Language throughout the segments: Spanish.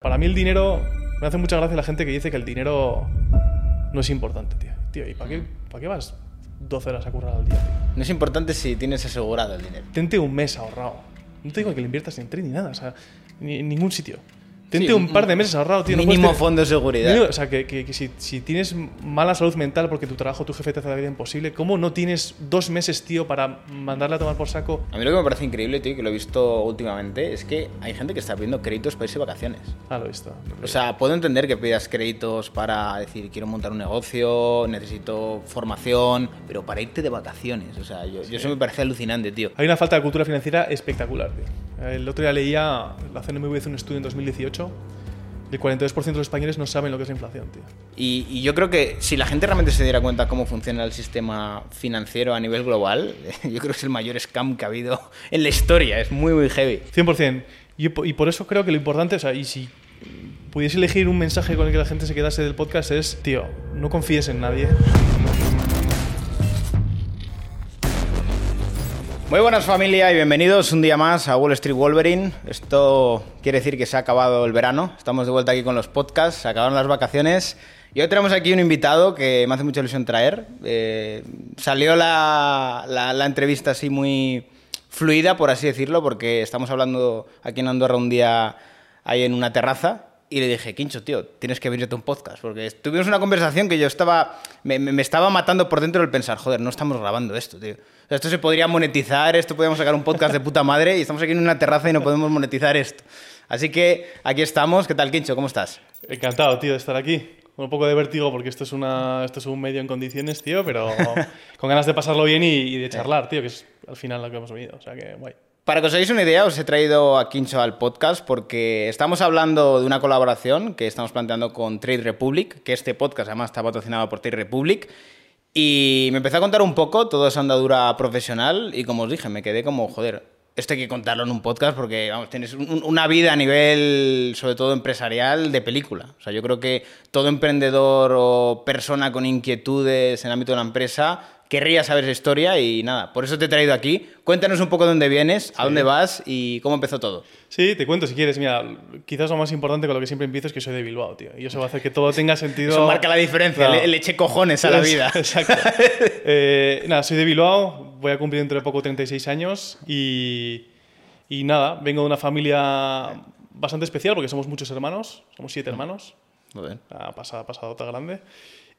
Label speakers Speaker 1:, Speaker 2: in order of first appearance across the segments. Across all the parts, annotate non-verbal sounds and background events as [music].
Speaker 1: Para mí el dinero, me hace mucha gracia la gente que dice que el dinero no es importante, tío. Tío, ¿y para qué, para qué vas 12 horas a currar al día, tío?
Speaker 2: No es importante si tienes asegurado el dinero.
Speaker 1: Tente un mes ahorrado. No te digo que le inviertas en tren ni nada, o sea, ni en ningún sitio. Tente
Speaker 2: Sí,
Speaker 1: un par de meses ahorrado, tío.
Speaker 2: Mínimo
Speaker 1: tener-
Speaker 2: fondo de seguridad.
Speaker 1: Mínimo, o sea, que, que- que si, si tienes mala salud mental porque tu trabajo, tu jefe te hace la vida imposible, ¿cómo no tienes dos meses, tío, para mandarle a tomar por saco?
Speaker 2: A mí lo que me parece increíble, tío, que lo he visto últimamente, es que hay gente que está pidiendo créditos para irse de vacaciones.
Speaker 1: Ah, lo he visto.
Speaker 2: O sea, puedo entender que pidas créditos para decir, quiero montar un negocio, necesito formación, pero para irte de vacaciones. O sea, yo, yo eso me parece alucinante, tío.
Speaker 1: Hay una falta de cultura financiera espectacular, tío. El otro día leía, la CNMV hizo un estudio en 2018, el 42% de los españoles no saben lo que es la inflación, tío.
Speaker 2: Y, y yo creo que si la gente realmente se diera cuenta cómo funciona el sistema financiero a nivel global, [laughs] yo creo que es el mayor scam que ha habido en la historia. Es muy, muy heavy.
Speaker 1: 100%. Y, y por eso creo que lo importante, o sea, y si pudiese elegir un mensaje con el que la gente se quedase del podcast es, tío, no confíes en nadie.
Speaker 2: Muy buenas familia y bienvenidos un día más a Wall Street Wolverine. Esto quiere decir que se ha acabado el verano. Estamos de vuelta aquí con los podcasts, se acabaron las vacaciones. Y hoy tenemos aquí un invitado que me hace mucha ilusión traer. Eh, salió la, la- la entrevista así muy fluida, por así decirlo, porque estamos hablando aquí en Andorra un día ahí en una terraza y le dije, Quincho, tío, tienes que venirte a un podcast. Porque tuvimos una conversación que yo estaba. Me, me- estaba matando por dentro el pensar, joder, no estamos grabando esto, tío. O sea, esto se podría monetizar, esto podríamos sacar un podcast de puta madre y estamos aquí en una terraza y no podemos monetizar esto. Así que aquí estamos. ¿Qué tal, Quincho? ¿Cómo estás?
Speaker 1: Encantado, tío, de estar aquí. Con un poco de vértigo porque esto es, una, esto es un medio en condiciones, tío, pero [laughs] con ganas de pasarlo bien y, y de charlar, tío, que es al final lo que hemos venido. O sea que, guay.
Speaker 2: Para que os hagáis una idea, os he traído a Quincho al podcast porque estamos hablando de una colaboración que estamos planteando con Trade Republic, que este podcast además está patrocinado por Trade Republic. Y me empecé a contar un poco toda esa andadura profesional y como os dije, me quedé como, joder, esto hay que contarlo en un podcast porque, vamos, tienes un- una vida a nivel, sobre todo empresarial, de película. O sea, yo creo que todo emprendedor o persona con inquietudes en el ámbito de la empresa querría saber esa historia y nada, por eso te he traído aquí. Cuéntanos un poco de dónde vienes, a dónde vas y cómo empezó todo.
Speaker 1: Sí, te cuento si quieres. Mira, quizás lo más importante con lo que siempre empiezo es que soy de Bilbao, tío. Y eso va a hacer que todo tenga sentido.
Speaker 2: Eso marca la diferencia,
Speaker 1: Claro.
Speaker 2: le, le eché cojones a la vida. [laughs]
Speaker 1: Exacto. Eh, nada, soy de Bilbao, voy a cumplir dentro de poco 36 años y, y nada, vengo de una familia bastante especial porque somos muchos hermanos, somos siete hermanos,
Speaker 2: Muy bien.
Speaker 1: la pasada, pasadota grande.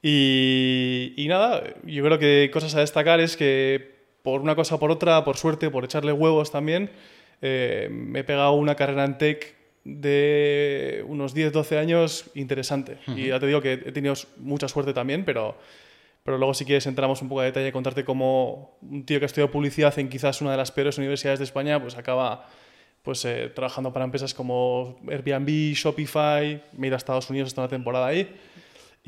Speaker 1: Y, y nada, yo creo que cosas a destacar es que por una cosa o por otra, por suerte, por echarle huevos también, eh, me he pegado una carrera en tech de unos 10, 12 años interesante. Y ya te digo que he tenido mucha suerte también, pero, pero luego si quieres entramos un poco a detalle y contarte cómo un tío que ha estudiado publicidad en quizás una de las peores universidades de España, pues acaba pues, eh, trabajando para empresas como Airbnb, Shopify, me he ido a Estados Unidos hasta una temporada ahí.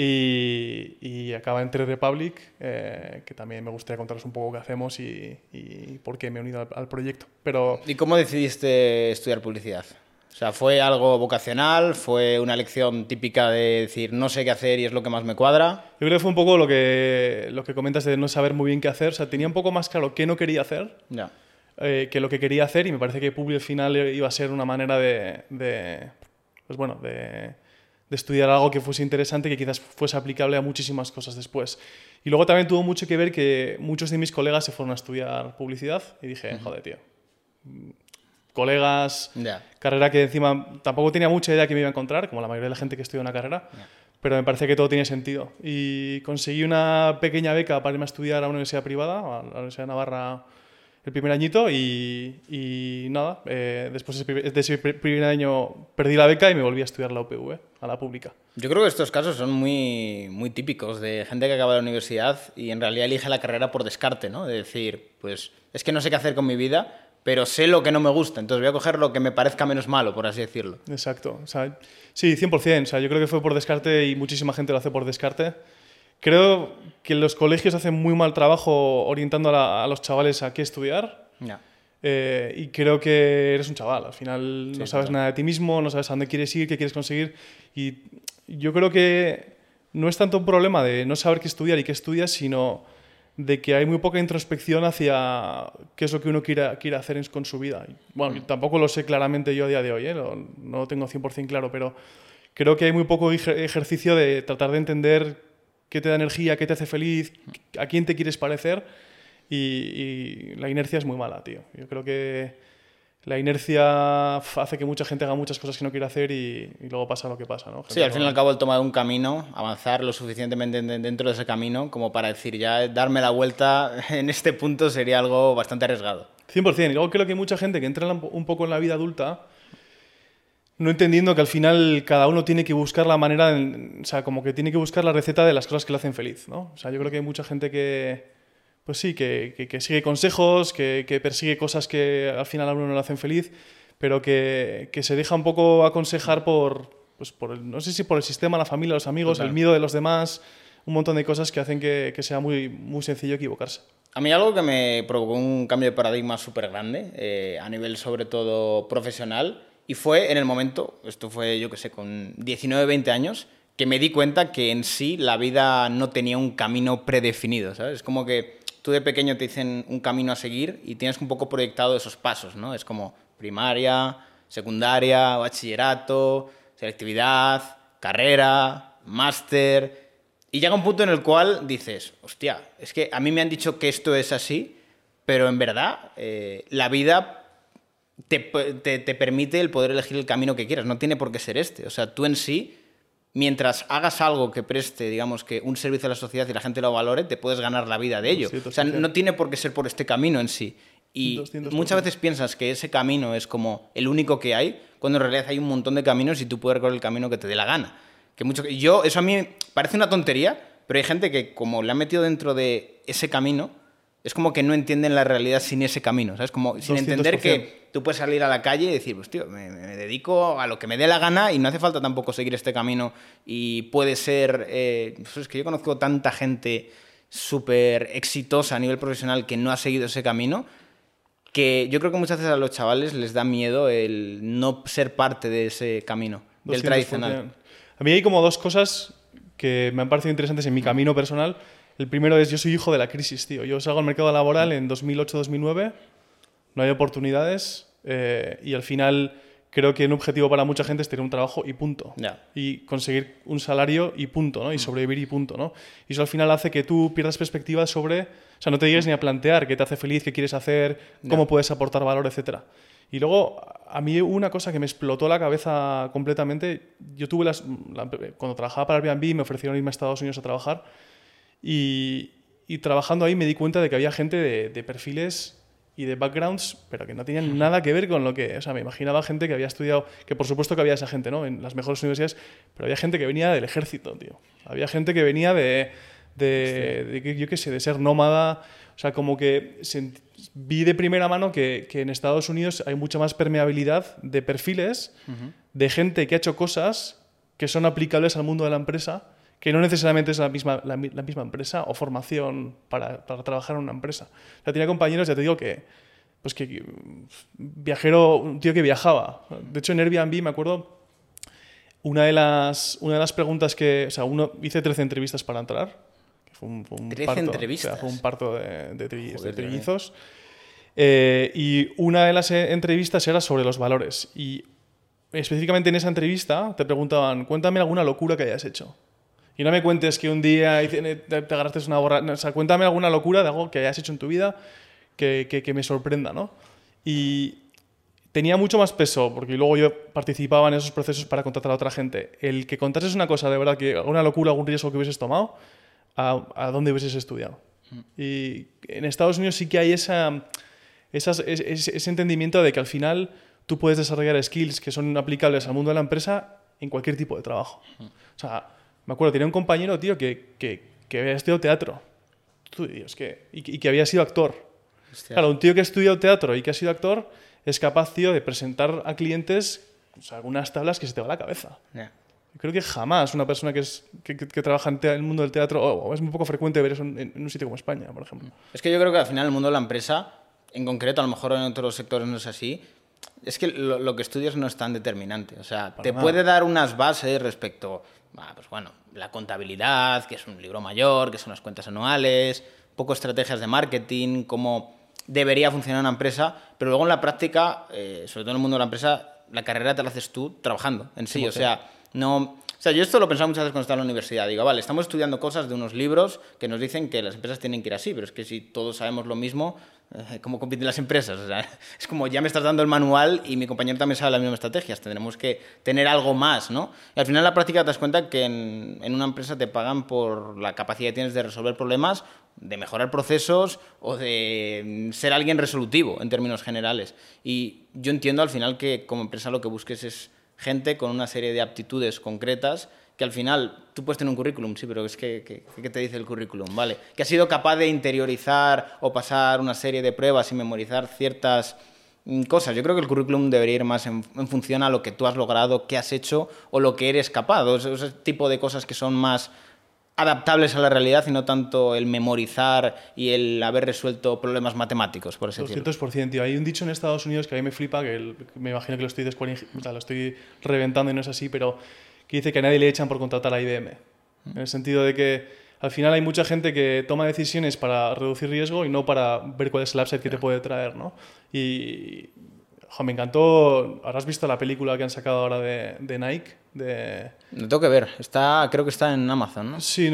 Speaker 1: Y, y acaba en Trade Republic, eh, que también me gustaría contaros un poco qué hacemos y, y por qué me he unido al, al proyecto. Pero
Speaker 2: ¿Y cómo decidiste estudiar publicidad? O sea, ¿fue algo vocacional? ¿Fue una lección típica de decir no sé qué hacer y es lo que más me cuadra?
Speaker 1: yo creo que fue un poco lo que, lo que comentas de no saber muy bien qué hacer. O sea, tenía un poco más claro qué no quería hacer
Speaker 2: Ya.
Speaker 1: eh, que lo que quería hacer y me parece que Publi al final iba a ser una manera de, de, pues bueno, de, de estudiar algo que fuese interesante que quizás fuese aplicable a muchísimas cosas después. Y luego también tuvo mucho que ver que muchos de mis colegas se fueron a estudiar publicidad y dije, joder, tío, colegas, carrera que encima tampoco tenía mucha idea que me iba a encontrar, como la mayoría de la gente que estudia una carrera, pero me parecía que todo tenía sentido. Y conseguí una pequeña beca para irme a estudiar a una universidad privada, a la Universidad de Navarra, el primer añito, y, y nada, eh, después de ese primer año perdí la beca y me volví a estudiar la UPV, a la pública.
Speaker 2: Yo creo que estos casos son muy, muy típicos de gente que acaba la universidad y en realidad elige la carrera por descarte, ¿no? De decir, pues es que no sé qué hacer con mi vida, pero sé lo que no me gusta, entonces voy a coger lo que me parezca menos malo, por así decirlo.
Speaker 1: Exacto. O sea, sí, 100%. O sea, yo creo que fue por descarte y muchísima gente lo hace por descarte. Creo que los colegios hacen muy mal trabajo orientando a, la- a los chavales a qué estudiar.
Speaker 2: Ya.
Speaker 1: Eh, y creo que eres un chaval. Al final no
Speaker 2: Sí,
Speaker 1: sabes
Speaker 2: total.
Speaker 1: nada de ti mismo, no sabes a dónde quieres ir, qué quieres conseguir. Y yo creo que no es tanto un problema de no saber qué estudiar y qué estudias, sino de que hay muy poca introspección hacia qué es lo que uno quiere, quiere hacer con su vida. Bueno,
Speaker 2: Mm.
Speaker 1: tampoco lo sé claramente yo a día de hoy, ¿eh? no, no lo tengo 100% claro, pero creo que hay muy poco ejer- ejercicio de tratar de entender qué te da energía, qué te hace feliz, a quién te quieres parecer y, y la inercia es muy mala, tío. Yo creo que la inercia hace que mucha gente haga muchas cosas que no quiere hacer y, y luego pasa lo que pasa, ¿no?
Speaker 2: Sí,
Speaker 1: Gente
Speaker 2: al fin y al cabo el tomar un camino, avanzar lo suficientemente de- dentro de ese camino como para decir ya darme la vuelta [laughs] en este punto sería algo bastante arriesgado.
Speaker 1: 100%. Y luego creo que hay mucha gente que entra un poco en la vida adulta no entendiendo que al final cada uno tiene que buscar la manera, en- o sea, como que tiene que buscar la receta de las cosas que le hacen feliz, ¿no? O sea, yo creo que hay mucha gente que, pues sí, que, que- que sigue consejos, que, que persigue cosas que al final a uno no le hacen feliz, pero que, que se deja un poco aconsejar por, pues por el- no sé si por el sistema, la familia, los amigos, el miedo de los demás, un montón de cosas que hacen que, que sea muy, muy sencillo equivocarse.
Speaker 2: A mí algo que me provocó un cambio de paradigma súper grande, eh, a nivel sobre todo profesional, y fue en el momento, esto fue yo que sé, con 19, 20 años, que me di cuenta que en sí la vida no tenía un camino predefinido, ¿sabes? Es como que tú de pequeño te dicen un camino a seguir y tienes un poco proyectado esos pasos, ¿no? Es como primaria, secundaria, bachillerato, selectividad, carrera, máster, y llega un punto en el cual dices, hostia, es que a mí me han dicho que esto es así, pero en verdad eh, la vida te, te- te permite el poder elegir el camino que quieras, no tiene por qué ser este. O sea, tú en sí, mientras hagas algo que preste, digamos, que un servicio a la sociedad y la gente lo valore, te puedes ganar la vida de ello. O sea,
Speaker 1: 200%.
Speaker 2: no tiene por qué ser por este camino en sí. Y
Speaker 1: 200%.
Speaker 2: muchas veces piensas que ese camino es como el único que hay, cuando en realidad hay un montón de caminos y tú puedes recorrer el camino que te dé la gana. Que mucho, yo, eso a mí parece una tontería, pero hay gente que como le han metido dentro de ese camino, es como que no entienden la realidad sin ese camino, ¿sabes? Como sin
Speaker 1: 200%.
Speaker 2: entender que tú puedes salir a la calle y decir, pues tío, me, me dedico a lo que me dé la gana y no hace falta tampoco seguir este camino y puede ser... eh, pues es que yo conozco tanta gente súper exitosa a nivel profesional que no ha seguido ese camino que yo creo que muchas veces a los chavales les da miedo el no ser parte de ese camino, del
Speaker 1: 200%.
Speaker 2: tradicional.
Speaker 1: A mí hay como dos cosas que me han parecido interesantes en mi camino personal. El primero es, yo soy hijo de la crisis, tío. Yo salgo al mercado laboral en 2008-2009, no hay oportunidades eh, y al final creo que un objetivo para mucha gente es tener un trabajo y punto. Y conseguir un salario y punto, ¿no? Y sobrevivir y punto, ¿no? Y eso al final hace que tú pierdas perspectiva sobre... O sea, no te llegues ni a plantear qué te hace feliz, qué quieres hacer, cómo puedes aportar valor, etcétera. Y luego, a mí una cosa que me explotó la cabeza completamente, yo tuve las... la- cuando trabajaba para Airbnb me ofrecieron irme a Estados Unidos a trabajar y, y trabajando ahí me di cuenta de que había gente de, de perfiles y de backgrounds, pero que no tenían nada que ver con lo que... O sea, me imaginaba gente que había estudiado, que por supuesto que había esa gente, ¿no? En las mejores universidades, pero había gente que venía del ejército, tío. Había gente que venía de, de, yo qué sé, de ser nómada. O sea, como que vi de primera mano que, que en Estados Unidos hay mucha más permeabilidad de perfiles de gente que ha hecho cosas que son aplicables al mundo de la empresa, que no necesariamente es la misma, la, mi- la misma empresa o formación para, para trabajar en una empresa. O sea, tenía compañeros, ya te digo, que, pues que mm, viajero, un tío que viajaba. De hecho, en Airbnb me acuerdo una de las, una de las preguntas que, o sea, uno, hice 13 entrevistas para entrar, que fue un, fue un
Speaker 2: 13
Speaker 1: parto,
Speaker 2: entrevistas.
Speaker 1: o sea, fue un parto de, de, tri-
Speaker 2: Joder,
Speaker 1: de trillizos. Eh, y una de las eh, entrevistas era sobre los valores. Y específicamente en esa entrevista te preguntaban, cuéntame alguna locura que hayas hecho. Y no me cuentes que un día hice- te, te agarraste una borra... no, o sea, cuéntame alguna locura de algo que hayas hecho en tu vida que, que- que me sorprenda, ¿no? Y tenía mucho más peso, porque luego yo participaba en esos procesos para contratar a otra gente. El que contases una cosa de verdad, que alguna locura, algún riesgo que hubieses tomado, a, a dónde hubieses estudiado. Y en Estados Unidos sí que hay esa, esas- es- es- ese entendimiento de que al final tú puedes desarrollar skills que son aplicables al mundo de la empresa en cualquier tipo de trabajo. O sea, me acuerdo, tenía un compañero, tío, que, que, que había estudiado teatro. Tú, Dios, que, y, que- y que había sido actor.
Speaker 2: Hostia.
Speaker 1: Claro, un tío que ha estudiado teatro y que ha sido actor es capaz, tío, de presentar a clientes o sea, algunas tablas que se te va la cabeza.
Speaker 2: Ya.
Speaker 1: Creo que jamás una persona que, es, que, que- que trabaja en te- el mundo del teatro, o o es muy poco frecuente ver eso en, en un sitio como España, por ejemplo.
Speaker 2: Es que yo creo que al final el mundo de la empresa, en concreto, a lo mejor en otros sectores no es así, es que lo, lo que estudias no es tan determinante. O sea, te
Speaker 1: nada.
Speaker 2: puede dar unas bases respecto, a, pues bueno, la contabilidad, que es un libro mayor, que son las cuentas anuales, poco estrategias de marketing, cómo debería funcionar una empresa, pero luego en la práctica, eh, sobre todo en el mundo de la empresa, la carrera te la haces tú trabajando en sí. O sea, no. O sea, yo esto lo pensaba muchas veces cuando estaba en la universidad. Digo, vale, estamos estudiando cosas de unos libros que nos dicen que las empresas tienen que ir así, pero es que si todos sabemos lo mismo, eh, ¿cómo compiten las empresas? [laughs] Es como ya me estás dando el manual y mi compañero también sabe las mismas estrategias. Tendremos que tener algo más, ¿no? Y al final en la práctica te das cuenta que en, en una empresa te pagan por la capacidad que tienes de resolver problemas, de mejorar procesos o de mm, ser alguien resolutivo en términos generales. Y yo entiendo al final que como empresa lo que busques es gente con una serie de aptitudes concretas que al final tú puedes tener un currículum, sí, pero es que, ¿qué te dice el currículum? ¿Vale? Que has sido capaz de interiorizar o pasar una serie de pruebas y memorizar ciertas mm, cosas. Yo creo que el currículum debería ir más en, función a lo que tú has logrado, qué has hecho o lo que eres capaz. O ese tipo de cosas que son más adaptables a la realidad y no tanto el memorizar y el haber resuelto problemas matemáticos, por así decirlo.
Speaker 1: 200%, tío. Hay un dicho en Estados Unidos que a mí me flipa, que me imagino que lo estoy, o sea, lo estoy reventando y no es así, pero que dice que a nadie le echan por contratar a IBM. En el sentido de que al final hay mucha gente que toma decisiones para reducir riesgo y no para ver cuál es el upside que te puede traer, ¿no? Y me encantó. ¿Habrás visto la película que han sacado ahora de, de Nike? De...
Speaker 2: Lo tengo que ver. Está, creo que está en Amazon, ¿no?
Speaker 1: Sí,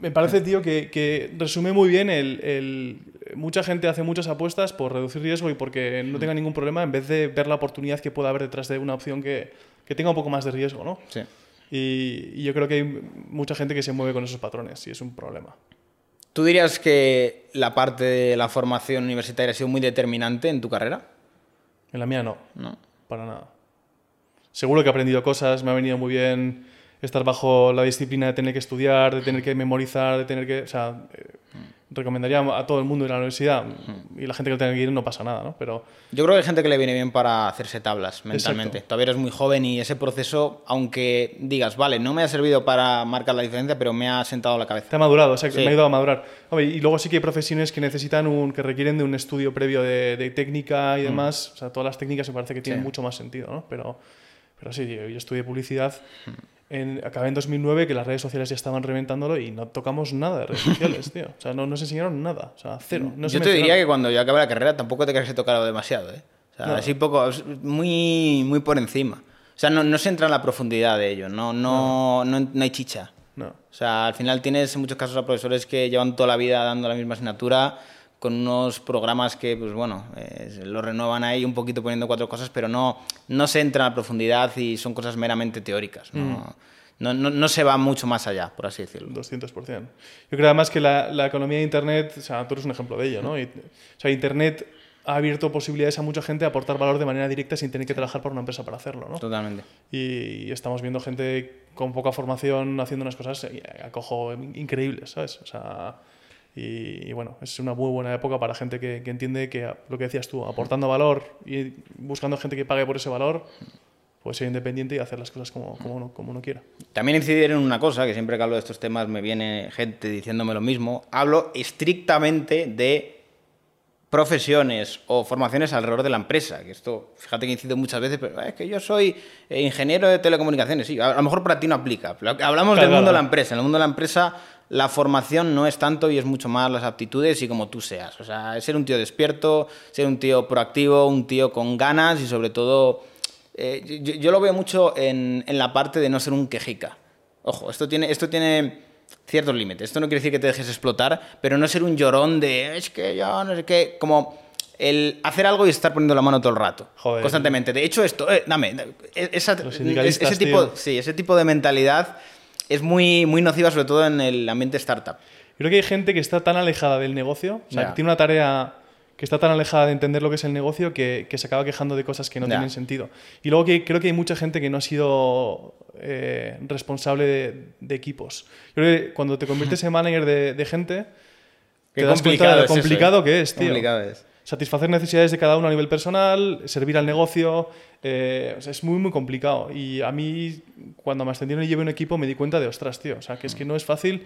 Speaker 1: me parece, tío, que, que resume muy bien el, el, Mucha gente hace muchas apuestas por reducir riesgo y porque no tenga ningún problema en vez de ver la oportunidad que pueda haber detrás de una opción que, que tenga un poco más de riesgo, ¿no?
Speaker 2: Sí.
Speaker 1: Y, y yo creo que hay mucha gente que se mueve con esos patrones y es un problema.
Speaker 2: ¿Tú dirías que la parte de la formación universitaria ha sido muy determinante en tu carrera?
Speaker 1: En la mía no.
Speaker 2: No.
Speaker 1: Para nada. Seguro que he aprendido cosas, me ha venido muy bien estar bajo la disciplina de tener que estudiar, de tener que memorizar, de tener que... O sea, eh, recomendaría a todo el mundo ir a la universidad y la gente que tenga que ir no pasa nada, ¿no? Pero...
Speaker 2: Yo creo que hay gente que le viene bien para hacerse tablas mentalmente. Todavía eres muy joven y ese proceso, aunque digas, vale, no me ha servido para marcar la diferencia, pero me ha sentado la cabeza.
Speaker 1: Te ha madurado, exacto, me ha ayudado a madurar. y luego sí que hay profesiones que necesitan un, que requieren de un estudio previo de, técnica y demás. O sea, todas las técnicas me parece que tienen mucho más sentido, ¿no? Pero, pero sí, yo, estudié publicidad en, acabé en 2009 que las redes sociales ya estaban reventándolo y no tocamos nada de redes sociales, [laughs] tío. O sea, no nos enseñaron nada. O sea, cero.
Speaker 2: yo te diría que cuando yo acabé la carrera tampoco te creas que tocado demasiado, ¿eh? O sea, así poco, muy, muy por encima. O sea, no, no, se entra en la profundidad de ello, no, no, no. no, hay chicha.
Speaker 1: No.
Speaker 2: O sea, al final tienes en muchos casos a profesores que llevan toda la vida dando la misma asignatura con unos programas que, pues bueno, eh, lo renuevan ahí un poquito poniendo cuatro cosas, pero no, no se entra a profundidad y son cosas meramente teóricas. ¿no? Mm. No, no, no, se va mucho más allá, por así decirlo.
Speaker 1: 200%. Yo creo además que la, la, economía de Internet, o sea, tú eres un ejemplo de ello, ¿no? Y, o sea, Internet ha abierto posibilidades a mucha gente a aportar valor de manera directa sin tener que trabajar por una empresa para hacerlo, ¿no?
Speaker 2: Totalmente.
Speaker 1: Y, estamos viendo gente con poca formación haciendo unas cosas, eh, acojo, increíbles, ¿sabes? O sea, y, bueno, es una muy buena época para gente que, que, entiende que lo que decías tú, aportando valor y buscando gente que pague por ese valor, pues ser independiente y hacer las cosas como, como, uno, como uno quiera.
Speaker 2: También incidir en una cosa, que siempre que hablo de estos temas me viene gente diciéndome lo mismo, hablo estrictamente de profesiones o formaciones alrededor de la empresa. Que esto, fíjate que incido muchas veces, pero es que yo soy eh, ingeniero de telecomunicaciones. Sí, a lo mejor para ti no aplica. hablamos del mundo de la empresa. En el mundo de la empresa la formación no es tanto y es mucho más las aptitudes y como tú seas. O sea, ser un tío despierto, ser un tío proactivo, un tío con ganas y sobre todo... Eh, yo, lo veo mucho en, en, la parte de no ser un quejica. Ojo, esto tiene, esto tiene ciertos límites. Esto no quiere decir que te dejes explotar, pero no ser un llorón de es que yo no sé qué, como el hacer algo y estar poniendo la mano todo el rato,
Speaker 1: Joder.
Speaker 2: constantemente. De hecho, esto, eh, dame, esa, ese, tipo, sí, ese tipo de mentalidad es muy, muy nociva, sobre todo en el ambiente startup.
Speaker 1: Creo que hay gente que está tan alejada del negocio, o sea, que tiene una tarea que está tan alejada de entender lo que es el negocio que, que se acaba quejando de cosas que no tienen sentido. Y luego que creo que hay mucha gente que no ha sido eh, responsable de, equipos. Yo creo que cuando te conviertes [laughs] en manager de, gente,
Speaker 2: te das cuenta de
Speaker 1: lo complicado que es, tío.
Speaker 2: Complicado es.
Speaker 1: Satisfacer necesidades de cada uno a nivel personal, servir al negocio, eh, es muy, muy complicado. Y a mí, cuando me ascendieron y llevé un equipo, me di cuenta de, ostras, tío, o sea, que es que no es fácil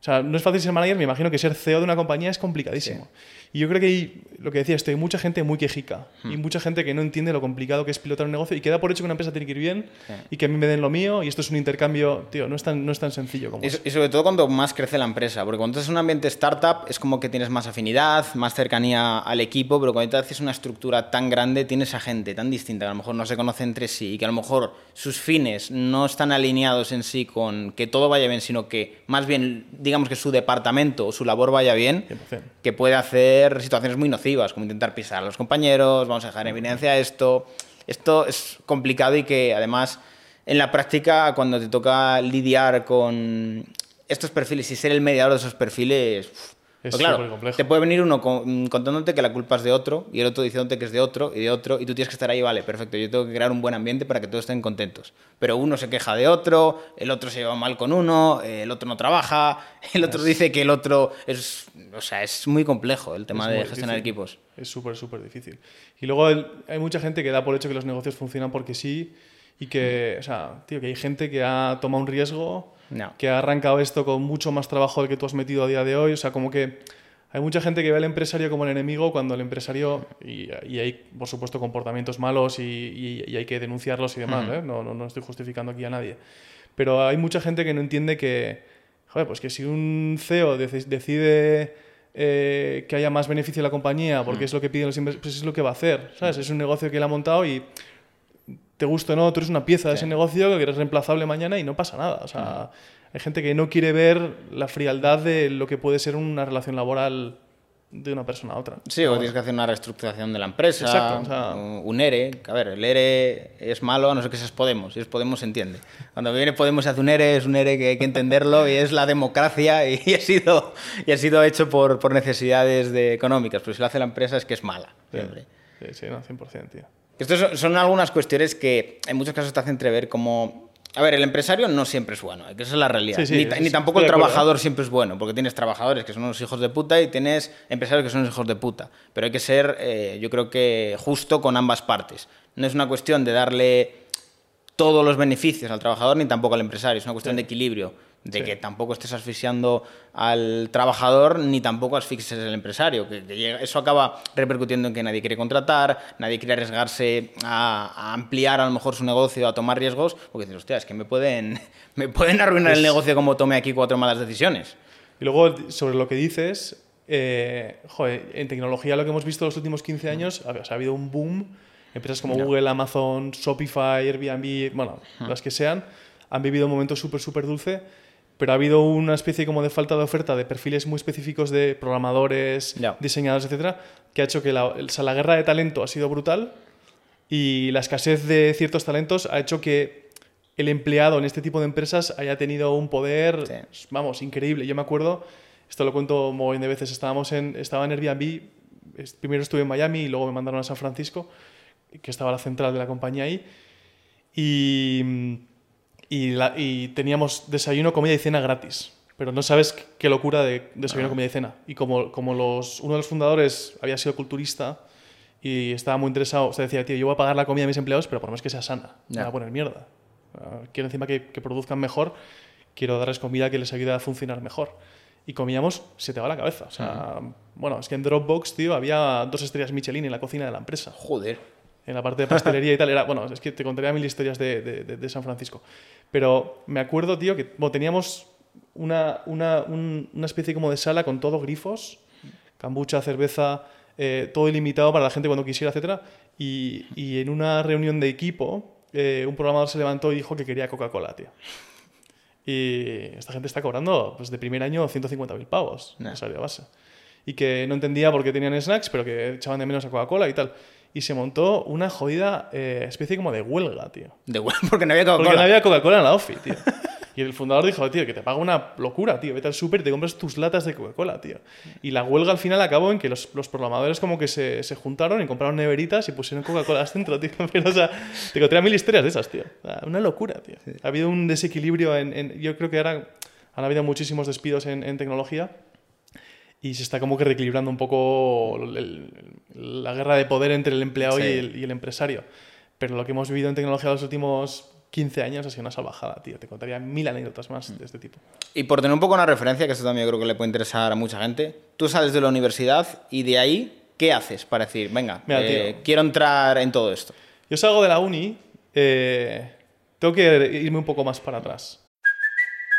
Speaker 1: O sea, no es fácil ser manager, me imagino que ser CEO de una compañía es complicadísimo. Y yo creo que hay, lo que decía, estoy mucha gente muy quejica y mucha gente que no entiende lo complicado que es pilotar un negocio y que da por hecho que una empresa tiene que ir bien y que a mí me den lo mío y esto es un intercambio, tío, no es tan, no es tan sencillo como
Speaker 2: y,
Speaker 1: eso.
Speaker 2: y sobre todo cuando más crece la empresa, porque cuando estás en un ambiente startup es como que tienes más afinidad, más cercanía al equipo, pero cuando te haces una estructura tan grande tienes a gente tan distinta que a lo mejor no se conoce entre sí y que a lo mejor sus fines no están alineados en sí con que todo vaya bien, sino que más bien digamos que su departamento o su labor vaya bien,
Speaker 1: 100%.
Speaker 2: que puede hacer situaciones muy nocivas, como intentar pisar a los compañeros, vamos a dejar en evidencia esto. Esto es complicado y que además en la práctica cuando te toca lidiar con estos perfiles y ser el mediador de esos perfiles...
Speaker 1: Es
Speaker 2: pues claro,
Speaker 1: supercomplejo.
Speaker 2: te puede venir uno con- contándote que la culpa es de otro y el otro diciéndote que es de otro y de otro y tú tienes que estar ahí, vale, perfecto, yo tengo que crear un buen ambiente para que todos estén contentos. Pero uno se queja de otro, el otro se lleva mal con uno, eh, el otro no trabaja, [laughs] el otro dice que el otro es... O sea, es muy complejo el tema
Speaker 1: Es
Speaker 2: de gestionar
Speaker 1: difícil.
Speaker 2: equipos.
Speaker 1: Es súper, súper difícil. Y luego el- hay mucha gente que da por hecho que los negocios funcionan porque sí y que, o sea, tío, que hay gente que ha tomado un riesgo,
Speaker 2: No.
Speaker 1: que ha arrancado esto con mucho más trabajo del que tú has metido a día de hoy. O sea, como que hay mucha gente que ve al empresario como el enemigo cuando el empresario, y, y hay, por supuesto, comportamientos malos y, y- y hay que denunciarlos y demás, ¿eh? no, no, no estoy justificando aquí a nadie. Pero hay mucha gente que no entiende que, joder, pues que si un CEO deci- decide eh, que haya más beneficio en la compañía porque es lo que piden los inversores, pues es lo que va a hacer, ¿sabes? Es un negocio que él ha montado y te gusta o no, tú eres una pieza de ese negocio que eres reemplazable mañana y no pasa nada. O sea, hay gente que no quiere ver la frialdad de lo que puede ser una relación laboral de una persona a otra.
Speaker 2: Sí, o tienes que hacer una reestructuración de la empresa,
Speaker 1: Exacto, o sea-
Speaker 2: un un ERE. A ver, el ERE es malo a no ser que seas Podemos, si es Podemos se entiende. Cuando viene Podemos y hace un ERE, es un ERE que hay que entenderlo y es la democracia y ha sido, y ha sido hecho por, por necesidades de, económicas, pero si lo hace la empresa es que es mala, siempre.
Speaker 1: Sí, sí, no, 100%, tío.
Speaker 2: Estos son, algunas cuestiones que en muchos casos te hacen entrever como... A ver, el empresario no siempre es bueno, que esa es la realidad.
Speaker 1: Sí, sí,
Speaker 2: ni, tampoco el trabajador siempre es bueno, porque tienes trabajadores que son unos hijos de puta y tienes empresarios que son unos hijos de puta. Pero hay que ser, eh, yo creo que justo con ambas partes. No es una cuestión de darle todos los beneficios al trabajador ni tampoco al empresario, es una cuestión de equilibrio, de
Speaker 1: Sí.
Speaker 2: que tampoco estés asfixiando al trabajador ni tampoco asfixies al empresario, que, que eso acaba repercutiendo en que nadie quiere contratar, nadie quiere arriesgarse a, a ampliar a lo mejor su negocio, a tomar riesgos, porque dices, hostia, es que me pueden, [laughs] me pueden arruinar el negocio como tome aquí cuatro malas decisiones.
Speaker 1: Y luego, sobre lo que dices, eh, joder, en tecnología lo que hemos visto los últimos 15 años, ha, o sea, ha habido un boom. Empresas como Google, Amazon, Shopify, Airbnb, bueno, las que sean, han vivido un momento súper, súper dulce, pero ha habido una especie como de falta de oferta de perfiles muy específicos de programadores, diseñadores, etcétera, que ha hecho que la, o sea, la guerra de talento ha sido brutal y la escasez de ciertos talentos ha hecho que el empleado en este tipo de empresas haya tenido un poder,
Speaker 2: Sí.
Speaker 1: vamos, increíble. Yo me acuerdo, esto lo cuento un montón de veces, estábamos en, estaba en Airbnb, primero estuve en Miami y luego me mandaron a San Francisco, que estaba la central de la compañía ahí, y, y, la- y teníamos desayuno, comida y cena gratis. Pero no sabes qué- locura de desayuno, comida y cena. Y como, como los, uno de los fundadores había sido culturista y estaba muy interesado, o sea, decía, tío, yo voy a pagar la comida a mis empleados, pero por lo menos que sea sana. No
Speaker 2: Ya.
Speaker 1: voy a poner mierda. Ah, Quiero encima que, que produzcan mejor, quiero darles comida que les ayude a funcionar mejor. Y comíamos, se te va la cabeza. O sea, bueno, es que en Dropbox, tío, había dos estrellas Michelin en la cocina de la empresa
Speaker 2: Joder.
Speaker 1: En la parte de pastelería y tal. Era, bueno, es que te contaría mil historias de, de- de- San Francisco. Pero me acuerdo, tío, que bueno, teníamos una, una, un- una especie como de sala con todo grifos, cambucha, cerveza, eh, todo ilimitado para la gente cuando quisiera, etcétera. Y, y en una reunión de equipo, eh, un programador se levantó y dijo que quería Coca-Cola, tío. Y esta gente está cobrando, pues de primer año, 150.000 pavos de salario base. Y que no entendía por qué tenían snacks, pero que echaban de menos a Coca-Cola y tal. Y se montó una jodida eh, especie como de huelga, tío.
Speaker 2: De huevo, [laughs] porque no había
Speaker 1: Porque
Speaker 2: Coca-Cola.
Speaker 1: no había Coca-Cola en la OFI, tío. Y el fundador dijo, tío, que te paga una locura, tío. Vete al súper y te compras tus latas de Coca-Cola, tío. Y la huelga al final acabó en que los, los programadores como que se, se juntaron y compraron neveritas y pusieron Coca-Cola dentro, tío. [laughs] Pero, o sea, te contaría mil historias de esas, tío. Una locura, tío. Ha habido un desequilibrio en, en- Yo creo que ahora han habido muchísimos despidos en, en tecnología y se está como que reequilibrando un poco el- el- la guerra de poder entre el empleado
Speaker 2: Sí.
Speaker 1: y, el, y el empresario. Pero lo que hemos vivido en tecnología los últimos 15 años ha sido una salvajada, tío. Te contaría mil anécdotas más de este tipo.
Speaker 2: Y por tener un poco una referencia, que esto también yo creo que le puede interesar a mucha gente, tú sales de la universidad y de ahí, ¿qué haces para decir, venga,
Speaker 1: Mira,
Speaker 2: eh,
Speaker 1: tío.
Speaker 2: quiero entrar en todo esto?
Speaker 1: Yo salgo de la uni, eh, tengo que irme un poco más para atrás.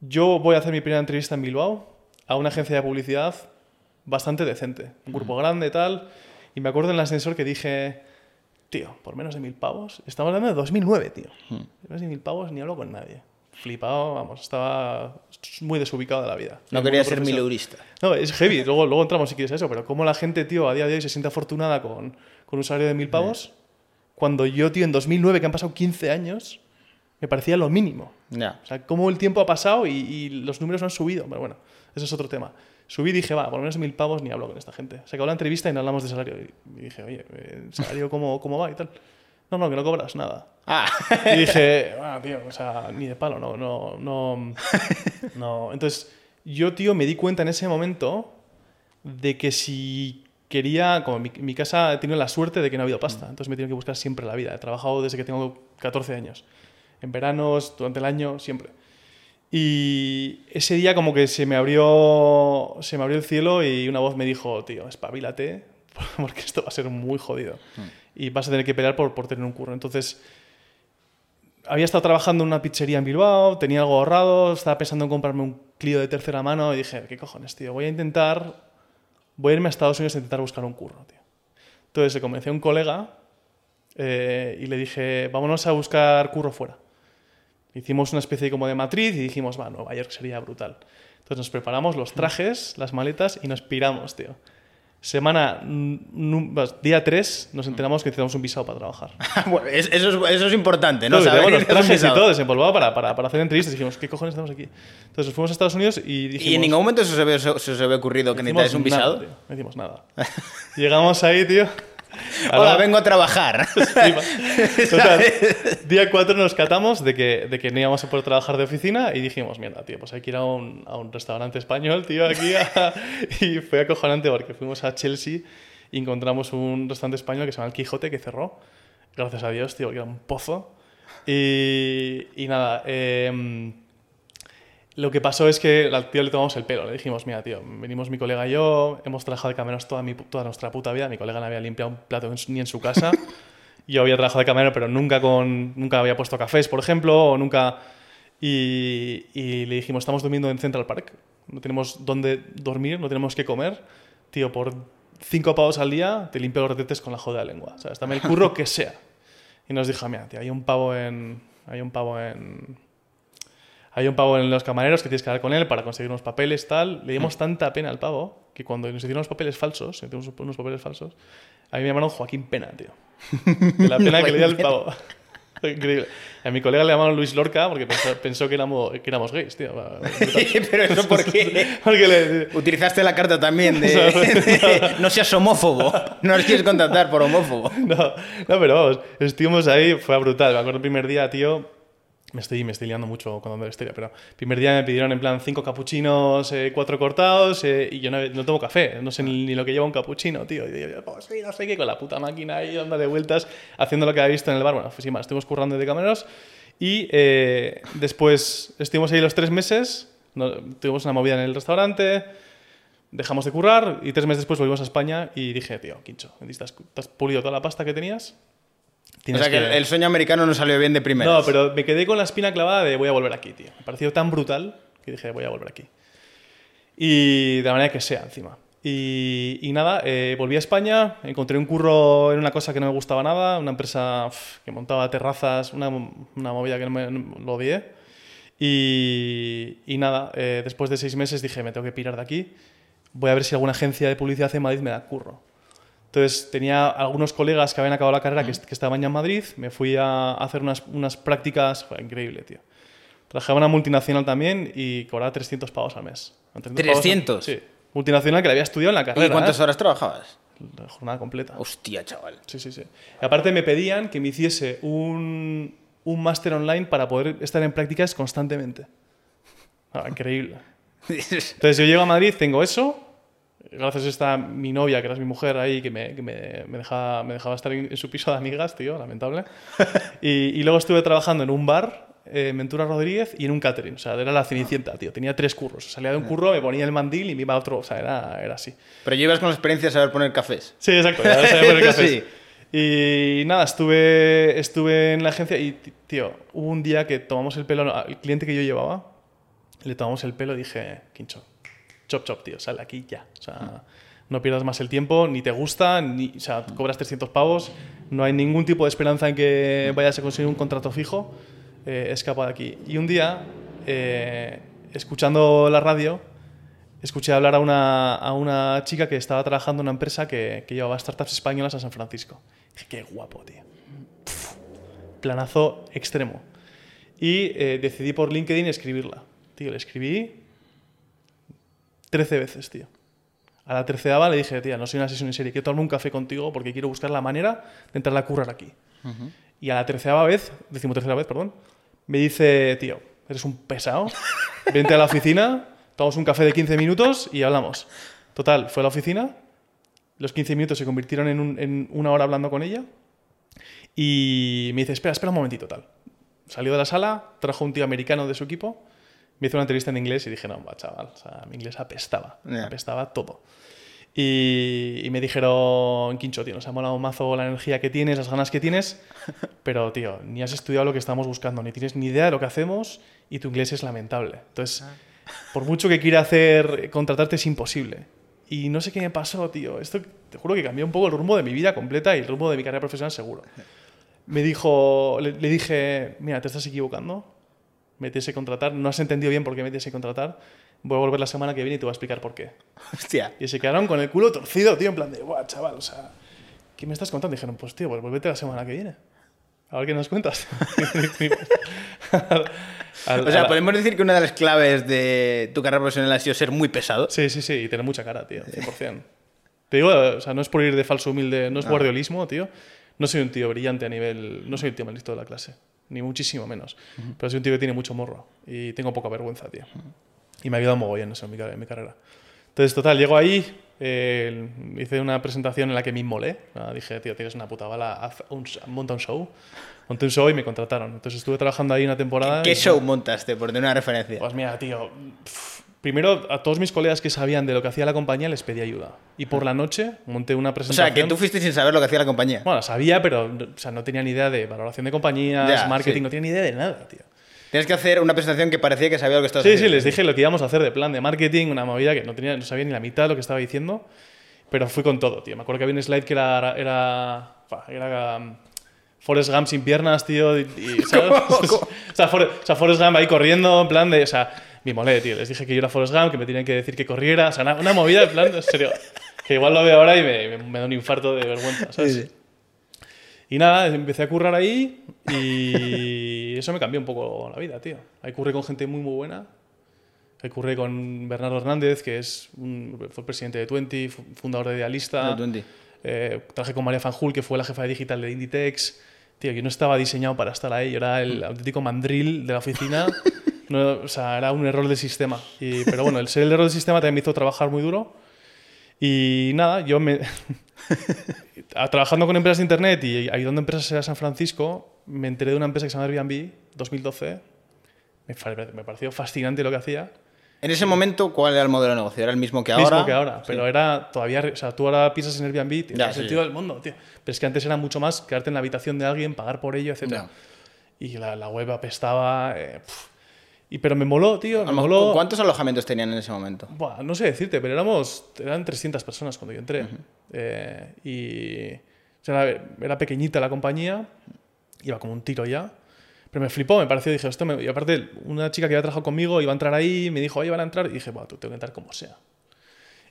Speaker 1: Yo voy a hacer mi primera entrevista en Bilbao a una agencia de publicidad bastante decente, un grupo grande y tal. Y me acuerdo en el ascensor que dije, tío, por menos de mil pavos. Estamos hablando de 2009, tío. Por menos de mil pavos ni hablo con nadie. Flipado, vamos, estaba muy desubicado de la vida.
Speaker 2: No quería ser mileurista.
Speaker 1: No, es heavy. Luego, luego entramos si quieres a eso, pero cómo la gente, tío, a día de hoy se siente afortunada con, con un salario de mil pavos, cuando yo, tío, en 2009, que han pasado 15 años, me parecía lo mínimo.
Speaker 2: Ya.
Speaker 1: O sea, cómo el tiempo ha pasado y, y los números no han subido. Pero bueno, eso es otro tema. Subí y dije, va, por lo menos mil pavos ni hablo con esta gente. Se acabó la entrevista y no hablamos de salario. Y dije, oye, eh, ¿el salario cómo, cómo va y tal? No, no, que no cobras nada.
Speaker 2: Ah,
Speaker 1: Y dije, bueno, tío, o sea, ni de palo, no, no, no, no. Entonces, yo, tío, me di cuenta en ese momento de que si quería, como mi, mi casa tenido la suerte de que no ha habido pasta, entonces me he tenido que buscar siempre la vida. He trabajado desde que tengo 14 años, en veranos, durante el año, siempre. Y ese día como que se me abrió, se me abrió el cielo y una voz me dijo, tío, espabilate, [laughs] porque esto va a ser muy jodido. Y vas a tener que pelear por, por tener un curro. Entonces, había estado trabajando en una pizzería en Bilbao, tenía algo ahorrado, estaba pensando en comprarme un Clio de tercera mano y dije, ¿qué cojones, tío? Voy a intentar, voy a irme a Estados Unidos a intentar buscar un curro, tío. Entonces le convencí a un colega eh, y le dije, vámonos a buscar curro fuera. Hicimos una especie como de matriz y dijimos, va, Nueva York sería brutal. Entonces nos preparamos los trajes, las maletas y nos piramos, tío. Semana, día 3, nos enteramos que necesitamos un visado para trabajar. [laughs]
Speaker 2: bueno, es- eso, es, eso es importante, ¿no? Saber
Speaker 1: teníamos los [laughs] trajes y todo desempolvado para, para, para hacer entrevistas. Dijimos, ¿qué cojones estamos aquí? Entonces nos fuimos a Estados Unidos y dijimos...
Speaker 2: ¿Y en ningún momento se os había, se os había ocurrido que necesitáis un
Speaker 1: nada,
Speaker 2: visado?
Speaker 1: tío, no hicimos nada. [laughs] Llegamos ahí, tío.
Speaker 2: Hola,
Speaker 1: Ahora-
Speaker 2: vengo a trabajar. [laughs]
Speaker 1: Total, [laughs] día 4 nos catamos de que, de que no íbamos a poder trabajar de oficina y dijimos, mierda, tío, pues hay que ir a un, a un restaurante español, tío, aquí. a- [laughs] y fue acojonante porque fuimos a Chelsea y encontramos un restaurante español que se llama El Quijote, que cerró. Gracias a Dios, tío, que era un pozo. Y, y nada, em, lo que pasó es que al tío le tomamos el pelo. Le dijimos, mira, tío, venimos mi colega y yo, hemos trabajado de camareros toda, mi, toda nuestra puta vida. Mi colega no había limpiado un plato en ni en su casa. [laughs] yo había trabajado de camarero, pero nunca, con, nunca había puesto cafés, por ejemplo, o nunca... Y, y le dijimos, estamos durmiendo en Central Park, no tenemos dónde dormir, no tenemos qué comer. Tío, por cinco pavos al día te limpio los retetes con la joda de lengua. Sea, dame el curro que sea. Y nos dijo, mira, tío, hay un pavo en... Hay un pavo en... Hay un pavo en los camareros que tienes que hablar con él para conseguir unos papeles, tal. Le dimos tanta pena al pavo que cuando nos hicieron los papeles falsos, hicimos unos papeles falsos, a mí me llamaron Joaquín Pena, tío. De la [laughs] pena que le di al pavo. [laughs] Increíble. A mi colega le llamaron Luis Lorca porque pensó, pensó que, éramos, que éramos gays, tío. [laughs]
Speaker 2: Pero eso por qué?
Speaker 1: Porque le,
Speaker 2: Utilizaste la carta también de, de no seas homófobo. No nos quieres contratar por homófobo.
Speaker 1: No, no, pero vamos, estuvimos ahí, fue brutal. Me acuerdo el primer día, tío. Me estoy, me estoy liando mucho contando la historia, pero primer día me pidieron en plan cinco capuchinos, eh, cuatro cortados, eh, y yo no, no tomo café, no sé ni, lo que lleva un capuchino, tío. Y yo, pues sí, no sé qué, con la puta máquina ahí dándole vueltas, haciendo lo que había visto en el bar. Bueno, pues sin más, estuvimos currando de camareros. Y eh, después estuvimos ahí los tres meses, tuvimos una movida en el restaurante, dejamos de currar y tres meses después volvimos a España y dije, tío, Quincho, ¿te has, te has pulido toda la pasta que tenías?
Speaker 2: O sea que el- el sueño americano no salió bien de primera.
Speaker 1: No, pero me quedé con la espina clavada de voy a volver aquí, tío. Me pareció tan brutal que dije, voy a volver aquí. Y de la manera que sea, encima. Y, y nada, eh, volví a España, encontré un curro en una cosa que no me gustaba nada, una empresa que montaba terrazas, una, una movida que no me no- lo odié. Y, y nada, eh, después de seis meses dije, me tengo que pirar de aquí, voy a ver si alguna agencia de publicidad en Madrid me da curro. Entonces tenía algunos colegas que habían acabado la carrera que, que estaban ya en Madrid. Me fui a hacer unas, unas prácticas. Fue increíble, tío. Trabajaba en una multinacional también y cobraba 300 pavos al mes. 300. pavos al-
Speaker 2: 300?
Speaker 1: sí. Multinacional que la había estudiado en la carrera.
Speaker 2: ¿Y cuántas
Speaker 1: ¿eh?
Speaker 2: horas trabajabas?
Speaker 1: La jornada completa.
Speaker 2: Hostia, chaval.
Speaker 1: Sí, sí, sí. Y aparte me pedían que me hiciese un, un máster online para poder estar en prácticas constantemente. Ah, increíble. [laughs] Entonces yo llego a Madrid, tengo eso. Gracias a esta mi novia, que era mi mujer ahí, que me, que me, me dejaba, me dejaba estar en, su piso de amigas, tío, lamentable. [laughs] Y, y luego estuve trabajando en un bar, eh, en Ventura Rodríguez, y en un catering. O sea, era la cenicienta, tío. Tenía tres curros. Salía de un curro, me ponía el mandil y me iba a otro. O sea, era, era así.
Speaker 2: Pero llevas con la experiencia de saber poner cafés.
Speaker 1: Sí, exacto. ya sabía poner [laughs] cafés.
Speaker 2: Sí.
Speaker 1: Y nada, estuve, estuve en la agencia y, tío, hubo un día que tomamos el pelo al cliente que yo llevaba, le tomamos el pelo y dije, Quincho, chop chop, tío, sal aquí ya. O sea, no pierdas más el tiempo, ni te gusta, ni, o sea, cobras 300 pavos, no hay ningún tipo de esperanza en que vayas a conseguir un contrato fijo, eh, escapa de aquí. Y un día, eh, escuchando la radio, escuché hablar a una, a una chica que estaba trabajando en una empresa que, que llevaba startups españolas a San Francisco. Dije, qué guapo, tío. Planazo extremo. Y eh, decidí por LinkedIn escribirla. Tío, le escribí 13 veces, tío. A la tercera le dije, tía, no soy una sesión en serie, quiero tomarme un café contigo porque quiero buscar la manera de entrar a currar aquí. Y a la tercera vez, decimotercera vez, perdón, me dice, tío, eres un pesado, vente a la oficina, tomamos un café de 15 minutos y hablamos. Total, fue a la oficina, los 15 minutos se convirtieron en, un- en una hora hablando con ella y me dice, espera, espera un momentito, tal. Salió de la sala, trajo un tío americano de su equipo, me hizo una entrevista en inglés y dije, no, va, chaval, o sea, mi inglés apestaba,
Speaker 2: Ya.
Speaker 1: apestaba todo. Y, y me dijeron, Quincho, tío, nos ha molado un mazo la energía que tienes, las ganas que tienes, [laughs] pero, tío, ni has estudiado lo que estamos buscando, ni tienes ni idea de lo que hacemos y tu inglés es lamentable. Entonces, por mucho que quiera hacer, contratarte es imposible. Y no sé qué me pasó, tío. Esto te juro que cambió un poco el rumbo de mi vida completa y el rumbo de mi carrera profesional seguro. Me dijo, le, le dije, mira, te estás equivocando, me tienes que contratar, no has entendido bien por qué me tienes que contratar, voy a volver la semana que viene y te voy a explicar por qué.
Speaker 2: Hostia.
Speaker 1: Y se quedaron con el culo torcido, tío, en plan de, guau, chaval, o sea, ¿qué me estás contando? dijeron, pues tío, pues vuélvete la semana que viene. A ver qué nos cuentas. [laughs] Al-
Speaker 2: O sea,
Speaker 1: la-
Speaker 2: podemos decir que una de las claves de tu carrera profesional ha sido ser muy pesado.
Speaker 1: Sí, sí, sí, y tener mucha cara, tío, 100%. Te digo, o sea, no es por ir de falso humilde, no es guardiolismo, tío. No soy un tío brillante a nivel. No soy el tío más listo de la clase, ni muchísimo menos. Pero soy un tío que tiene mucho morro y tengo poca vergüenza, tío. Y me ha ayudado mogollón eso en mi, en mi carrera. Entonces, total, llego ahí, eh, hice una presentación en la que me inmolé. Ah, dije, tío, tienes una puta bala, haz un, monta un show. Monté un show y me contrataron. Entonces estuve trabajando ahí una temporada.
Speaker 2: ¿Qué
Speaker 1: y-
Speaker 2: show montaste, por tener una referencia?
Speaker 1: pues mira, tío. pf, Primero, a todos mis colegas que sabían de lo que hacía la compañía les pedí ayuda. Y por la noche monté una
Speaker 2: O
Speaker 1: presentación.
Speaker 2: sea, que tú fuiste sin saber lo que hacía la compañía.
Speaker 1: Bueno, sabía, pero no- o sea, no tenía ni idea de valoración de compañías,
Speaker 2: Ya,
Speaker 1: marketing,
Speaker 2: sí.
Speaker 1: no tenía ni idea de nada, tío.
Speaker 2: Tienes que hacer una presentación que parecía que sabía lo que estabas
Speaker 1: Sí, sí,
Speaker 2: haciendo.
Speaker 1: les dije lo que íbamos a hacer de plan de marketing, una movida que no, tenía, no sabía ni la mitad de lo que estaba diciendo, pero fui con todo, tío. Me acuerdo que había un slide que era. Era. era um, Forrest Gump sin piernas, tío. Y, y, [laughs] ¿sabes? [laughs] o, sea, Forrest, o sea, Forrest Gump ahí corriendo, en plan de. O sea, me molé, tío. Les dije que yo era Forrest Gump, que me tenían que decir que corriera. O sea, una, una movida, en plan, en serio. Que igual lo veo ahora y me, me- me da un infarto de vergüenza, ¿sabes?
Speaker 2: Sí, sí.
Speaker 1: Y nada, empecé a currar ahí y eso me cambió un poco la vida, tío. Ahí curré con gente muy, muy buena. Ahí curré con Bernardo Hernández, que es un- fue presidente de Twenty, fu- fundador de Idealista.
Speaker 2: De Twenty.
Speaker 1: Eh, trabajé con María Fanjul, que fue la jefa de digital de Inditex. Tío, yo no estaba diseñado para estar ahí. Yo era el auténtico mandril de la oficina. [laughs] No, o sea, era un error del sistema. Y- pero bueno, el ser el error del sistema también me hizo trabajar muy duro. Y nada, yo me... [laughs] trabajando con empresas de internet y ayudando a empresas a San Francisco, me enteré de una empresa que se llama Airbnb, 2012. Me, pareció fascinante lo que hacía.
Speaker 2: En ese momento, ¿cuál era el modelo de negocio? ¿Era el mismo que
Speaker 1: Mismo
Speaker 2: ahora?
Speaker 1: que ahora, pero era todavía, o sea, tú ahora piensas en Airbnb, tiene el
Speaker 2: sí.
Speaker 1: sentido del mundo, tío. Pero es que antes era mucho más quedarte en la habitación de alguien, pagar por ello, etc.
Speaker 2: Ya.
Speaker 1: Y la, la web apestaba. eh. Y, pero me moló, tío. Me
Speaker 2: lo
Speaker 1: moló.
Speaker 2: ¿Cuántos alojamientos tenían en ese momento?
Speaker 1: Buah, no sé decirte, pero éramos, eran 300 personas cuando yo entré. Eh, y o sea, era, era pequeñita la compañía, iba como un tiro ya. Pero me flipó, me pareció, dije, esto me... Y aparte, una chica que había trabajado conmigo iba a entrar ahí, me dijo, oye, van a entrar. Y dije, bueno, tú tengo que entrar como sea.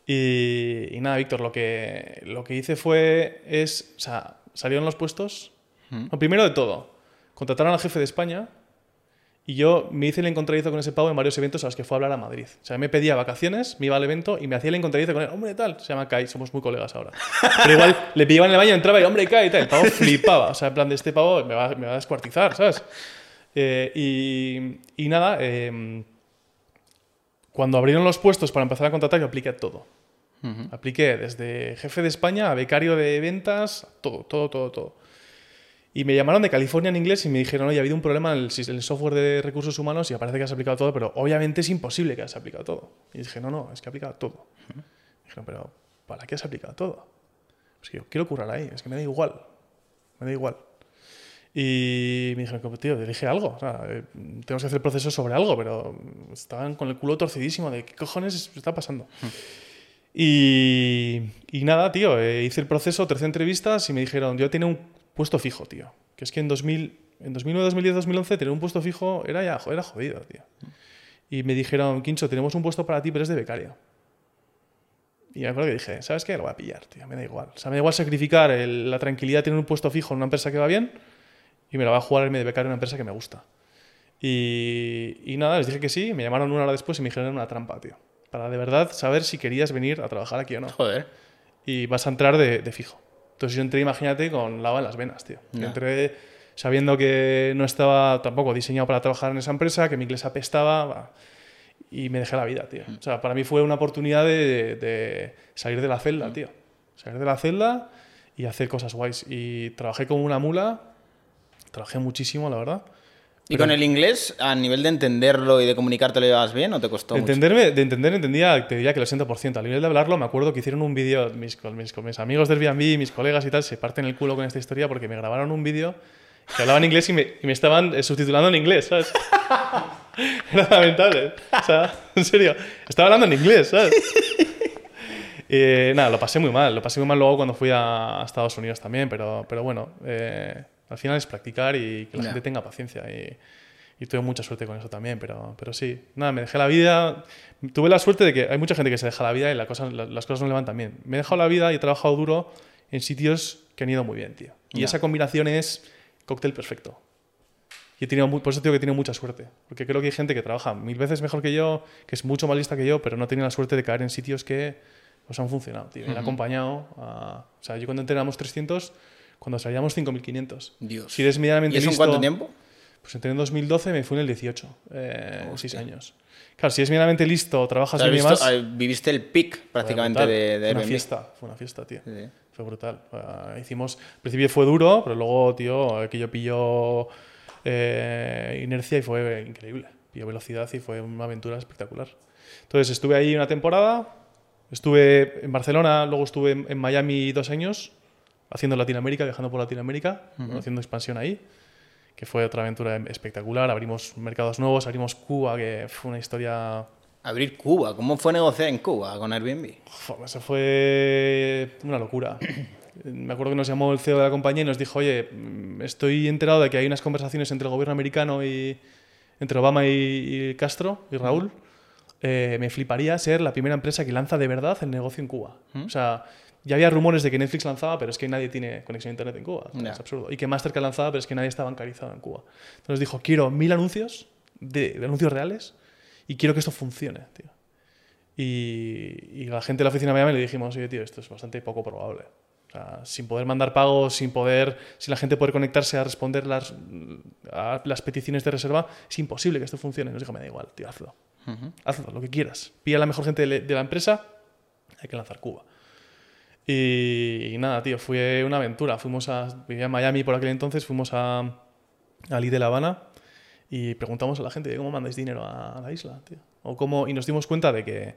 Speaker 1: Y, y nada, Víctor, lo que, lo que hice fue, es, o sea, salieron los puestos. No, primero de todo, contrataron al jefe de España y yo me hice el encontradizo con ese pavo en varios eventos a los que fue a hablar a Madrid. O sea, me pedía vacaciones, me iba al evento y me hacía el encontradizo con él. Hombre, tal, se llama Kai, somos muy colegas ahora. Pero igual le pillaba en el baño, entraba y, hombre, Kai, tal. El pavo flipaba. O sea, en plan de este pavo me va, me va a descuartizar, ¿sabes? Eh, y, y nada, eh, cuando abrieron los puestos para empezar a contratar, yo apliqué todo. Apliqué desde jefe de España a becario de ventas, todo, todo, todo, todo. Y me llamaron de California en inglés y me dijeron, oye, ha habido un problema en el, en el software de recursos humanos y aparece que has aplicado todo, pero obviamente es imposible que has aplicado todo. Y dije, no, no, es que he aplicado todo. Dijeron, pero ¿para qué has aplicado todo? Pues que yo quiero currar ahí, es que me da igual. Me da igual. Y me dijeron, tío, elige algo. O sea, eh, tenemos que hacer el proceso sobre algo, pero estaban con el culo torcidísimo de qué cojones está pasando. Y, y nada, tío, eh, hice el proceso, tercera entrevistas y me dijeron, yo tenía un puesto fijo, tío. Que es que en 2000, en 2009, 2010, 2011 tener un puesto fijo era ya era jodido, tío. Y me dijeron, Quincho, tenemos un puesto para ti, pero es de becario. Y me acuerdo que dije, ¿sabes qué? Lo voy a pillar, tío, me da igual. O sea, me da igual sacrificar el- la tranquilidad de tener un puesto fijo en una empresa que va bien y me la voy a jugar irme de becario en una empresa que me gusta. Y, y nada, les dije que sí, me llamaron una hora después y me dijeron una trampa, tío. Para de verdad saber si querías venir a trabajar aquí o no.
Speaker 2: Joder.
Speaker 1: Y vas a entrar de, de fijo. Entonces yo entré, imagínate, con lava en las venas, tío.
Speaker 2: Ya.
Speaker 1: entré sabiendo que no estaba tampoco diseñado para trabajar en esa empresa, que mi inglés apestaba, va, y me dejé la vida, tío. O sea, para mí fue una oportunidad de, de salir de la celda, tío. Salir de la celda y hacer cosas guays. Y trabajé como una mula, trabajé muchísimo, la verdad.
Speaker 2: ¿Y con el inglés, a nivel de entenderlo y de comunicarte, lo llevas bien o te costó
Speaker 1: De
Speaker 2: mucho?
Speaker 1: entenderme, de entender, entendía, te diría que el 80%. A nivel de hablarlo, me acuerdo que hicieron un vídeo, mis, mis, mis amigos del Airbnb, mis colegas y tal, se parten el culo con esta historia porque me grabaron un vídeo que hablaba en inglés y me, y me estaban eh, subtitulando en inglés, ¿sabes? [laughs] Era lamentable. O sea, en serio, estaba hablando en inglés, ¿sabes? [laughs] Eh, nada, lo pasé muy mal. Lo pasé muy mal luego cuando fui a, a Estados Unidos también, pero, pero bueno, eh, al final es practicar y que la gente tenga paciencia. Y, y tuve mucha suerte con eso también, pero, pero sí. Nada, me dejé la vida. Tuve la suerte de que hay mucha gente que se deja la vida y la cosa- la- las cosas no le van tan bien. Me he dejado la vida y he trabajado duro en sitios que han ido muy bien, tío. Y esa combinación es cóctel perfecto. Y he tenido, por eso digo que he tenido mucha suerte. Porque creo que hay gente que trabaja mil veces mejor que yo, que es mucho más lista que yo, pero no tiene la suerte de caer en sitios que pues, han funcionado. Tío. Me han acompañado a... O sea, yo cuando entré éramos 300, cuando salíamos 5.500.
Speaker 2: Dios.
Speaker 1: Si eres medianamente
Speaker 2: ¿Y eso en
Speaker 1: listo-
Speaker 2: cuánto tiempo?
Speaker 1: Pues entré en 2012, me fui en el 18. Eh, seis años. Claro, si eres medianamente listo, trabajas
Speaker 2: visto-
Speaker 1: demás...
Speaker 2: ah, viviste el pic prácticamente de, de
Speaker 1: Fue una fiesta, fue una fiesta, tío.
Speaker 2: Sí.
Speaker 1: Fue brutal. Ah, hicimos, al principio fue duro, pero luego, tío, que yo pilló eh, inercia y fue increíble. Pilló velocidad y fue una aventura espectacular. Entonces estuve ahí una temporada, estuve en Barcelona, luego estuve en, en Miami dos años, haciendo Latinoamérica, viajando por Latinoamérica, haciendo expansión ahí, que fue otra aventura espectacular. Abrimos mercados nuevos, abrimos Cuba, que fue una historia
Speaker 2: Abrir Cuba. ¿Cómo fue negociar en Cuba con Airbnb?
Speaker 1: Uf, Eso fue una locura. [clears throat] Me acuerdo que nos llamó el CEO de la compañía y nos dijo, oye, mm, estoy enterado de que hay unas conversaciones entre el gobierno americano y entre Obama y, y Castro y Raúl. Eh, me fliparía ser la primera empresa que lanza de verdad el negocio en Cuba. O sea, ya había rumores de que Netflix lanzaba, pero es que nadie tiene conexión a internet en Cuba. Es absurdo. Y que Mastercard lanzaba, pero es que nadie está bancarizado en Cuba. Entonces dijo, quiero mil anuncios, de, de anuncios reales, y quiero que esto funcione, tío. Y, y la gente de la oficina de Miami le dijimos, oye, tío, esto es bastante poco probable. O sea, sin poder mandar pagos, sin poder, sin la gente poder conectarse a responder las, a las peticiones de reserva, es imposible que esto funcione. Nos dijo, me da igual, tío, hazlo. Hazlo, lo que quieras. Pilla a la mejor gente de, de la empresa, hay que lanzar Cuba. Y, y nada, tío, fue una aventura. Fuimos a, vivía en Miami por aquel entonces, fuimos a, a Lee de La Habana y preguntamos a la gente, ¿cómo mandáis dinero a, la isla, tío? O cómo, y nos dimos cuenta de que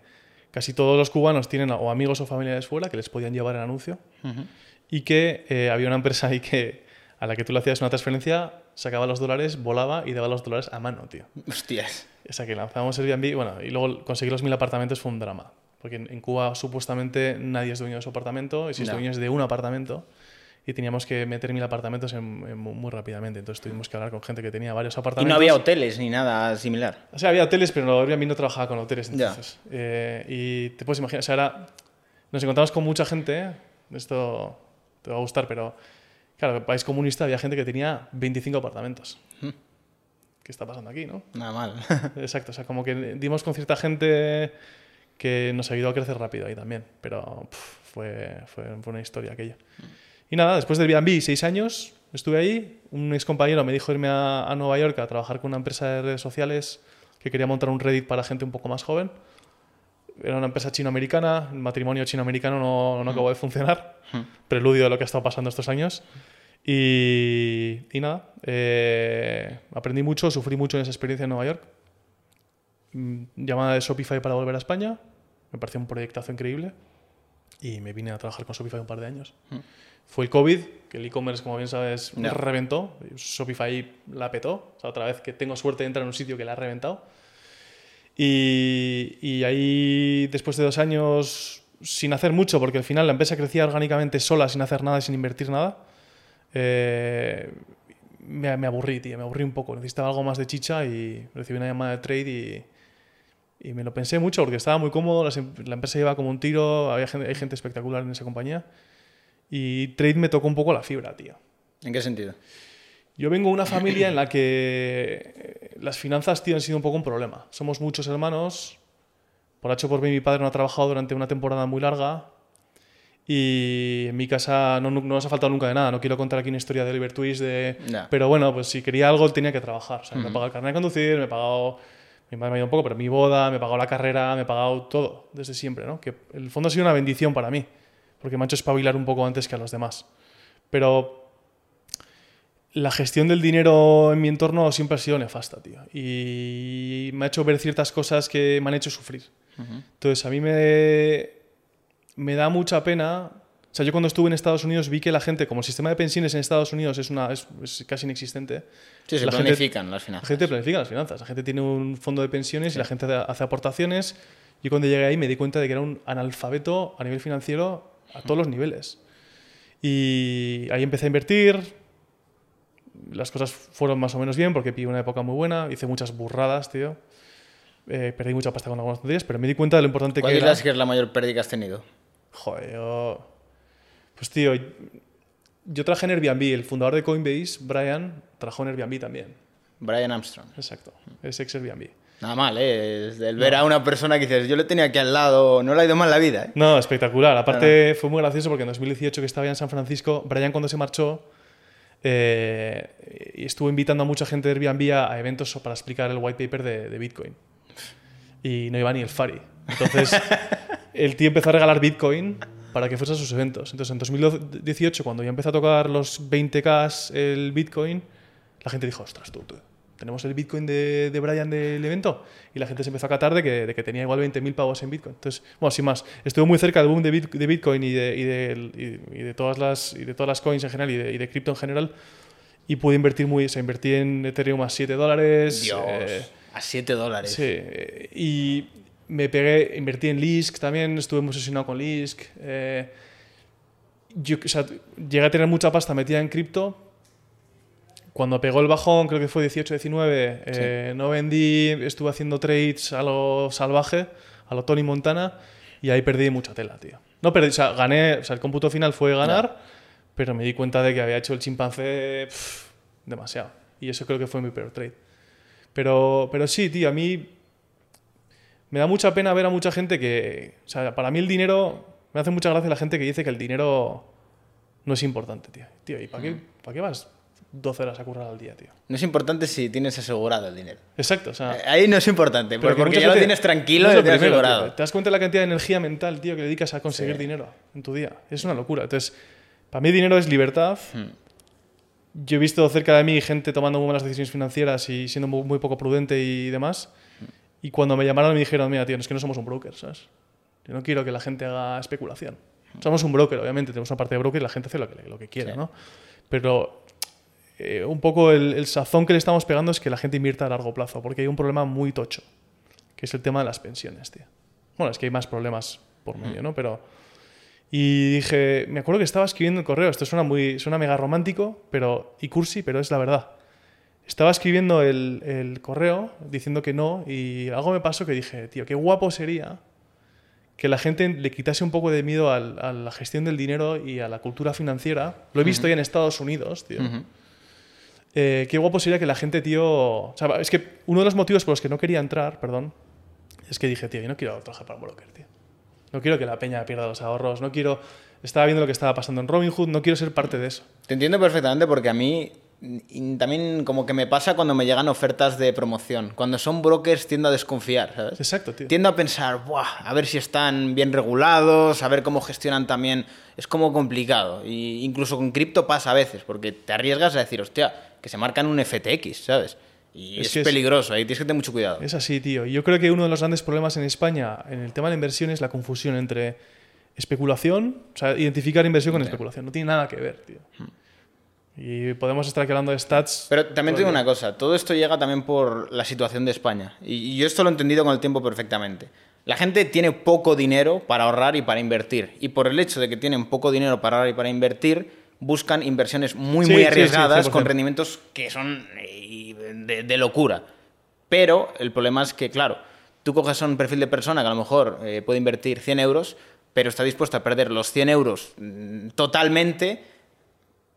Speaker 1: casi todos los cubanos tienen o amigos o familiares fuera que les podían llevar el anuncio y que eh, había una empresa ahí que a la que tú le hacías una transferencia, sacaba los dólares, volaba y daba los dólares a mano, tío.
Speaker 2: Hostias.
Speaker 1: O sea, que lanzamos Airbnb, bueno, y luego conseguir los mil apartamentos fue un drama. Porque en, en Cuba supuestamente nadie es dueño de su apartamento, y si es
Speaker 2: Ya.
Speaker 1: dueño es de un apartamento, y teníamos que meter mil apartamentos en- en muy, rápidamente. Entonces tuvimos que hablar con gente que tenía varios
Speaker 2: Y
Speaker 1: apartamentos.
Speaker 2: no había hoteles ni nada similar.
Speaker 1: O sea, había hoteles, pero Airbnb no trabajaba con hoteles entonces. Eh, y te puedes imaginar, o sea, era Nos encontramos con mucha gente, ¿eh? esto te va a gustar, pero claro, en el país comunista había gente que tenía 25 apartamentos. ¿Qué está pasando aquí, no?
Speaker 2: Nada mal.
Speaker 1: Exacto, o sea, como que dimos con cierta gente que nos ayudó a crecer rápido ahí también, pero fue, fue, fue una historia aquella. Y nada, después del Airbnb, seis años, estuve ahí, un ex compañero me dijo irme a, a Nueva York a trabajar con una empresa de redes sociales que quería montar un Reddit para gente un poco más joven. Era una empresa chino-americana, el matrimonio chino-americano no, no acabó de funcionar, [laughs] preludio de lo que ha estado pasando estos años. Y, y nada, eh, aprendí mucho, sufrí mucho en esa experiencia en Nueva York. Mm, Llamada de Shopify para volver a España, me pareció un proyectazo increíble y me vine a trabajar con Shopify un par de años. Fue el COVID, que el e-commerce, como bien sabes,
Speaker 2: Ya.
Speaker 1: reventó. Shopify la petó. O sea, otra vez que tengo suerte de entrar en un sitio que la ha reventado. Y, y ahí, después de dos años, sin hacer mucho, porque al final la empresa crecía orgánicamente sola, sin hacer nada, sin invertir nada, eh, me, me aburrí, tío, me aburrí un poco. Necesitaba algo más de chicha y recibí una llamada de trade y, y me lo pensé mucho porque estaba muy cómodo, la empresa iba como un tiro, había gente, hay gente espectacular en esa compañía. Y trade me tocó un poco la fibra, tío.
Speaker 2: ¿En qué sentido?
Speaker 1: Yo vengo de una familia en la que eh, las finanzas, tío, han sido un poco un problema. Somos muchos hermanos. Por H por B, mi padre no ha trabajado durante una temporada muy larga. Y en mi casa no, no nos ha faltado nunca de nada. No quiero contar aquí una historia de Oliver Twist, de... Pero bueno, pues si quería algo tenía que trabajar. O sea, me he pagado el carnet de conducir, me he pagado... Mi madre me ha ayudado un poco, pero mi boda, me he pagado la carrera, me he pagado todo, desde siempre, ¿no? Que el fondo ha sido una bendición para mí, porque me ha hecho espabilar un poco antes que a los demás. Pero la gestión del dinero en mi entorno siempre ha sido nefasta, tío. Y me ha hecho ver ciertas cosas que me han hecho sufrir. Entonces, a mí me, me da mucha pena. O sea, yo cuando estuve en Estados Unidos vi que la gente, como el sistema de pensiones en Estados Unidos es, una, es, es casi inexistente,
Speaker 2: Sí, se
Speaker 1: La gente-
Speaker 2: planifican las
Speaker 1: la
Speaker 2: finanzas.
Speaker 1: gente planifica las finanzas. La gente tiene un fondo de pensiones y la gente hace- aportaciones. Yo cuando llegué ahí me di cuenta de que era un analfabeto a nivel financiero a todos los niveles. Y ahí empecé a invertir. Las cosas fueron más o menos bien porque pillé una época muy buena. Hice muchas burradas, tío. Eh, perdí mucha pasta con algunas tonterías, pero me di cuenta de lo importante
Speaker 2: ¿Cuál
Speaker 1: que era.
Speaker 2: dirías que es la mayor pérdida que has tenido?
Speaker 1: Joder, yo... Pues tío, yo trabajé en Airbnb. El fundador de Coinbase, Brian, trabajó en Airbnb también.
Speaker 2: Brian Armstrong.
Speaker 1: Exacto. Es ex Airbnb.
Speaker 2: Nada mal, ¿eh? Es El ver a una persona que dices, yo le tenía aquí al lado, no le ha ido mal la vida, ¿eh?
Speaker 1: No, espectacular. Aparte, fue muy gracioso porque en 2018 que estaba ya en San Francisco, Brian cuando se marchó, eh, estuvo invitando a mucha gente de Airbnb a, a eventos para explicar el white paper de, de Bitcoin. Y no iba ni el Fari. Entonces, [laughs] el tío empezó a regalar Bitcoin para que fuese a sus eventos. Entonces, en 2018, cuando ya empezó a tocar los 20k el Bitcoin, la gente dijo, ostras, tú, tú, tenemos el Bitcoin de, de Brian del evento. Y la gente se empezó a catar de que, de que tenía igual 20.000 pavos en Bitcoin. Entonces, bueno, sin más, estuve muy cerca del boom de, Bit- de Bitcoin y de, y, de, y- y de todas las, y de todas las coins en general y de, y de cripto en general. Y pude invertir muy, o sea, invertí en Ethereum a 7 dólares.
Speaker 2: Dios,
Speaker 1: eh,
Speaker 2: a 7 dólares.
Speaker 1: Sí, y me pegué, invertí en Lisk también, estuve muy obsesionado con Lisk. eh, yo, o sea, llegué a tener mucha pasta metida en cripto. Cuando pegó el bajón, creo que fue 18-19, eh, no vendí, estuve haciendo trades a lo salvaje, a lo Tony Montana, y ahí perdí mucha tela, tío. No perdí, o sea, gané, o sea, el cómputo final fue ganar, pero me di cuenta de que había hecho el chimpancé pff, demasiado. Y eso creo que fue mi peor trade. Pero, pero sí, tío, a mí me da mucha pena ver a mucha gente que. O sea, para mí el dinero. Me hace mucha gracia la gente que dice que el dinero no es importante, tío. Tío, ¿y para qué, para qué vas 12 horas a currar al día, tío?
Speaker 2: No es importante si tienes asegurado el dinero.
Speaker 1: Exacto, o sea.
Speaker 2: Eh, Ahí no es importante,
Speaker 1: pero que
Speaker 2: porque ya lo tienes tranquilo
Speaker 1: no
Speaker 2: y
Speaker 1: lo
Speaker 2: tienes
Speaker 1: primero,
Speaker 2: asegurado.
Speaker 1: tío. Te das cuenta de la cantidad de energía mental, tío, que dedicas a conseguir dinero en tu día. Es una locura. Entonces, para mí dinero es libertad.
Speaker 2: Hmm.
Speaker 1: Yo he visto cerca de mí gente tomando muy malas decisiones financieras y siendo muy, muy poco prudente y demás. Y cuando me llamaron me dijeron, mira, tío, es que no somos un broker, ¿sabes? Yo no quiero que la gente haga especulación. Somos un broker, obviamente, tenemos una parte de broker y la gente hace lo que, lo que quiere,
Speaker 2: Sí.
Speaker 1: ¿no? Pero eh, un poco el, el sazón que le estamos pegando es que la gente invierta a largo plazo, porque hay un problema muy tocho, que es el tema de las pensiones, tío. Bueno, es que hay más problemas por medio, ¿no? Pero... Y dije, me acuerdo que estaba escribiendo el correo, esto suena muy, suena mega romántico pero, y cursi, pero es la verdad. Estaba escribiendo el, el correo diciendo que no y algo me pasó que dije, tío, qué guapo sería que la gente le quitase un poco de miedo a la gestión del dinero y a la cultura financiera. Lo he visto ya en Estados Unidos, tío.
Speaker 2: Ujú.
Speaker 1: Eh, qué guapo sería que la gente, tío. O sea, es que uno de los motivos por los que no quería entrar, perdón, es que dije, tío, yo no quiero trabajar para un broker, tío. No quiero que la peña pierda los ahorros, no quiero. Estaba viendo lo que estaba pasando en Robinhood, no quiero ser parte de eso.
Speaker 2: Te entiendo perfectamente porque a mí y también como que me pasa cuando me llegan ofertas de promoción. Cuando son brokers tiendo a desconfiar, ¿sabes?
Speaker 1: Exacto, tío.
Speaker 2: Tiendo a pensar, Buah, a ver si están bien regulados, a ver cómo gestionan también. Es como complicado. Y incluso con cripto pasa a veces, porque te arriesgas a decir, hostia, que se marcan un FTX, ¿sabes? Y
Speaker 1: Es
Speaker 2: es,
Speaker 1: que es-
Speaker 2: peligroso, ahí tienes que tener mucho cuidado.
Speaker 1: Es así, tío. Yo creo que uno de los grandes problemas en España en el tema de la inversión es la confusión entre especulación, o sea, identificar inversión con especulación. No tiene nada que ver, tío. Y podemos estar aquí hablando de stats.
Speaker 2: Pero también te digo una cosa, todo esto llega también por la situación de España. Y, yo esto lo he entendido con el tiempo perfectamente. La gente tiene poco dinero para ahorrar y para invertir. Y por el hecho de que tienen poco dinero para ahorrar y para invertir, buscan inversiones muy,
Speaker 1: Sí,
Speaker 2: muy
Speaker 1: sí, sí,
Speaker 2: arriesgadas
Speaker 1: 100%.
Speaker 2: con rendimientos que son eh, de, de locura. Pero el problema es que, claro, tú coges a un perfil de persona que a lo mejor eh, puede invertir 100 euros, pero está dispuesto a perder los 100 euros mm, totalmente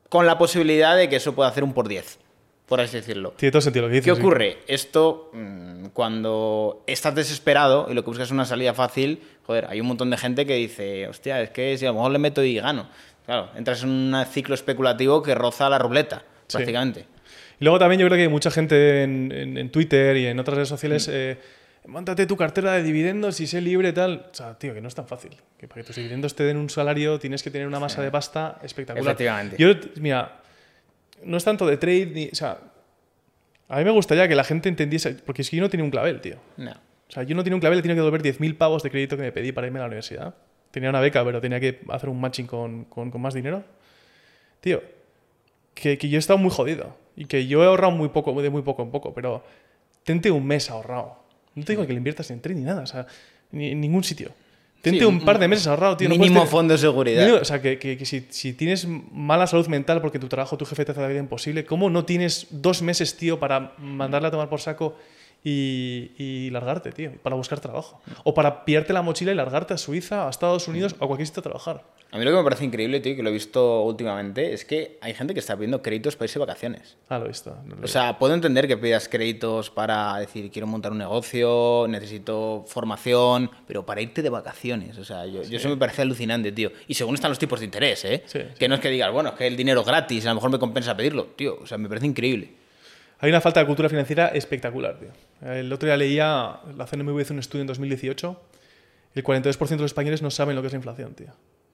Speaker 2: con la posibilidad de que eso pueda hacer un por 10, por así decirlo.
Speaker 1: Tiene todo sentido lo que dices.
Speaker 2: ¿Qué
Speaker 1: sí.
Speaker 2: ocurre? Esto, mm, cuando estás desesperado y lo que buscas es una salida fácil, joder, hay un montón de gente que dice, hostia, es que si a lo mejor le meto y gano. Claro, entras en un ciclo especulativo que roza la ruleta,
Speaker 1: Sí.
Speaker 2: prácticamente.
Speaker 1: Y luego también yo creo que hay mucha gente en, en- en Twitter y en otras redes
Speaker 2: Mm.
Speaker 1: sociales. Eh, Móntate tu cartera de dividendos y sé libre tal. O sea, tío, que no es tan fácil. Que para que tus dividendos te den un salario tienes que tener una masa de pasta espectacular.
Speaker 2: Efectivamente.
Speaker 1: Yo, mira, no es tanto de trade ni. O sea, a mí me gustaría que la gente entendiese. Porque es que yo no tenía un clavel, tío.
Speaker 2: No.
Speaker 1: O sea, yo no tenía un clavel, tenía que devolver 10.000 pavos de crédito que me pedí para irme a la universidad. Tenía una beca, pero tenía que hacer un matching con, con- con más dinero. Tío, que, que yo he estado muy jodido. Y que yo he ahorrado muy poco, de muy poco en poco, pero tente un mes ahorrado. No te digo que le inviertas en trade ni nada, o sea, ni en ningún sitio. Tente
Speaker 2: Sí,
Speaker 1: un par de meses ahorrado, tío. no
Speaker 2: Mínimo
Speaker 1: puedes tener-
Speaker 2: fondo de seguridad.
Speaker 1: Mínimo, o sea, que, que- que si, si tienes mala salud mental porque tu trabajo, tu jefe te hace la vida imposible, ¿cómo no tienes dos meses, tío, para mandarle a tomar por saco y, y largarte, tío? Para buscar trabajo. O para pillarte la mochila y largarte a Suiza, a Estados Unidos o a cualquier sitio a trabajar.
Speaker 2: A mí lo que me parece increíble, tío, que lo he visto últimamente, es que hay gente que está pidiendo créditos para irse de vacaciones.
Speaker 1: Ah, lo he visto. lo
Speaker 2: O sea, puedo entender que pidas créditos para decir, quiero montar un negocio, necesito formación, pero para irte de vacaciones. O sea, yo, yo eso me parece alucinante, tío. Y según están los tipos de interés, ¿eh?
Speaker 1: Sí,
Speaker 2: que no es que digas, bueno, es que el dinero es gratis, a lo mejor me compensa pedirlo. Tío, o sea, me parece increíble.
Speaker 1: Hay una falta de cultura financiera espectacular, tío. El otro día leía, la CNMV hizo un estudio en 2018, el 42% de los españoles no saben lo que es la inflación, tío.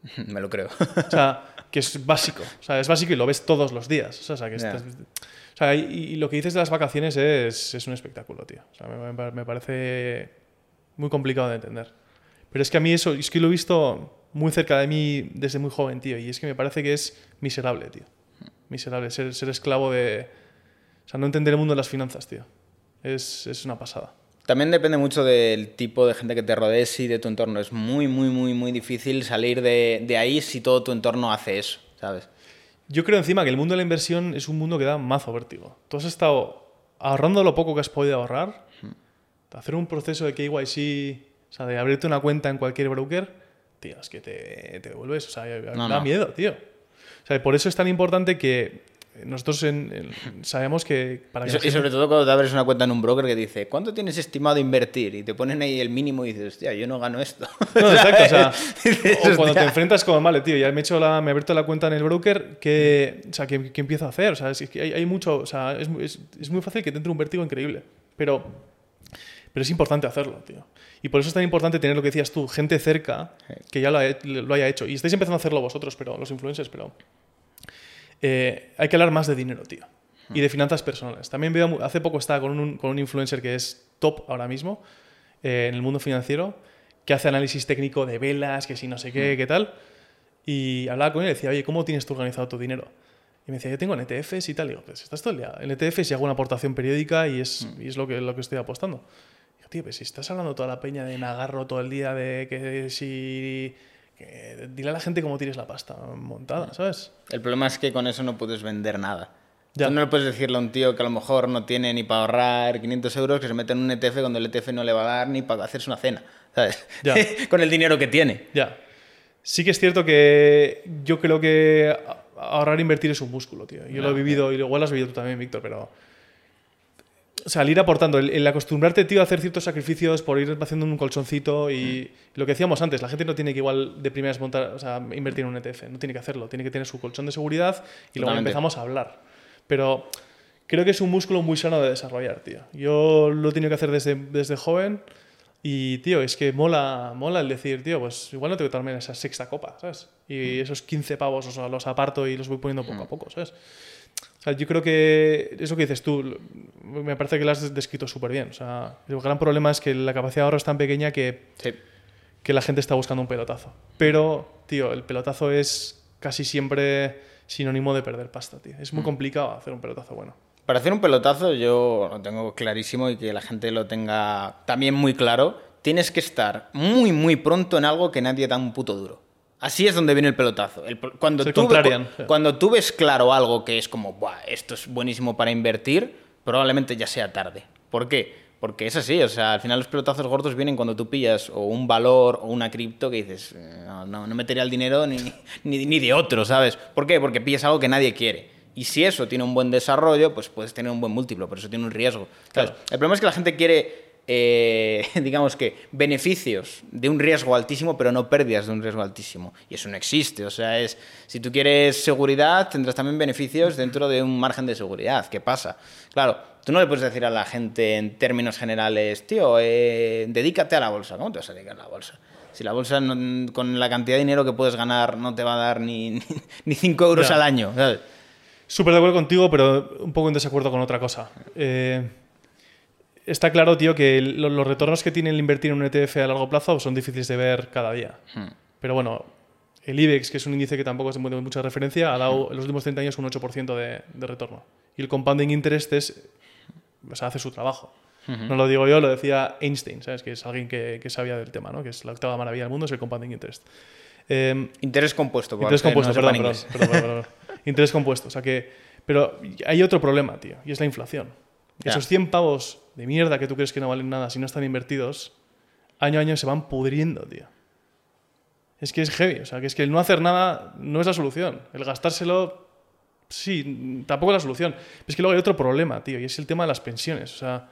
Speaker 1: [laughs]
Speaker 2: me lo creo.
Speaker 1: O sea, que es básico. O sea, es básico y lo ves todos los días. O sea, que estás- o sea, y, y lo que dices de las vacaciones es, es un espectáculo, tío. O sea, me, me- me parece muy complicado de entender. Pero es que a mí eso, es que lo he visto muy cerca de mí desde muy joven, tío. Y es que me parece que es miserable, tío. Miserable. Ser, ser esclavo de... O sea, no entender el mundo de las finanzas, tío. Es, es una pasada.
Speaker 2: También depende mucho del tipo de gente que te rodees y de tu entorno. Es muy, muy, muy, muy difícil salir de, de ahí si todo tu entorno hace eso, ¿sabes?
Speaker 1: Yo creo encima que el mundo de la inversión es un mundo que da mazo vértigo. Tú has estado ahorrando lo poco que has podido ahorrar, hacer un proceso de KYC, o sea, de abrirte una cuenta en cualquier broker, tío, es que te, te vuelves, o sea,
Speaker 2: No,
Speaker 1: da
Speaker 2: no.
Speaker 1: miedo, tío. O sea, por eso es tan importante que nosotros en- en- sabemos que para
Speaker 2: Y,
Speaker 1: que
Speaker 2: y
Speaker 1: gente-
Speaker 2: sobre todo cuando te abres una cuenta en un broker que dice, ¿cuánto tienes estimado invertir? Y te ponen ahí el mínimo y dices, hostia, yo no gano esto.
Speaker 1: No, exacto, o sea, [laughs]
Speaker 2: Dices,
Speaker 1: o cuando te enfrentas con, vale, tío, ya me he, hecho la, me he abierto la cuenta en el broker, ¿qué, o sea, ¿qué, qué empiezo a hacer? O sea, es que hay, hay mucho, o sea, es, es, es muy fácil que te entre un vértigo increíble, pero, pero es importante hacerlo, tío. Y por eso es tan importante tener lo que decías tú, gente cerca que ya lo, ha- lo haya hecho. Y estáis empezando a hacerlo vosotros, pero los influencers, pero eh, hay que hablar más de dinero, tío. Y de finanzas personales. También veo, hace poco estaba con un, con un influencer que es top ahora mismo eh, en el mundo financiero, que hace análisis técnico de velas, que si no sé qué, qué tal. Y hablaba con él y decía, oye, ¿cómo tienes tú organizado tu dinero? Y me decía, yo tengo en ETFs y tal. Y digo, pues estás todo el día en ETFs y hago una aportación periódica y es, y es lo, que, lo que estoy apostando. Y digo, tío, pues si estás hablando toda la peña de nagarro todo el día, de que si... que dile a la gente cómo tienes la pasta montada, ¿sabes?
Speaker 2: El problema es que con eso no puedes vender nada.
Speaker 1: Ya.
Speaker 2: Tú no le puedes decirle a un tío que a lo mejor no tiene ni para ahorrar 500 euros que se mete en un ETF cuando el ETF no le va a dar ni para hacerse una cena, ¿sabes?
Speaker 1: Ya. [laughs]
Speaker 2: Con el dinero que tiene.
Speaker 1: Ya. Sí que es cierto que yo creo que ahorrar e invertir es un músculo, tío. Yo lo he vivido, y igual lo has vivido tú también, Víctor, pero... O sea, el ir aportando, el, el acostumbrarte, tío, a hacer ciertos sacrificios por ir haciendo un colchoncito y lo que decíamos antes, la gente no tiene que igual de primeras montar, o sea, invertir en un ETF, no tiene que hacerlo, tiene que tener su colchón de seguridad y luego empezamos a hablar. Pero creo que es un músculo muy sano de desarrollar, tío. Yo lo he tenido que hacer desde, desde joven y, tío, es que mola, mola el decir, tío, pues igual no tengo que tomarme esa sexta copa, ¿sabes? Y esos 15 pavos o sea, los aparto y los voy poniendo poco a poco, ¿sabes? O sea, yo creo que eso que dices tú, me parece que lo has descrito súper bien. O sea, el gran problema es que la capacidad de ahorro es tan pequeña que,
Speaker 2: Sí.
Speaker 1: que la gente está buscando un pelotazo. Pero, tío, el pelotazo es casi siempre sinónimo de perder pasta, tío. Es muy complicado hacer un pelotazo bueno.
Speaker 2: Para hacer un pelotazo, yo lo tengo clarísimo y que la gente lo tenga también muy claro. Tienes que estar muy, muy pronto en algo que nadie da un puto duro. Así es donde viene el pelotazo. El cuando, tú, cuando ves claro algo que es como, Buah, esto es buenísimo para invertir, probablemente ya sea tarde. ¿Por qué? Porque es así, o sea, al final los pelotazos gordos vienen cuando tú pillas o un valor o una cripto que dices, "Eh, no, no, no metería el dinero ni, [laughs] ni, ni de otro, ¿sabes? ¿Por qué? Porque pillas algo que nadie quiere. Y si eso tiene un buen desarrollo, pues puedes tener un buen múltiplo, pero eso tiene un riesgo. ¿sabes?
Speaker 1: Claro.
Speaker 2: El problema es que la gente quiere, eh, [laughs] digamos que, beneficios de un riesgo altísimo, pero no pérdidas de un riesgo altísimo. Y eso no existe. O sea, es si tú quieres seguridad, tendrás también beneficios dentro de un margen de seguridad. ¿Qué pasa? Claro, tú no le puedes decir a la gente en términos generales, tío, eh, dedícate a la bolsa. ¿Cómo te vas a dedicar a la bolsa? Si la bolsa no- con la cantidad de dinero que puedes ganar no te va a dar ni, [laughs] ni 5 euros
Speaker 1: Ya.
Speaker 2: al año. ¿sabes?
Speaker 1: Súper de acuerdo contigo, pero un poco en desacuerdo con otra cosa. Eh, está claro, tío, que lo- los retornos que tiene el invertir en un ETF a largo plazo son difíciles de ver cada día. Pero bueno, el IBEX, que es un índice que tampoco es de mu- mucha referencia, ha dado en los últimos 30 años un 8% de, de retorno. Y el compounding interest es, o sea, hace su trabajo. No lo digo yo, lo decía Einstein, ¿sabes? Que es alguien que, que sabía del tema, ¿no? Que es la octava maravilla del mundo, es el compounding interest. Eh,
Speaker 2: Interés compuesto.
Speaker 1: Interés
Speaker 2: no
Speaker 1: compuesto, perdón, perdón, perdón, perdón, perdón. [laughs] Interés compuesto. O sea que. Pero hay otro problema, tío, y es la inflación.
Speaker 2: Ya.
Speaker 1: Esos 100 pavos de mierda que tú crees que no valen nada si no están invertidos, año a año se van pudriendo, tío. Es que es heavy. O sea, que es que el no hacer nada no es la solución. El gastárselo, sí, tampoco es la solución. Es que luego hay otro problema, tío, y es el tema de las pensiones. O sea,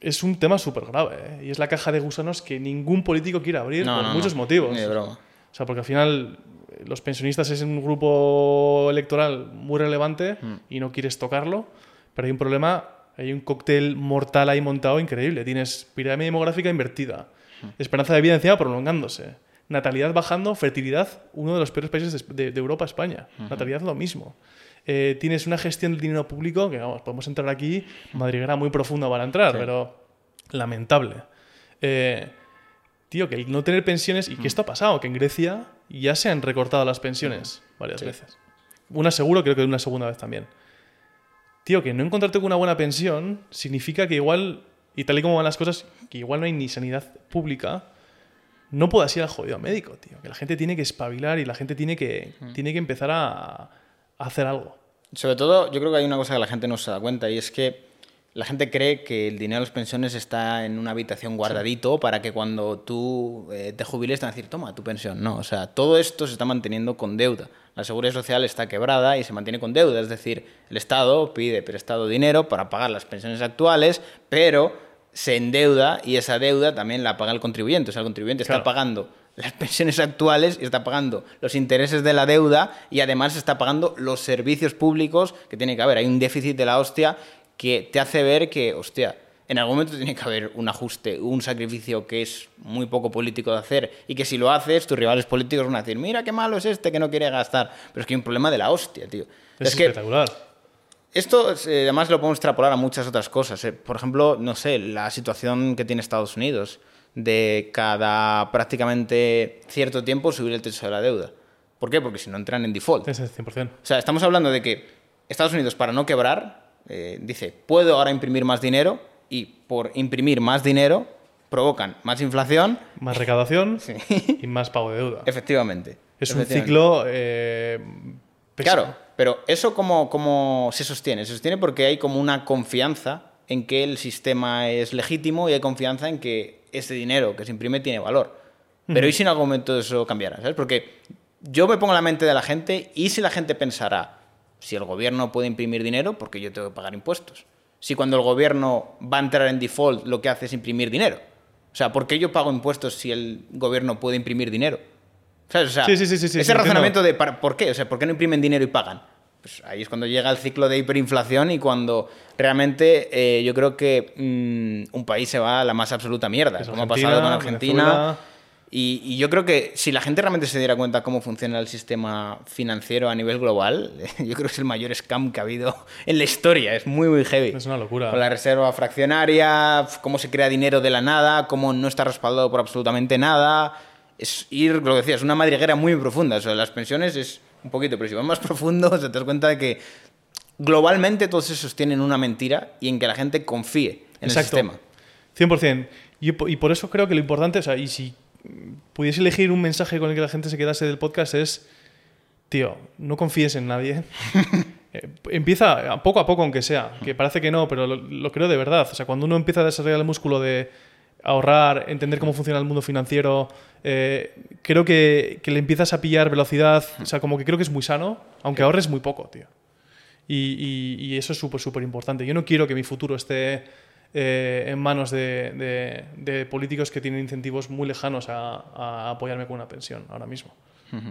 Speaker 1: es un tema súper grave, ¿eh? Y es la caja de gusanos que ningún político quiere abrir
Speaker 2: No,
Speaker 1: por
Speaker 2: no,
Speaker 1: muchos
Speaker 2: no.
Speaker 1: motivos.
Speaker 2: Ni de broma.
Speaker 1: O sea, porque al final eh, los pensionistas es un grupo electoral muy relevante
Speaker 2: Mm.
Speaker 1: y no quieres tocarlo, pero hay un problema, hay un cóctel mortal ahí montado increíble. Tienes pirámide demográfica invertida, esperanza de vida encima prolongándose, natalidad bajando, fertilidad, uno de los peores países de, Europa, España. Natalidad lo mismo. Eh, tienes una gestión del dinero público que, vamos, podemos entrar aquí, madriguera muy profunda para entrar,
Speaker 2: Sí.
Speaker 1: pero lamentable. Eh, tío, que el no tener pensiones, y que esto ha pasado, que en Grecia ya se han recortado las pensiones varias veces. Una seguro, creo que una segunda vez también. Tío, que no encontrarte con una buena pensión significa que igual, y tal y como van las cosas, que igual no hay ni sanidad pública, no puedas ir al jodido médico, tío. Que la gente tiene que espabilar y la gente tiene que, tiene que empezar a, a hacer algo.
Speaker 2: Sobre todo, yo creo que hay una cosa que la gente no se da cuenta y es que la gente cree que el dinero de las pensiones está en una habitación guardadito para que cuando tú eh, te jubiles te van a decir, toma tu pensión. No, o sea, todo esto se está manteniendo con deuda. La seguridad social está quebrada y se mantiene con deuda. Es decir, el Estado pide prestado dinero para pagar las pensiones actuales, pero se endeuda y esa deuda también la paga el contribuyente. O sea, el contribuyente está pagando las [laughs] pensiones actuales y está pagando los intereses de la deuda y además está pagando los servicios públicos que tiene que haber. Hay un déficit de la hostia que te hace ver que, hostia, en algún momento tiene que haber un ajuste, un sacrificio que es muy poco político de hacer y que si lo haces, tus rivales políticos van a decir, mira qué malo es este que no quiere gastar. Pero es que hay un problema de la hostia, tío.
Speaker 1: Es, espectacular.
Speaker 2: esto eh, además lo podemos extrapolar a muchas otras cosas. eh. Por ejemplo, no sé, la situación que tiene Estados Unidos de cada prácticamente cierto tiempo subir el techo de la deuda. ¿Por qué? Porque si no entran en default.
Speaker 1: Es el 100%.
Speaker 2: O sea, estamos hablando de que Estados Unidos, para no quebrar, eh, dice, puedo ahora imprimir más dinero y por imprimir más dinero provocan más inflación.
Speaker 1: Más recaudación [laughs] y más pago de deuda.
Speaker 2: Efectivamente.
Speaker 1: Es un ciclo eh.
Speaker 2: Claro, pero eso cómo, cómo se sostiene? Se sostiene porque hay como una confianza en que el sistema es legítimo y hay confianza en que ese dinero que se imprime tiene valor. Pero ¿y si en algún momento eso cambiara? ¿Sabes? Porque yo me pongo en la mente de la gente y si la gente pensara, si el gobierno puede imprimir dinero, porque yo tengo que pagar impuestos? Si cuando el gobierno va a entrar en default lo que hace es imprimir dinero. O sea, ¿por qué yo pago impuestos si el gobierno puede imprimir dinero? ¿Sabes? O sea,
Speaker 1: Sí, sí, sí, sí, sí,
Speaker 2: ese razonamiento de ¿para- ¿por qué? O sea, ¿por qué no imprimen dinero y pagan? Pues ahí es cuando llega el ciclo de hiperinflación y cuando realmente eh, yo creo que mm, un país se va a la más absoluta mierda,
Speaker 1: Es
Speaker 2: como ha pasado con Argentina.
Speaker 1: Venezuela.
Speaker 2: Y, y yo creo que si la gente realmente se diera cuenta cómo funciona el sistema financiero a nivel global, [laughs] yo creo que es el mayor scam que ha habido en la historia. Es muy, muy heavy.
Speaker 1: Es una locura.
Speaker 2: Con la reserva fraccionaria, cómo se crea dinero de la nada, cómo no está respaldado por absolutamente nada. Es ir, lo que decías, una madriguera muy profunda. O sea, las pensiones es un poquito, pero si vas más [laughs] profundo, te das cuenta de que globalmente todos esos tienen una mentira y en que la gente confíe en
Speaker 1: Exacto.
Speaker 2: el sistema.
Speaker 1: 100%. Y, y por eso creo que lo importante, o sea, y si pudiese elegir un mensaje con el que la gente se quedase del podcast es, tío, no confíes en nadie. [laughs] Eh, empieza poco a poco, aunque sea, que parece que no, pero lo, lo creo de verdad. O sea, cuando uno empieza a desarrollar el músculo de ahorrar, entender cómo funciona el mundo financiero, eh, creo que, que le empiezas a pillar velocidad. O sea, como que creo que es muy sano, aunque ahorres muy poco, tío. Y, y- y eso es súper, súper importante. Yo no quiero que mi futuro esté eh, en manos de, de- de políticos que tienen incentivos muy lejanos a, a apoyarme con una pensión ahora mismo.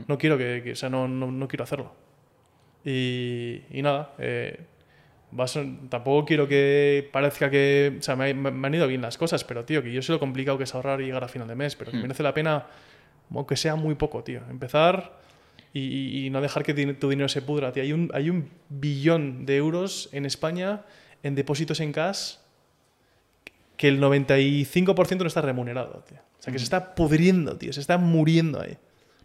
Speaker 1: No quiero que, que- o sea, no, no, no quiero hacerlo. Y, y nada, eh, va a ser- tampoco quiero que parezca que, o sea, me, me- han ido bien las cosas, pero tío, que yo sé lo complicado que es ahorrar y llegar a final de mes, pero que merece la pena, aunque sea muy poco, tío. Empezar y, y- no dejar que tu dinero se pudra. Tío. Hay, un, hay un billón de euros en España en depósitos en cash que el 95% no está remunerado, tío. O sea, que se está pudriendo, tío. Se está muriendo ahí.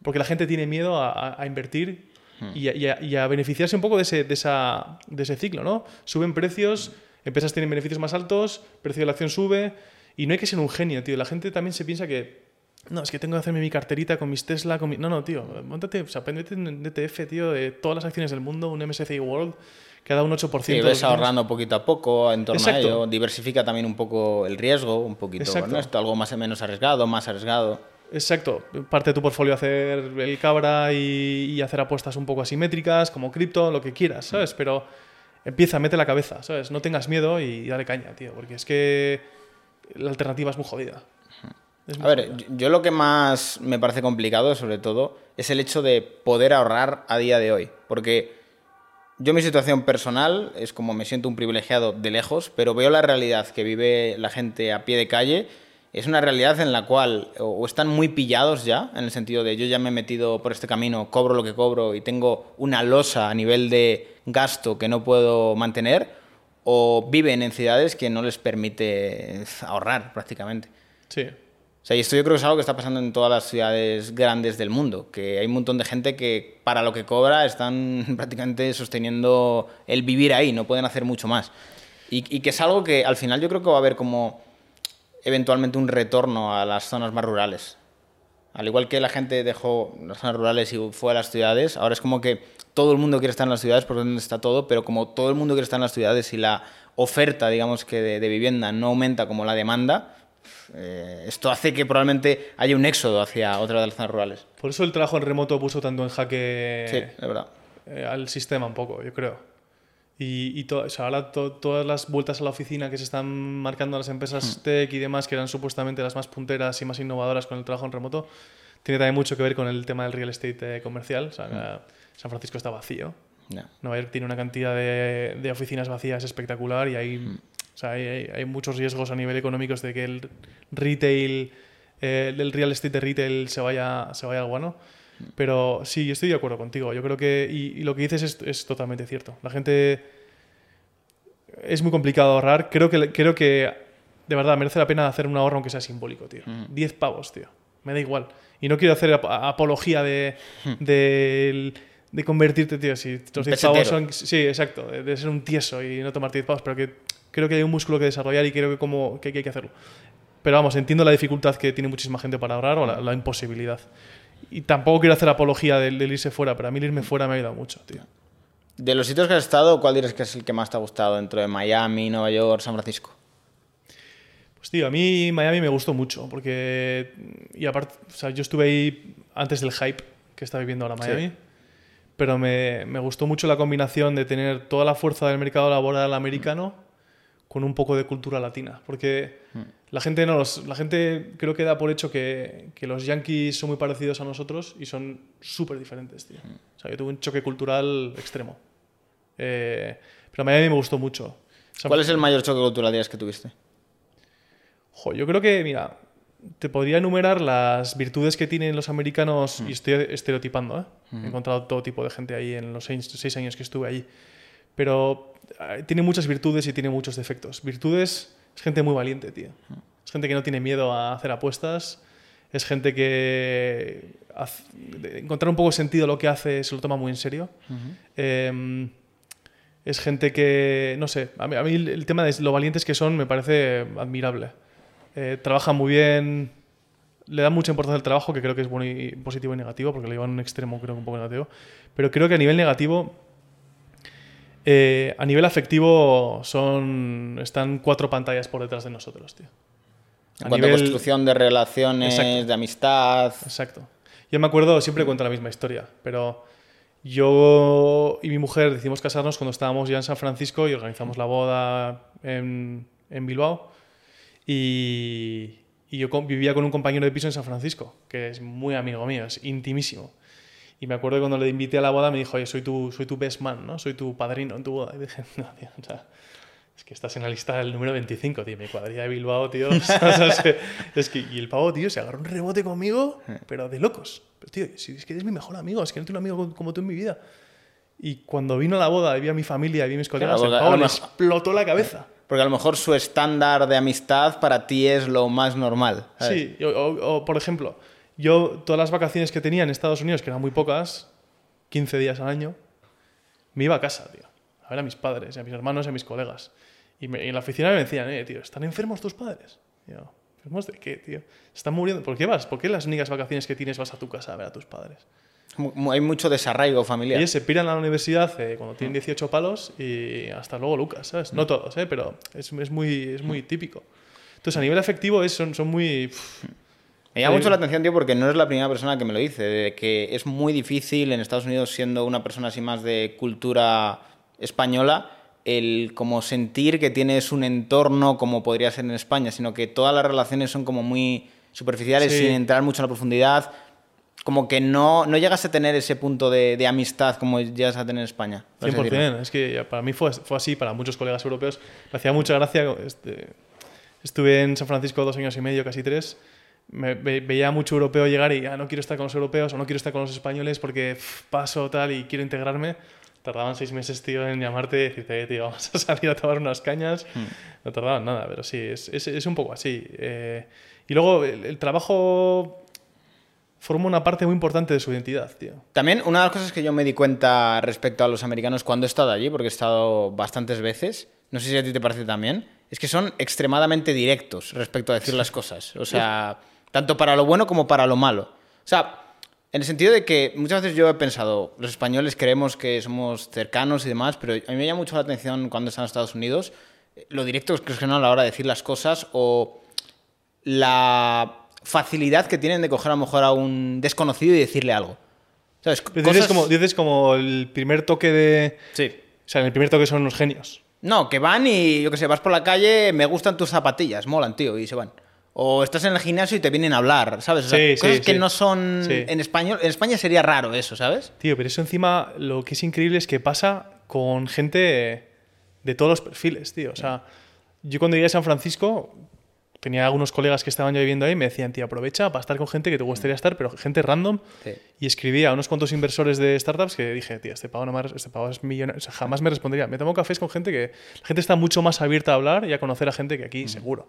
Speaker 1: Porque la gente tiene miedo a, a- invertir y, a, y a- y a beneficiarse un poco de ese, de, esa, de ese ciclo, ¿no? Suben precios, empresas tienen beneficios más altos, precio de la acción sube y no hay que ser un genio, tío. La gente también se piensa que no, es que tengo que hacerme mi carterita con mis Tesla, con mi... No, no, tío, montate, o sea, un ETF, tío, de todas las acciones del mundo, un MSCI World, que da un 8%.
Speaker 2: Sí, ves ahorrando poquito a poco en torno
Speaker 1: Exacto.
Speaker 2: a ello. Diversifica también un poco el riesgo, un poquito
Speaker 1: Exacto.
Speaker 2: con esto, algo más o menos arriesgado, más arriesgado.
Speaker 1: Exacto, parte de tu portfolio hacer el cabra y, y hacer apuestas un poco asimétricas, como cripto, lo que quieras, ¿sabes? Pero empieza, mete la cabeza, ¿sabes? No tengas miedo y dale caña, tío, porque es que la alternativa es muy jodida. Es
Speaker 2: A ver,
Speaker 1: jodida.
Speaker 2: yo lo que más me parece complicado, sobre todo, es el hecho de poder ahorrar a día de hoy. Porque yo mi situación personal es como me siento un privilegiado de lejos, pero veo la realidad que vive la gente a pie de calle. Es una realidad en la cual o están muy pillados ya, en el sentido de yo ya me he metido por este camino, cobro lo que cobro y tengo una losa a nivel de gasto que no puedo mantener, o viven en ciudades que no les permite ahorrar prácticamente.
Speaker 1: Sí,
Speaker 2: O sea, y esto yo creo que es algo que está pasando en todas las ciudades grandes del mundo, que hay un montón de gente que para lo que cobra están [laughs] prácticamente sosteniendo el vivir ahí, no pueden hacer mucho más. Y, y que es algo que al final yo creo que va a haber como eventualmente un retorno a las zonas más rurales. Al igual que la gente dejó las zonas rurales y fue a las ciudades, ahora es como que todo el mundo quiere estar en las ciudades es donde está todo, pero como todo el mundo quiere estar en las ciudades y la oferta, digamos que de, de vivienda no aumenta como la demanda, eh, esto hace que probablemente haya un éxodo hacia otra de las zonas rurales.
Speaker 1: por eso el trabajo en remoto puso tanto en jaque
Speaker 2: Sí, es verdad.
Speaker 1: eh, al sistema un poco, yo creo. Y, y to- o sea, ahora to- todas las vueltas a la oficina que se están marcando las empresas tech y demás, que eran supuestamente las más punteras y más innovadoras con el trabajo en remoto, tiene también mucho que ver con el tema del real estate eh, comercial. O sea, que San Francisco está vacío. Nueva York tiene una cantidad de, de oficinas vacías espectacular y hay, o sea, hay, hay- muchos riesgos a nivel económico de que el retail, eh, el real estate de retail se vaya, se vaya al guano. Pero sí, yo estoy de acuerdo contigo. Yo creo que, y, y lo que dices es, es totalmente cierto. La gente es muy complicado ahorrar. Creo que, creo que de verdad merece la pena hacer un ahorro aunque sea simbólico, tío. 10 pavos, tío. Me da igual. Y no quiero hacer ap- apología de, del- de convertirte, tío. Si los 10 pavos son. Sí, exacto. De, de ser un tieso y no tomarte 10 pavos. Pero que creo que hay un músculo que desarrollar y creo que, como, que, hay que hacerlo. Pero vamos, entiendo la dificultad que tiene muchísima gente para ahorrar o la, la imposibilidad. y tampoco quiero hacer apología del, del irse fuera, pero a mí el irme fuera me ha ayudado mucho, tío.
Speaker 2: De los sitios que has estado, ¿cuál dirías que es el que más te ha gustado dentro de Miami, Nueva York, San Francisco?
Speaker 1: Pues tío, a mí Miami me gustó mucho, porque... Y aparte, o sea, yo estuve ahí antes del hype que está viviendo ahora Miami,
Speaker 2: Sí.
Speaker 1: pero me, me gustó mucho la combinación de tener toda la fuerza del mercado laboral americano con un poco de cultura latina, porque la gente no los- la gente creo que da por hecho que, que los yankees son muy parecidos a nosotros y son súper diferentes, tío. O sea, yo tuve un choque cultural extremo. Eh, pero Miami me gustó mucho.
Speaker 2: ¿Cuál es el mayor choque cultural que tuviste?
Speaker 1: Jo, yo creo que, mira, te podría enumerar las virtudes que tienen los americanos, y estoy estereotipando, ¿eh? He encontrado todo tipo de gente ahí en los seis, seis años que estuve allí. Pero eh, tiene muchas virtudes y tiene muchos defectos. Virtudes es gente muy valiente, tío. Es gente que no tiene miedo a hacer apuestas. Es gente que encontrar un poco sentido a lo que hace se lo toma muy en serio. Eh, es gente que, no sé, a mí, a mí el, tema de lo valientes que son me parece admirable. Eh, trabajan muy bien, le dan mucha importancia al trabajo, que creo que es bueno y positivo y negativo, porque lo llevan a un extremo creo que un poco negativo. Pero creo que a nivel negativo, eh, a nivel afectivo, son están cuatro pantallas por detrás de nosotros, tío.
Speaker 2: En cuanto a construcción de relaciones,
Speaker 1: Exacto.
Speaker 2: de amistad.
Speaker 1: Exacto. Yo me acuerdo, siempre cuento la misma historia, pero yo y mi mujer decidimos casarnos cuando estábamos ya en San Francisco y organizamos la boda en, en Bilbao. Y, y yo vivía con un compañero de piso en San Francisco, que es muy amigo mío, es intimísimo. Y me acuerdo que cuando le invité a la boda me dijo, oye, soy tu, soy tu best man, ¿no? Soy tu padrino en tu boda. Y dije, no, tío, o sea, es que estás en la lista del número 25, tío. Mi cuadrilla de Bilbao, tío. [laughs] O sea, es, que, es que- y el pavo, tío, se agarró un rebote conmigo, pero de locos. Pero, tío, si es que eres mi mejor amigo, es que no tengo un amigo como- tú en mi vida. Y cuando vino a la boda y vi a mi familia y vi a mis colegas,
Speaker 2: porque
Speaker 1: el pavo le
Speaker 2: mejor-
Speaker 1: explotó la cabeza.
Speaker 2: Porque a lo mejor su estándar de amistad para ti es lo más normal. ¿sabes?
Speaker 1: Sí, o, o- o, por ejemplo, yo todas las vacaciones que tenía en Estados Unidos, que eran muy pocas, 15 días al año, me iba a casa, tío. A ver a mis padres, y a mis hermanos y a mis colegas. Y, me- y en la oficina me decían, eh, tío, ¿están enfermos tus padres? Y yo, ¿enfermos de qué, tío? Están muriendo. ¿Por qué vas? ¿Por qué las únicas vacaciones que tienes vas a tu casa a ver a tus padres?
Speaker 2: Hay mucho desarraigo familiar.
Speaker 1: Ellos se piran a la universidad eh, cuando tienen 18 palos y hasta luego Lucas, ¿sabes? No todos, ¿eh? Pero es, es muy, es muy típico. Entonces, a nivel afectivo es, son, son muy... pff,
Speaker 2: Me llama
Speaker 1: Sí.
Speaker 2: mucho la atención, tío, porque no eres la primera persona que me lo dice, de que es muy difícil en Estados Unidos, siendo una persona así más de cultura española, el como sentir que tienes un entorno como podría ser en España, sino que todas las relaciones son como muy superficiales,
Speaker 1: Sí.
Speaker 2: sin entrar mucho en la profundidad, como que no, no llegas a tener ese punto de, de amistad como llegas a tener en España. por así decirlo.
Speaker 1: 100%. Es que para mí fue, fue así, para muchos colegas europeos. Me hacía mucha gracia. Este, estuve en San Francisco dos años y medio, casi tres. Me, ve- veía mucho europeo llegar y ya no quiero estar con los europeos o no quiero estar con los españoles porque pff, paso tal y quiero integrarme. Tardaban seis meses, tío, en llamarte y decirte, "Eh, tío, [laughs] vamos a salir a tomar unas cañas. No tardaban nada, pero sí, es, es, es un poco así. Eh, y luego el, el trabajo forma una parte muy importante de su identidad, tío.
Speaker 2: También una de las cosas que yo me di cuenta respecto a los americanos cuando he estado allí, porque he estado bastantes veces, no sé si a ti te parece también, es que son extremadamente directos respecto a decir las cosas. O sea, tanto para lo bueno como para lo malo. O sea, en el sentido de que muchas veces yo he pensado, los españoles creemos que somos cercanos y demás, pero a mí me llama mucho la atención cuando están en Estados Unidos eh, lo directos que son a la hora de decir las cosas o la facilidad que tienen de coger a lo mejor a un desconocido y decirle algo. ¿Sabes?
Speaker 1: Dices, como, dices como el primer toque de...
Speaker 2: Sí.
Speaker 1: O sea, en el primer toque son unos genios.
Speaker 2: No, que van y yo que sé, vas por la calle, me gustan tus zapatillas, molan, tío, y se van. O estás en el gimnasio y te vienen a hablar, ¿sabes? O sea,
Speaker 1: Sí, sí,
Speaker 2: cosas que
Speaker 1: sí.
Speaker 2: no son en español. En España sería raro eso, ¿sabes?
Speaker 1: Tío, pero eso encima lo que es increíble es que pasa con gente de todos los perfiles, tío. O sea, yo cuando llegué a San Francisco tenía algunos colegas que estaban ya viviendo ahí y me decían, tío, aprovecha para estar con gente que te gustaría estar, pero gente random.
Speaker 2: Sí.
Speaker 1: Y escribí a unos cuantos inversores de startups que dije, tío, este pavo, no me, este pavo es millonario. O sea, jamás me respondería. Me tomo cafés con gente que la gente está mucho más abierta a hablar y a conocer a gente que aquí, seguro.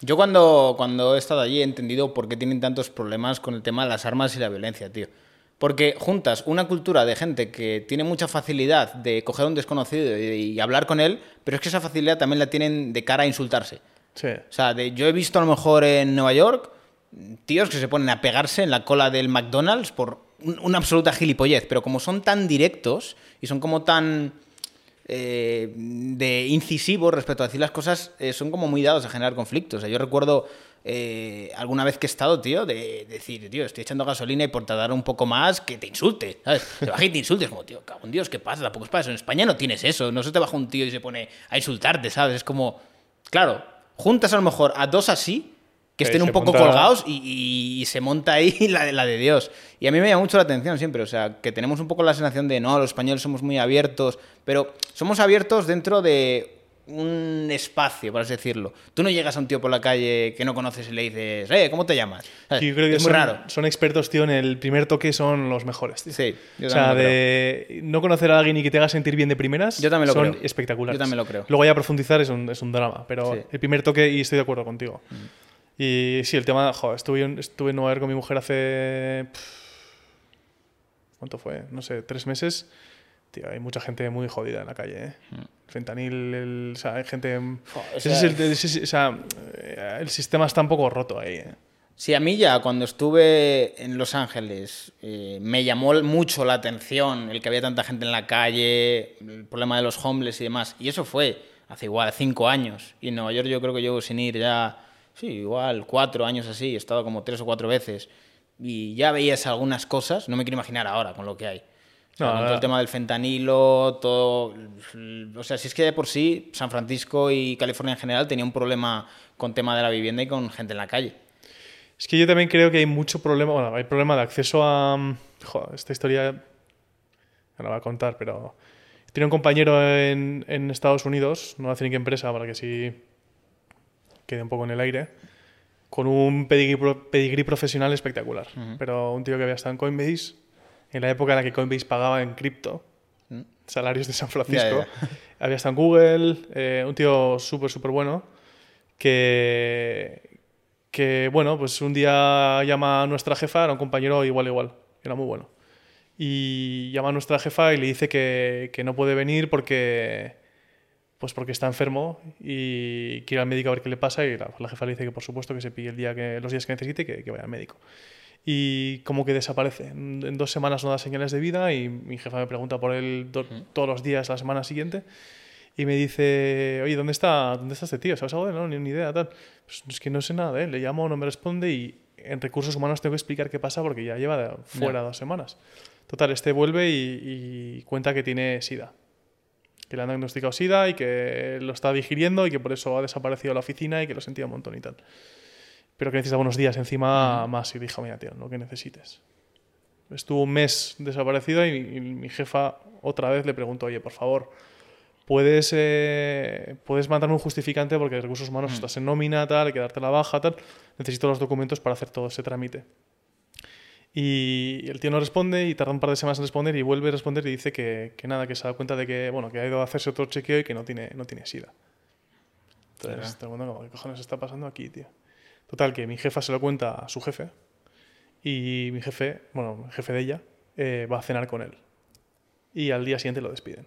Speaker 2: Yo cuando, cuando he estado allí he entendido por qué tienen tantos problemas con el tema de las armas y la violencia, tío. Porque juntas una cultura de gente que tiene mucha facilidad de coger a un desconocido y, y hablar con él, pero es que esa facilidad también la tienen de cara a insultarse.
Speaker 1: Sí.
Speaker 2: O sea, de- yo he visto a lo mejor en Nueva York tíos que se ponen a pegarse en la cola del McDonald's por un- una absoluta gilipollez, pero como son tan directos y son como tan eh, de incisivos respecto a decir las cosas, eh, son como muy dados a generar conflictos. O sea, yo recuerdo eh, alguna vez que he estado, tío, de decir, tío, estoy echando gasolina y por tardar un poco más, que te insulte, ¿sabes? [laughs] Te baja y te insultes, como, tío, cabrón, Dios, ¿qué pasa? Tampoco es para eso. En España no tienes eso, no se te baja un tío y se pone a insultarte, ¿sabes? Es como, claro, juntas a lo mejor a dos así, que
Speaker 1: Sí,
Speaker 2: estén un poco
Speaker 1: monta-
Speaker 2: colgados y, y- y se monta ahí [laughs] la de, la de Dios. Y a mí me llama mucho la atención siempre, o sea, que tenemos un poco la sensación de, no, los españoles somos muy abiertos, pero somos abiertos dentro de un espacio, por así decirlo. Tú no llegas a un tío por la calle que no conoces y le dices, eh, ¿cómo te llamas? ¿Sabes?
Speaker 1: Yo creo que
Speaker 2: es muy
Speaker 1: son,
Speaker 2: raro.
Speaker 1: son expertos, tío, en el primer toque son los mejores, tío.
Speaker 2: Sí, yo
Speaker 1: o sea, de no conocer a alguien y que te haga sentir bien de primeras
Speaker 2: Yo también lo
Speaker 1: son
Speaker 2: creo.
Speaker 1: espectaculares.
Speaker 2: Yo también lo creo.
Speaker 1: Luego ya profundizar es un, es un drama, pero
Speaker 2: Sí. Mm.
Speaker 1: el primer toque, y estoy de acuerdo contigo. Y sí, el tema, joder, estuve, estuve en Nueva York con mi mujer hace... ¿Cuánto fue? No sé, tres meses. Tío, hay mucha gente muy jodida en la calle, ¿eh? Fentanil, el- o sea, hay gente...
Speaker 2: o
Speaker 1: ese
Speaker 2: sea-
Speaker 1: es el, ese- o sea, eh, el sistema está un poco roto ahí, ¿eh?
Speaker 2: Sí, a mí ya cuando estuve en Los Ángeles eh, me llamó mucho la atención el que había tanta gente en la calle, el problema de los homeless y demás. Y eso fue hace igual cinco años. Y en Nueva York yo creo que llevo sin ir ya, sí, igual cuatro años así. He estado como tres o cuatro veces. Y ya veías algunas cosas, no me quiero imaginar ahora con lo que hay. O sea,
Speaker 1: No,
Speaker 2: con todo el tema del fentanilo, todo... O sea, si es que de por sí San Francisco y California en general tenía un problema con tema de la vivienda y con gente en la calle.
Speaker 1: Es que yo también creo que hay mucho problema, bueno, hay problema de acceso a... mm, Joder, esta historia no la voy a contar, pero tenía un compañero en, en Estados Unidos, no voy a decir ni qué empresa para que sí quede un poco en el aire, con un pedigrí, pro- pedigrí profesional espectacular. Pero un tío que había estado en Coinbase, en la época en la que Coinbase pagaba en cripto, salarios de San Francisco, [laughs] había estado en Google, eh, un tío súper, súper bueno, que, que, bueno, pues un día llama a nuestra jefa, era un compañero igual, igual, era muy bueno. Y llama a nuestra jefa y le dice que, que no puede venir porque, pues porque está enfermo y quiere ir al médico a ver qué le pasa y la, la jefa le dice que por supuesto que se pille el día que, los días que necesite y que, que vaya al médico. Y como que desaparece. En, dos semanas no da señales de vida y mi jefa me pregunta por él do- todos los días la semana siguiente y me dice, oye, ¿dónde está, ¿dónde está este tío? ¿Sabes algo de él? No, ni, ni idea, tal. Pues es que no sé nada de él. Le llamo, no me responde y en recursos humanos tengo que explicar qué pasa porque ya lleva de- fuera dos semanas. Total, este vuelve y, y cuenta que tiene SIDA. Que le han diagnosticado SIDA y que lo está digiriendo y que por eso ha desaparecido de la oficina y que lo sentía un montón y tal. Pero que necesita unos días encima más. Y dijo, mira, tío, lo que necesites. Estuvo un mes desaparecido y, y mi jefa otra vez le preguntó, oye, por favor, puedes, eh, puedes mandarme un justificante porque recursos humanos estás en nómina, tal, hay que darte la baja, tal. Necesito los documentos para hacer todo ese trámite. Y el tío no responde y tarda un par de semanas en responder y vuelve a responder y dice que, que nada, que se da cuenta de que, bueno, que ha ido a hacerse otro chequeo y que no tiene, no tiene SIDA. Entonces, todo el mundo como, ¿qué cojones está pasando aquí, tío? Total, que mi jefa se lo cuenta a su jefe y mi jefe, bueno, el jefe de ella, eh, va a cenar con él. Y al día siguiente lo despiden.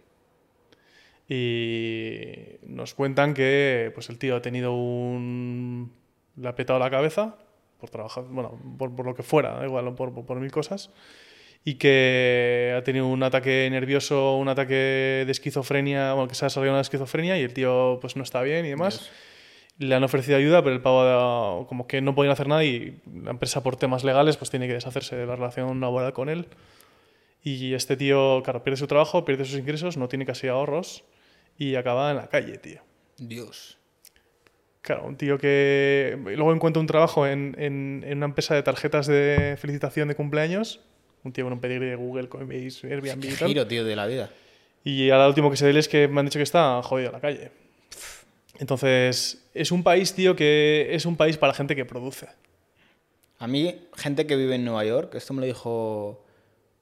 Speaker 1: Y nos cuentan que pues el tío ha tenido un... le ha petado la cabeza por trabajar, bueno, por, por lo que fuera, igual, por, por, por mil cosas. Y que ha tenido un ataque nervioso, un ataque de esquizofrenia, bueno, que se ha desarrollado una esquizofrenia y el tío pues no está bien y demás. Le han ofrecido ayuda, pero el pavo como que no podían hacer nada y la empresa por temas legales pues tiene que deshacerse de la relación laboral con él. Y este tío, claro, pierde su trabajo, pierde sus ingresos, no tiene casi ahorros y acaba en la calle, tío.
Speaker 2: Dios.
Speaker 1: Claro, un tío que luego encuentra un trabajo en, en- en una empresa de tarjetas de felicitación de cumpleaños. Un tío con un pedigrí de Google, Coinbase, Airbnb y tal.
Speaker 2: Giro, tío, de la vida.
Speaker 1: Y ahora lo último que sé de él es que me han dicho que está jodido en la calle. Entonces, es un país, tío, que es un país para gente que produce.
Speaker 2: A mí, gente que vive en Nueva York, esto me lo dijo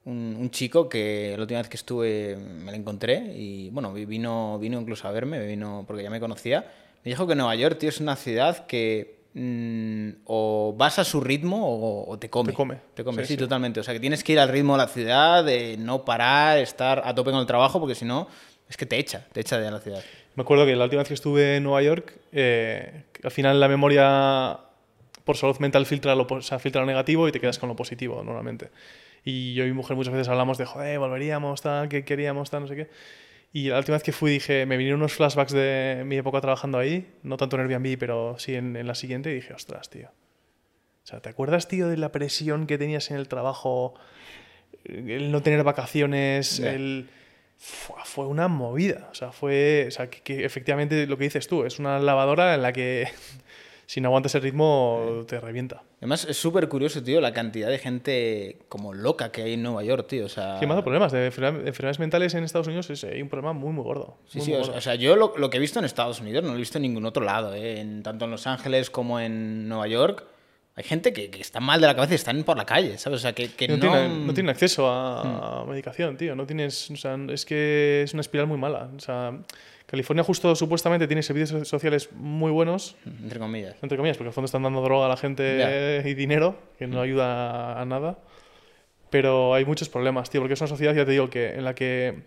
Speaker 2: un, un chico que la última vez que estuve me lo encontré y, bueno, vi- vino, vino incluso a verme, vino porque ya me conocía. Me dijo que Nueva York, tío, es una ciudad que mm, o vas a su ritmo o, o te come.
Speaker 1: Te come.
Speaker 2: Te come,
Speaker 1: Sí,
Speaker 2: sí,
Speaker 1: sí.
Speaker 2: totalmente. O sea, que tienes que ir al ritmo de la ciudad, de no parar, estar a tope con el trabajo, porque si no, es que te echa, te echa de la ciudad.
Speaker 1: Me acuerdo que la última vez que estuve en Nueva York, eh, al final la memoria por salud mental filtra lo, o sea, filtra lo negativo y te quedas con lo positivo normalmente. Y yo y mi mujer muchas veces hablamos de, joder, volveríamos, tal, que queríamos, tal, no sé qué. Y la última vez que fui dije, me vinieron unos flashbacks de mi época trabajando ahí, no tanto en Airbnb, pero sí en, en la siguiente, y dije, ostras, tío. O sea, ¿te acuerdas, tío, de la presión que tenías en el trabajo? El no tener vacaciones, el... Fue una movida. O sea, fue... O sea, que, que efectivamente lo que dices tú, es una lavadora en la que si no aguantas el ritmo te revienta.
Speaker 2: Además, es súper curioso, tío, la cantidad de gente como loca que hay en Nueva York, tío. O sea,
Speaker 1: ¿Qué más problemas? De enfermedad- enfermedades mentales en Estados Unidos es, hay un problema muy, muy gordo.
Speaker 2: Sí,
Speaker 1: muy,
Speaker 2: sí,
Speaker 1: muy
Speaker 2: o
Speaker 1: gordo.
Speaker 2: o sea, yo lo, lo que he visto en Estados Unidos no lo he visto en ningún otro lado, ¿eh? en, tanto en Los Ángeles como en Nueva York. Hay gente que, que está mal de la cabeza y están por la calle, ¿sabes? O sea, que, que
Speaker 1: no,
Speaker 2: no...
Speaker 1: tienen, no tienen acceso
Speaker 2: Hmm.
Speaker 1: a, a medicación, tío. No tienes, o sea, es que es una espiral muy mala. O sea, California justo supuestamente tiene servicios sociales muy buenos,
Speaker 2: Entre comillas.
Speaker 1: entre comillas, porque al fondo están dando droga a la gente y dinero, que no ayuda a, nada. Pero hay muchos problemas, tío, porque es una sociedad, ya te digo, que en la que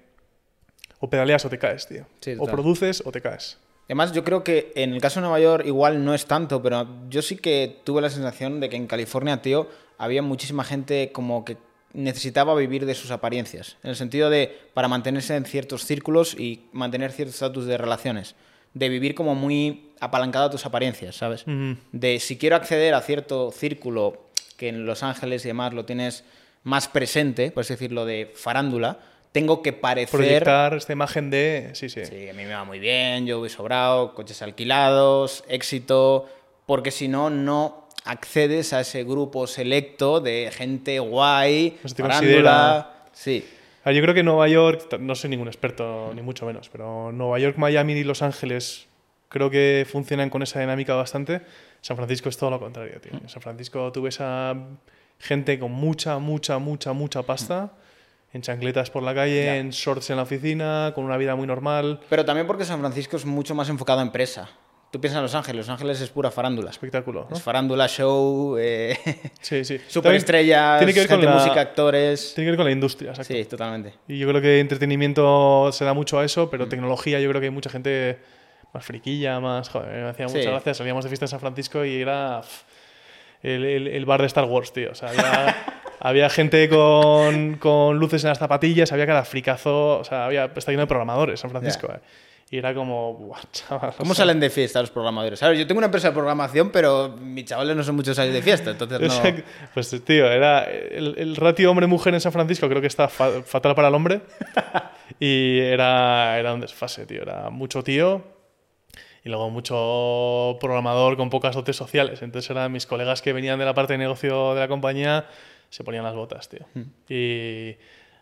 Speaker 1: o pedaleas o te caes, tío.
Speaker 2: Sí,
Speaker 1: o produces o te caes.
Speaker 2: Además, yo creo que en el caso de Nueva York igual no es tanto, pero yo sí que tuve la sensación de que en California, tío, había muchísima gente como que necesitaba vivir de sus apariencias. En el sentido de, para mantenerse en ciertos círculos y mantener cierto estatus de relaciones. De vivir como muy apalancado a tus apariencias, ¿sabes? De si quiero acceder a cierto círculo que en Los Ángeles y demás lo tienes más presente, por así decirlo, de farándula, tengo que parecer...
Speaker 1: Proyectar esta imagen de... Sí, sí.
Speaker 2: Sí, a mí me va muy bien, yo voy sobrado, coches alquilados, éxito, porque si no, no accedes a ese grupo selecto de gente guay,
Speaker 1: No se te
Speaker 2: farándula. Sí,
Speaker 1: yo creo que Nueva York, no soy ningún experto, ni mucho menos, pero Nueva York, Miami y Los Ángeles creo que funcionan con esa dinámica bastante. San Francisco es todo lo contrario, tío. En San Francisco tú ves a gente con mucha, mucha, mucha, mucha pasta, en chancletas por la calle,
Speaker 2: Ya.
Speaker 1: en shorts en la oficina, con una vida muy normal.
Speaker 2: pero también porque San Francisco es mucho más enfocado a empresa. Tú piensas en Los Ángeles, Los Ángeles es pura farándula.
Speaker 1: Espectáculo, ¿no?
Speaker 2: Es farándula, show, eh, [laughs]
Speaker 1: Sí, sí. [laughs]
Speaker 2: superestrellas,
Speaker 1: Tiene que ver con
Speaker 2: gente,
Speaker 1: la-
Speaker 2: música, actores.
Speaker 1: Tiene que ver con la industria, exacto.
Speaker 2: Sí, totalmente.
Speaker 1: Y yo creo que entretenimiento se da mucho a eso,
Speaker 2: Mm.
Speaker 1: pero tecnología yo creo que hay mucha gente más friquilla, más... Joder, me hacía
Speaker 2: Sí.
Speaker 1: mucha gracia. Salíamos de fiesta en San Francisco y era el, el- el bar de Star Wars, tío. O sea, había, [laughs] había gente con, con luces en las zapatillas, había cada fricazo... O sea, había, está lleno de programadores San Francisco,
Speaker 2: Ya.
Speaker 1: eh. Y era como... Buah, chaval, o
Speaker 2: ¿Cómo
Speaker 1: sea,
Speaker 2: salen de fiesta los programadores? ¿Sabes? Yo tengo una empresa de programación, pero mis chavales no son muchos salir de fiesta, entonces no...
Speaker 1: Exacto. [laughs] Pues tío, era el, el ratio hombre-mujer en San Francisco creo que está fa- fatal para el hombre. [laughs] y era, era un desfase, tío. Era mucho tío y luego mucho programador con pocas dotes sociales. Entonces eran mis colegas que venían de la parte de negocio de la compañía, se ponían las botas, tío. Y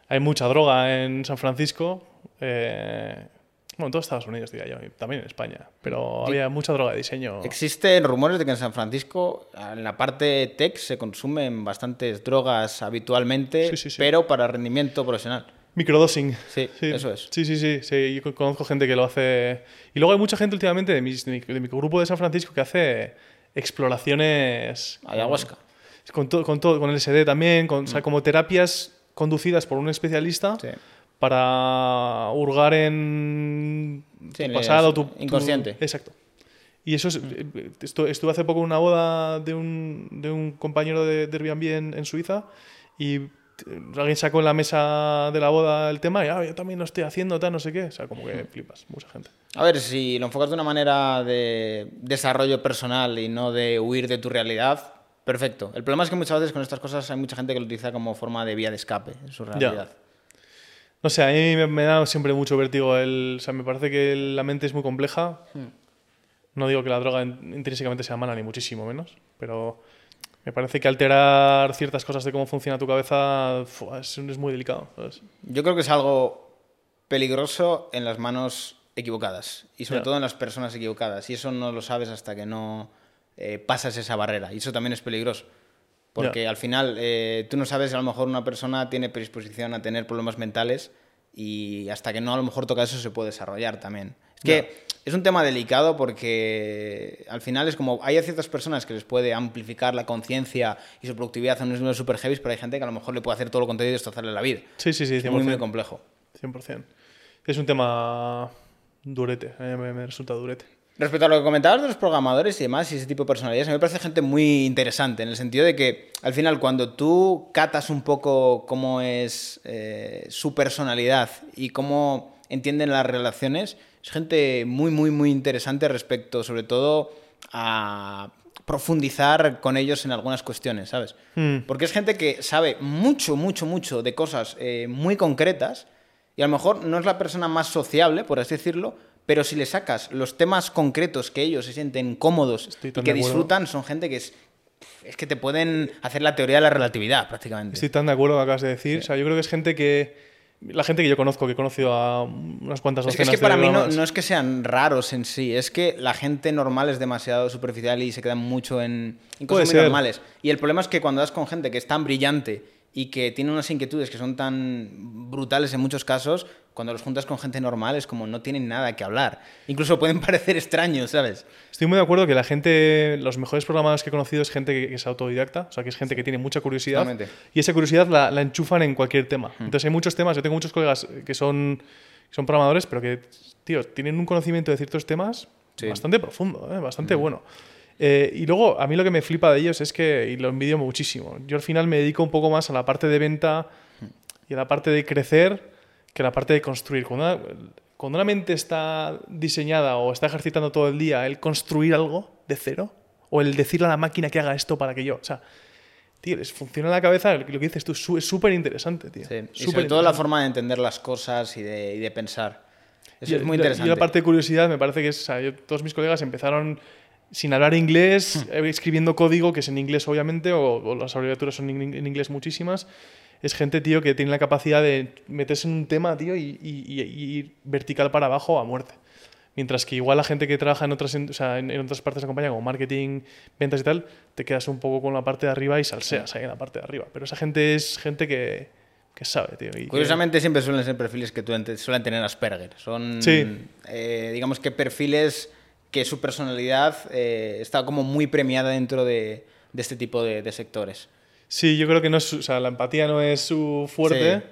Speaker 1: hay mucha droga en San Francisco. eh, bueno, en todos Estados Unidos, diría yo, y también en España. Pero había mucha droga de diseño.
Speaker 2: Existen rumores de que en San Francisco, en la parte tech, se consumen bastantes drogas habitualmente,
Speaker 1: Sí, sí, sí.
Speaker 2: pero para rendimiento profesional.
Speaker 1: Microdosing.
Speaker 2: Sí, eso es.
Speaker 1: Sí, sí, sí, sí. Yo conozco gente que lo hace. Y luego hay mucha gente últimamente de, mi, de mi grupo de San Francisco que hace exploraciones.
Speaker 2: Ayahuasca.
Speaker 1: Con, todo, con, todo, con LSD también, con, o sea, como terapias conducidas por un especialista
Speaker 2: Mm. Sí.
Speaker 1: Para hurgar en
Speaker 2: Sí,
Speaker 1: tu pasado, tu, tu-
Speaker 2: inconsciente.
Speaker 1: Exacto. Y eso es. eh, estu- Estuve hace poco en una boda de un, de un compañero de, de Airbnb en, en Suiza y eh, alguien sacó en la mesa de la boda el tema y ah, yo también lo estoy haciendo, tal, no sé qué. O sea, como que flipas, mucha gente.
Speaker 2: A ver, si lo enfocas de una manera de desarrollo personal y no de huir de tu realidad, perfecto. El problema es que muchas veces con estas cosas hay mucha gente que lo utiliza como forma de vía de escape en su realidad.
Speaker 1: No sé, a mí me, me da siempre mucho vértigo el. O sea, me parece que la mente es muy compleja. No digo que la droga in- intrínsecamente sea mala, ni muchísimo menos, pero me parece que alterar ciertas cosas de cómo funciona tu cabeza es, es muy delicado. ¿sabes?
Speaker 2: Yo creo que es algo peligroso en las manos equivocadas y sobre todo en las personas equivocadas. Y eso no lo sabes hasta que no eh, pasas esa barrera. Y eso también es peligroso. Porque al final eh, tú no sabes si a lo mejor una persona tiene predisposición a tener problemas mentales y hasta que no a lo mejor toca eso se puede desarrollar también. Es que es un tema delicado porque al final es como hay a ciertas personas que les puede amplificar la conciencia y su productividad a unos niveles super heavy, pero hay gente que a lo mejor le puede hacer todo lo contrario y destrozarle la vida.
Speaker 1: Sí, sí, sí, 100%.
Speaker 2: Es muy, muy complejo.
Speaker 1: 100%. Es un tema durete, a mí me, me resulta durete.
Speaker 2: Respecto a lo que comentabas de los programadores y demás, y ese tipo de personalidades, a mí me parece gente muy interesante, en el sentido de que al final cuando tú catas un poco cómo es eh, su personalidad y cómo entienden las relaciones, es gente muy, muy, muy interesante respecto, sobre todo, a profundizar con ellos en algunas cuestiones, ¿sabes?
Speaker 1: Hmm.
Speaker 2: Porque es gente que sabe mucho, mucho, mucho de cosas eh, muy concretas y a lo mejor no es la persona más sociable, por así decirlo, pero si le sacas los temas concretos que ellos se sienten cómodos y que disfrutan, son gente que es, es que te pueden hacer la teoría de la relatividad prácticamente.
Speaker 1: Estoy tan de acuerdo con lo que acabas de decir. O sea, yo creo que es gente que. La gente que yo conozco, que he conocido a unas cuantas
Speaker 2: Es es que para
Speaker 1: de
Speaker 2: mí no, no es que sean raros en sí, es que la gente normal es demasiado superficial y se quedan mucho en, en cosas muy
Speaker 1: ser.
Speaker 2: normales. Y el problema es que cuando das con gente que es tan brillante y que tiene unas inquietudes que son tan brutales en muchos casos, cuando los juntas con gente normal es como no tienen nada que hablar. Incluso pueden [laughs] parecer extraños, ¿sabes?
Speaker 1: Estoy muy de acuerdo que la gente, los mejores programadores que he conocido es gente que, es autodidacta, o sea, que es gente que tiene mucha curiosidad.
Speaker 2: Totalmente.
Speaker 1: Y esa curiosidad la, la enchufan en cualquier tema. Entonces hay muchos temas, yo tengo muchos colegas que son, que son programadores, pero que, tío, tienen un conocimiento de ciertos temas
Speaker 2: Sí.
Speaker 1: bastante profundo, ¿eh? bastante bueno. Eh, y luego, a mí lo que me flipa de ellos es que, y lo envidio muchísimo, yo al final me dedico un poco más a la parte de venta y a la parte de crecer que a la parte de construir. Cuando una, cuando una mente está diseñada o está ejercitando todo el día el construir algo de cero, o el decirle a la máquina que haga esto para que yo, o sea, tío, les funciona en la cabeza lo que dices tú, es súper interesante, tío.
Speaker 2: Sí. Y sobre todo la forma de entender las cosas y de, y de pensar. Eso
Speaker 1: Y-
Speaker 2: es muy interesante.
Speaker 1: Y la parte de curiosidad me parece que es, o sea, yo- todos mis colegas empezaron sin hablar inglés,
Speaker 2: Hmm.
Speaker 1: eh, escribiendo código, que es en inglés obviamente, o, o las abreviaturas son en, en inglés muchísimas. Es gente, tío, que tiene la capacidad de meterse en un tema, tío, y, y- ir vertical para abajo a muerte. Mientras que igual la gente que trabaja en otras, o sea, en, en otras partes de la compañía, como marketing, ventas y tal, te quedas un poco con la parte de arriba y salseas ahí en la parte de arriba. Pero esa gente es gente que, que sabe, tío. y que-
Speaker 2: Curiosamente siempre suelen ser perfiles que suelen tener Asperger. Son,
Speaker 1: Sí.
Speaker 2: eh, digamos que perfiles que su personalidad eh, está como muy premiada dentro de, de este tipo de, de sectores.
Speaker 1: Sí, yo creo que no es, o sea, la empatía no es su fuerte.
Speaker 2: Sí.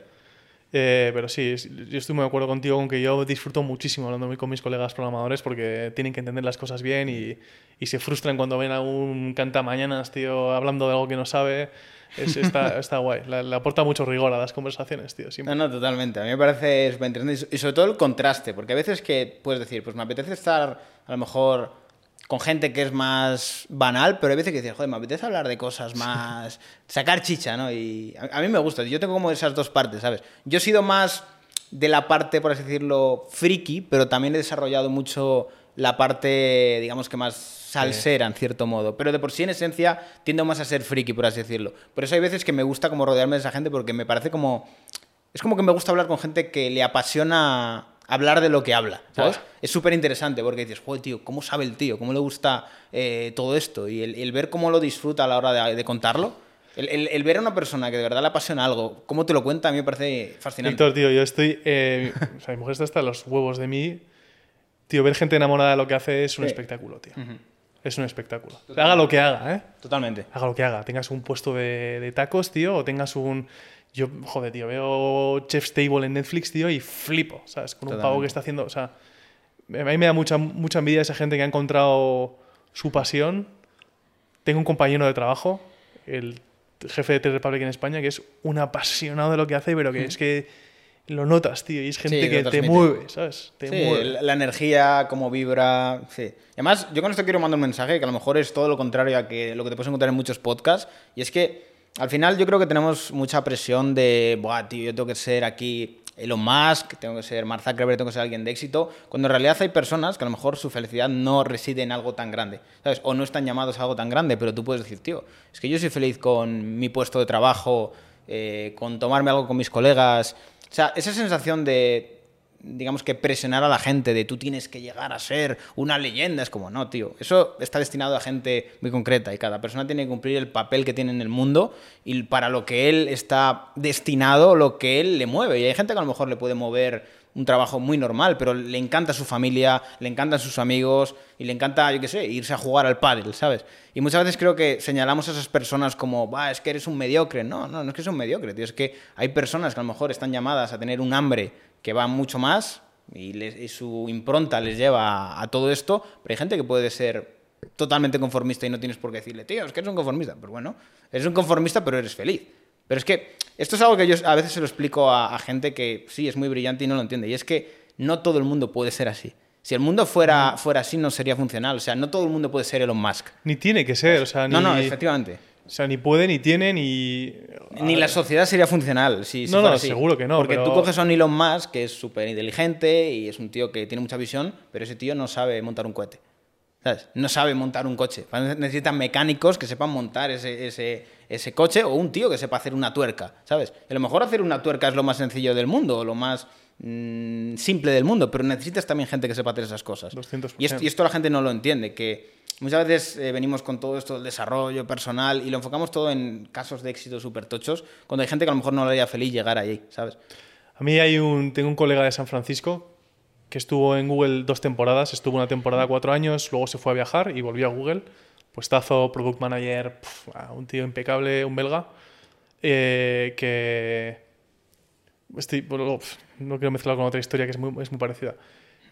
Speaker 1: eh, pero sí, yo estoy muy de acuerdo contigo con que yo disfruto muchísimo hablando con mis colegas programadores porque tienen que entender las cosas bien y, y se frustran cuando ven a un cantamañanas, tío, hablando de algo que no sabe. Es- está, [laughs] está guay. Le, le aporta mucho rigor a las conversaciones, tío. siempre.
Speaker 2: No, no, totalmente. A mí me parece súper interesante. Y so- Y sobre todo el contraste, porque a veces que puedes decir, pues me apetece estar a lo mejor con gente que es más banal, pero hay veces que dices, joder, me apetece hablar de cosas más. sacar chicha, ¿no? Y a, a mí me gusta. Yo tengo como esas dos partes, ¿sabes? Yo he sido más de la parte, por así decirlo, friki, pero también he desarrollado mucho la parte, digamos que más salsera, en cierto modo. Pero de por sí, en esencia, tiendo más a ser friki, por así decirlo. Por eso hay veces que me gusta como rodearme de esa gente porque me parece como es como que me gusta hablar con gente que le apasiona hablar de lo que habla, ¿sabes? Es súper interesante porque dices, joder, tío, ¿cómo sabe el tío? ¿Cómo le gusta eh, todo esto? Y el, el ver cómo lo disfruta a la hora de, de contarlo, el, el- el ver a una persona que de verdad le apasiona algo, cómo te lo cuenta, a mí me parece fascinante.
Speaker 1: Víctor, tío, yo estoy. eh, o sea, mi mujer está hasta los huevos de mí. Tío, ver gente enamorada de lo que hace es un
Speaker 2: Sí.
Speaker 1: espectáculo, tío. Es un espectáculo. Haga lo que haga, ¿eh?
Speaker 2: Totalmente.
Speaker 1: haga lo que haga, tengas un puesto de, de tacos, tío, o tengas un... Yo, joder, tío, veo Chef's Table en Netflix, tío, y flipo, ¿sabes? Con un pavo
Speaker 2: Totalmente.
Speaker 1: que está haciendo... O sea, a mí me da mucha, mucha envidia esa gente que ha encontrado su pasión. Tengo un compañero de trabajo, el jefe de T-Republic en España, que es un apasionado de lo que hace, pero que es que lo notas, tío, y es gente
Speaker 2: lo
Speaker 1: que te mueve, ¿sabes? Te
Speaker 2: Sí,
Speaker 1: mueve.
Speaker 2: la, la energía, cómo vibra. Sí. Además, yo con esto quiero mandar un mensaje que a lo mejor es todo lo contrario a que lo que te puedes encontrar en muchos podcasts. Y es que al final yo creo que tenemos mucha presión de, Buah, tío, yo tengo que ser aquí Elon Musk, tengo que ser Mark Zuckerberg, tengo que ser alguien de éxito. Cuando en realidad hay personas que a lo mejor su felicidad no reside en algo tan grande, ¿sabes? O no están llamados a algo tan grande, pero tú puedes decir, tío, es que yo soy feliz con mi puesto de trabajo, eh, con tomarme algo con mis colegas. Sea, esa sensación de, digamos que presionar a la gente de tú tienes que llegar a ser una leyenda, es como, no, tío, eso está destinado a gente muy concreta y cada persona tiene que cumplir el papel que tiene en el mundo y para lo que él está destinado, lo que él le mueve. Y hay gente que a lo mejor le puede mover un trabajo muy normal, pero le encanta su familia, le encantan sus amigos y le encanta, yo qué sé, irse a jugar al pádel, ¿sabes? Y muchas veces creo que señalamos a esas personas como, va, es que eres un mediocre. No, no, no es que sea un mediocre, tío, es que hay personas que a lo mejor están llamadas a tener un hambre que va mucho más y, su impronta les lleva a, a todo esto, pero hay gente que puede ser totalmente conformista y no tienes por qué decirle, tío, es que eres un conformista. Pero bueno, eres un conformista, pero eres feliz. Pero es que esto es algo que yo a veces se lo explico a, a gente que sí es muy brillante y no lo entiende. Y es que no todo el mundo puede ser así. Si el mundo fuera, fuera así, no sería funcional. O sea, no todo el mundo puede ser Elon Musk.
Speaker 1: Ni tiene que ser, o sea, ni,
Speaker 2: No, no, efectivamente.
Speaker 1: o sea, ni puede, ni tiene, ni...
Speaker 2: Ni la sociedad sería funcional si, si
Speaker 1: No, no,
Speaker 2: así.
Speaker 1: seguro que no,
Speaker 2: Porque
Speaker 1: pero-
Speaker 2: tú coges a un Elon Musk que es súper inteligente y es un tío que tiene mucha visión, pero ese tío no sabe montar un cohete. ¿Sabes? No sabe montar un coche. Necesitan mecánicos que sepan montar ese, ese, ese coche o un tío que sepa hacer una tuerca, ¿sabes? A lo mejor hacer una tuerca es lo más sencillo del mundo o lo más mm, simple del mundo, pero necesitas también gente que sepa hacer esas cosas.
Speaker 1: 200%.
Speaker 2: Y esto, y esto la gente no lo entiende, que muchas veces eh, venimos con todo esto del desarrollo personal y lo enfocamos todo en casos de éxito súper tochos, cuando hay gente que a lo mejor no le haría feliz llegar ahí, ¿sabes?
Speaker 1: A mí hay un, tengo un colega de San Francisco que estuvo en Google dos temporadas, estuvo una temporada cuatro años, luego se fue a viajar y volvió a Google. Puestazo, product manager, pf, un tío impecable, un belga, eh, que... Estoy, bueno, pf, no quiero mezclarlo con otra historia que es muy, es muy parecida.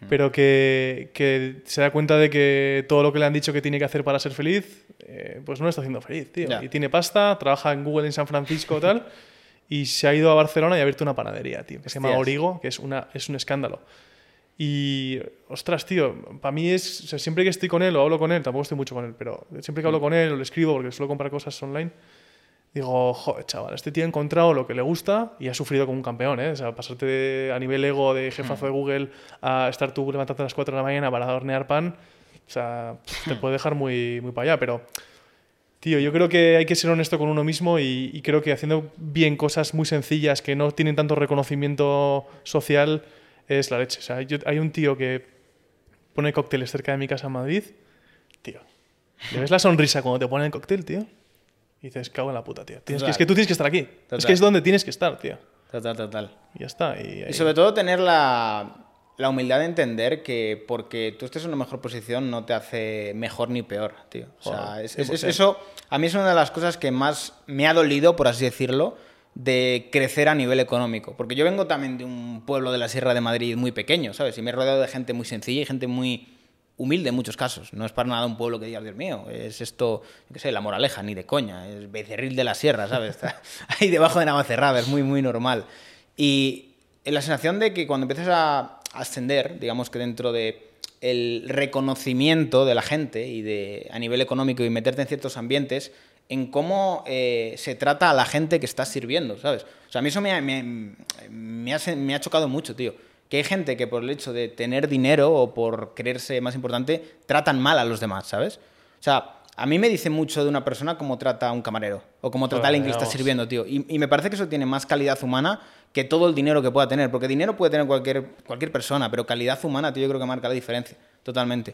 Speaker 1: Pero que, que se da cuenta de que todo lo que le han dicho que tiene que hacer para ser feliz, eh, pues no lo está haciendo feliz, tío. Y tiene pasta, trabaja en Google en San Francisco [laughs] tal, y se ha ido a Barcelona y ha abierto una panadería, tío, que se llama. Origo, que es, una, es un escándalo. Y, ostras, tío, para mí es, o sea, siempre que estoy con él o hablo con él, tampoco estoy mucho con él, pero siempre que hablo con él o le escribo, porque suelo comprar cosas online, digo, joder, chaval, este tío ha encontrado lo que le gusta y ha sufrido como un campeón, ¿eh? O sea, pasarte de- a nivel ego de jefazo de Google a estar tú levantándote a las 4 de la mañana para hornear pan, o sea, te puede dejar muy, muy para allá, pero... Tío, yo creo que hay que ser honesto con uno mismo y, y creo que haciendo bien cosas muy sencillas que no tienen tanto reconocimiento social es la leche. O sea, yo- hay un tío que pone cócteles cerca de mi casa en Madrid, tío. ¿Le ves la sonrisa cuando te pone el cóctel, tío? Y dices, cago en la puta, tío. Tienes que- es que tú tienes que estar aquí. Es
Speaker 2: Total.
Speaker 1: que es donde tienes que estar, tío.
Speaker 2: Total, total.
Speaker 1: Y ya está. Y,
Speaker 2: sobre todo tener la, la humildad de entender que porque tú estés en una mejor posición no te hace mejor ni peor, tío. O sea,
Speaker 1: Joder,
Speaker 2: es- es- es-
Speaker 1: 100%.
Speaker 2: eso a mí es una de las cosas que más me ha dolido, por así decirlo, de crecer a nivel económico. Porque yo vengo también de un pueblo de la Sierra de Madrid muy pequeño, ¿sabes? Y me he rodeado de gente muy sencilla y gente muy humilde en muchos casos. No es para nada un pueblo que digas, Dios mío, es esto, qué sé, la moraleja, ni de coña. Es Becerril de la Sierra, ¿sabes? [laughs] Ahí debajo de Navacerrada, es muy, muy normal. Y la sensación de que cuando empiezas a ascender, digamos que dentro de el reconocimiento de la gente y de a nivel económico y meterte en ciertos ambientes en cómo eh, se trata a la gente que estás sirviendo, ¿sabes? O sea, a mí eso me ha, me, me ha, me ha chocado mucho, tío. Que hay gente que por el hecho de tener dinero o por creerse más importante, tratan mal a los demás, ¿sabes? O sea, a mí me dice mucho de una persona cómo trata a un camarero o cómo trata a alguien que le está sirviendo, tío. Y, y me parece que eso tiene más calidad humana que todo el dinero que pueda tener. Porque dinero puede tener cualquier, cualquier persona, pero calidad humana, tío, yo creo que marca la diferencia. Totalmente.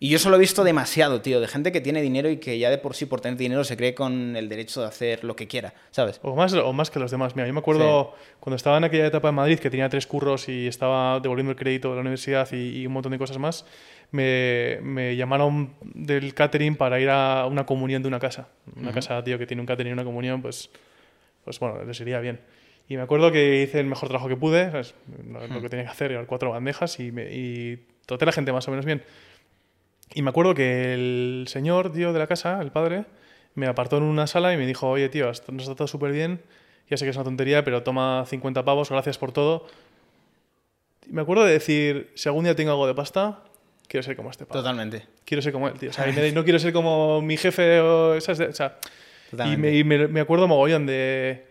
Speaker 2: Y yo eso lo he visto demasiado, tío, de gente que tiene dinero y que ya de por sí, por tener dinero, se cree con el derecho de hacer lo que quiera, ¿sabes?
Speaker 1: O más, o más que los demás. Mira, yo me acuerdo cuando estaba en aquella etapa en Madrid que tenía tres curros y estaba devolviendo el crédito de la universidad y, y un montón de cosas más, me, me llamaron del catering para ir a una comunión de una casa. Una casa, tío, que tiene un catering y una comunión, pues, pues bueno, les iría bien. Y me acuerdo que hice el mejor trabajo que pude, ¿sabes? lo, lo que tenía que hacer, eran cuatro bandejas y, me, y traté a la gente más o menos bien. Y me acuerdo que el señor, tío, de la casa, el padre, me apartó en una sala y me dijo, oye, tío, nos has tratado súper bien, ya sé que es una tontería, pero toma 50 pavos, gracias por todo. Y me acuerdo de decir, si algún día tengo algo de pasta, quiero ser como este pavo.
Speaker 2: Totalmente.
Speaker 1: Quiero ser como él, tío. O sea, y me- [laughs] no quiero ser como mi jefe o... ¿sabes? O sea, y me, y me- me acuerdo mogollón de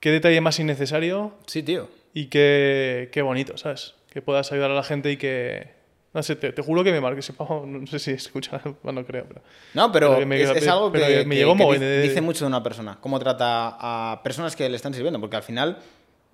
Speaker 1: qué detalle más innecesario
Speaker 2: Sí, tío.
Speaker 1: y qué, qué bonito, ¿sabes? Que puedas ayudar a la gente y que... No sé, te, te juro que me marque ese pavo. No sé si escucha, [laughs] no creo, pero...
Speaker 2: No, pero,
Speaker 1: me-
Speaker 2: es, es algo que,
Speaker 1: me llegó
Speaker 2: que dice, mucho de una persona, cómo trata a personas que le están sirviendo, porque al final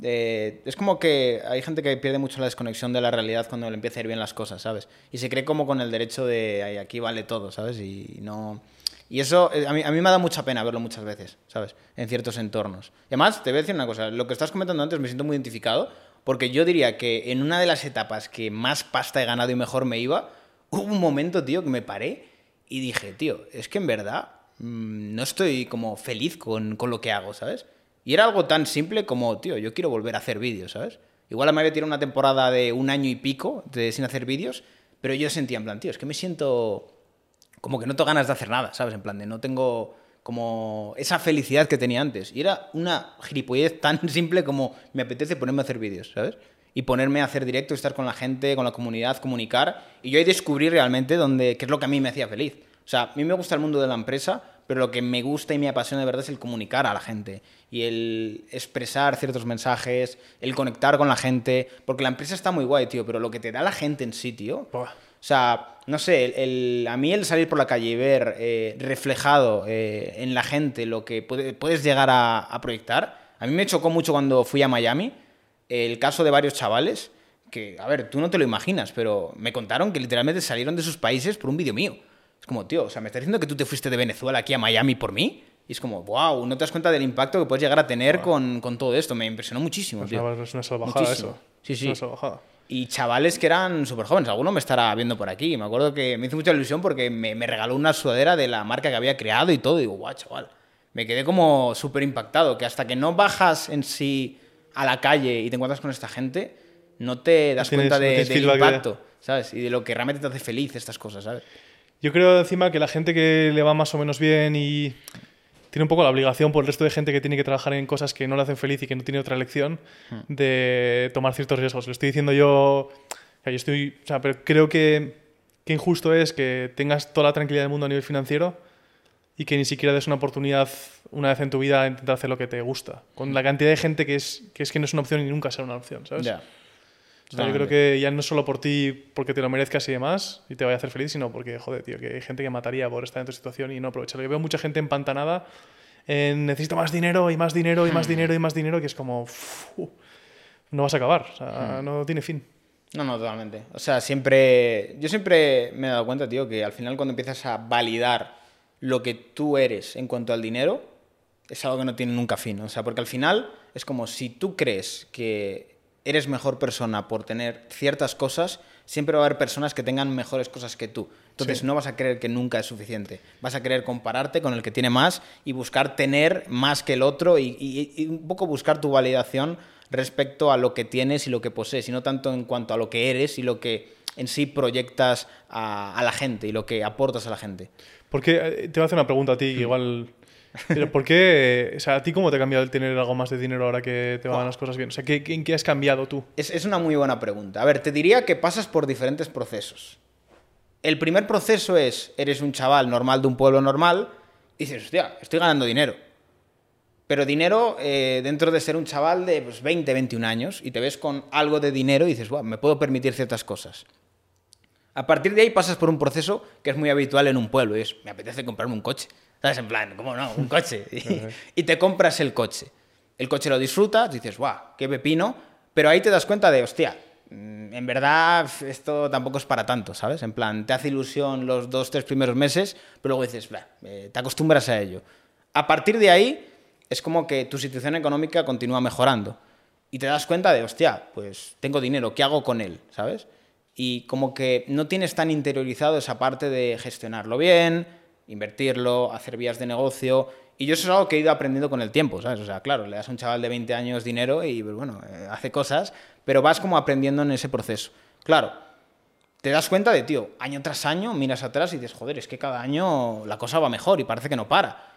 Speaker 2: eh, es como que hay gente que pierde mucho la desconexión de la realidad cuando le empieza a ir bien las cosas, ¿sabes? Y se cree como con el derecho de "Ay, aquí vale todo, ¿sabes? Y no... Y eso eh, a mí, a mí me da mucha pena verlo muchas veces, ¿sabes? En ciertos entornos. Y además, te voy a decir una cosa, lo que estás comentando antes me siento muy identificado, porque yo diría que en una de las etapas que más pasta he ganado y mejor me iba, hubo un momento, tío, que me paré y dije, tío, es que en verdad mm, no estoy como feliz con, con lo que hago, ¿sabes? Y era algo tan simple como, tío, yo quiero volver a hacer vídeos, ¿sabes? Igual me había tirado una temporada de un año y pico de, sin hacer vídeos, pero yo sentía en plan, tío, es que me siento como que no tengo ganas de hacer nada, ¿sabes? En plan de no tengo como esa felicidad que tenía antes. Y era una gilipollez tan [laughs] simple como me apetece ponerme a hacer vídeos, ¿sabes? Y ponerme a hacer directo, estar con la gente, con la comunidad, comunicar. Y yo ahí descubrí realmente dónde, qué es lo que a mí me hacía feliz. O sea, a mí me gusta el mundo de la empresa, pero lo que me gusta y me apasiona de verdad es el comunicar a la gente y el expresar ciertos mensajes, el conectar con la gente, porque la empresa está muy guay, tío, pero lo que te da la gente en sí, tío. O sea, no sé, el, a mí el salir por la calle y ver eh, reflejado eh, en la gente lo que puedes llegar a, a, proyectar, a mí me chocó mucho cuando fui a Miami el caso de varios chavales que, a ver, tú no te lo imaginas, pero me contaron que literalmente salieron de sus países por un vídeo mío. Es como, tío, o sea, me estás diciendo que tú te fuiste de Venezuela aquí a Miami por mí. Y es como, wow, no te das cuenta del impacto que puedes llegar a tener con, con, todo esto. Me impresionó muchísimo,
Speaker 1: pues
Speaker 2: tío.
Speaker 1: Es una salvajada muchísimo. eso.
Speaker 2: Sí, sí.
Speaker 1: Es una salvajada.
Speaker 2: Y chavales que eran súper jóvenes. Alguno me estará viendo por aquí. Me acuerdo que me hizo mucha ilusión porque me, me regaló una sudadera de la marca que había creado y todo. Y digo, guau, chaval. Me quedé como súper impactado. Que hasta que no bajas en sí a la calle y te encuentras con esta gente, no te das cuenta de, del impacto, ¿sabes? Y de lo que realmente te hace feliz estas cosas, ¿sabes?
Speaker 1: Yo creo encima que la gente que le va más o menos bien y tiene un poco la obligación por el resto de gente que tiene que trabajar en cosas que no le hacen feliz y que no tiene otra elección hmm. de tomar ciertos riesgos. Lo estoy diciendo yo, yo estoy, o sea, pero creo que, que injusto es que tengas toda la tranquilidad del mundo a nivel financiero y que ni siquiera des una oportunidad una vez en tu vida a intentar hacer lo que te gusta. Con la cantidad de gente que es que, es que no es una opción y nunca será una opción, ¿sabes?
Speaker 2: Ya
Speaker 1: yo creo que ya no solo por ti, porque te lo merezcas y demás, y te vaya a hacer feliz, sino porque, joder, tío, que hay gente que mataría por estar en tu situación y no aprovecharlo. Yo veo mucha gente empantanada en necesito más dinero y más dinero y más hmm. dinero y más dinero, que es como, no vas a acabar, o sea, hmm. no tiene fin.
Speaker 2: No, no, totalmente. O sea, siempre, yo siempre me he dado cuenta, tío, que al final cuando empiezas a validar lo que tú eres en cuanto al dinero, es algo que no tiene nunca fin. O sea, porque al final es como si tú crees que eres mejor persona por tener ciertas cosas, siempre va a haber personas que tengan mejores cosas que tú. Entonces no vas a creer que nunca es suficiente. Vas a querer compararte con el que tiene más y buscar tener más que el otro y, un poco buscar tu validación respecto a lo que tienes y lo que posees, y no tanto en cuanto a lo que eres y lo que en sí proyectas a, la gente y lo que aportas a la gente.
Speaker 1: Porque eh, te voy a hacer una pregunta a ti, mm. igual pero ¿por qué? O sea, ¿a ti cómo te ha cambiado el tener algo más de dinero ahora que te van las cosas bien? O sea, ¿qué, ¿en qué has cambiado tú?
Speaker 2: Es, es, una muy buena pregunta. A ver, te diría que pasas por diferentes procesos. El primer proceso es, eres un chaval normal de un pueblo normal y dices, hostia, estoy ganando dinero. Pero dinero eh, dentro de ser un chaval de pues, 20, 21 años y te ves con algo de dinero y dices, wow, me puedo permitir ciertas cosas. A partir de ahí pasas por un proceso que es muy habitual en un pueblo y es, me apetece comprarme un coche. ¿Sabes? En plan, ¿cómo no? Un coche. [laughs] y, te compras el coche. El coche lo disfrutas, dices, guau, qué pepino. Pero ahí te das cuenta de, hostia, mm, en verdad esto tampoco es para tanto, ¿sabes? En plan, te hace ilusión los dos, tres primeros meses, pero luego dices, eh, te acostumbras a ello. A partir de ahí es como que tu situación económica continúa mejorando. Y te das cuenta de, hostia, pues tengo dinero, ¿qué hago con él? ¿Sabes? Y como que no tienes tan interiorizado esa parte de gestionarlo bien, invertirlo, hacer vías de negocio. Y yo eso es algo que he ido aprendiendo con el tiempo, ¿sabes? O sea, claro, le das a un chaval de 20 años dinero y, pues, bueno, eh, hace cosas, pero vas como aprendiendo en ese proceso. Claro, te das cuenta de, tío, año tras año miras atrás y dices, joder, es que cada año la cosa va mejor y parece que no para.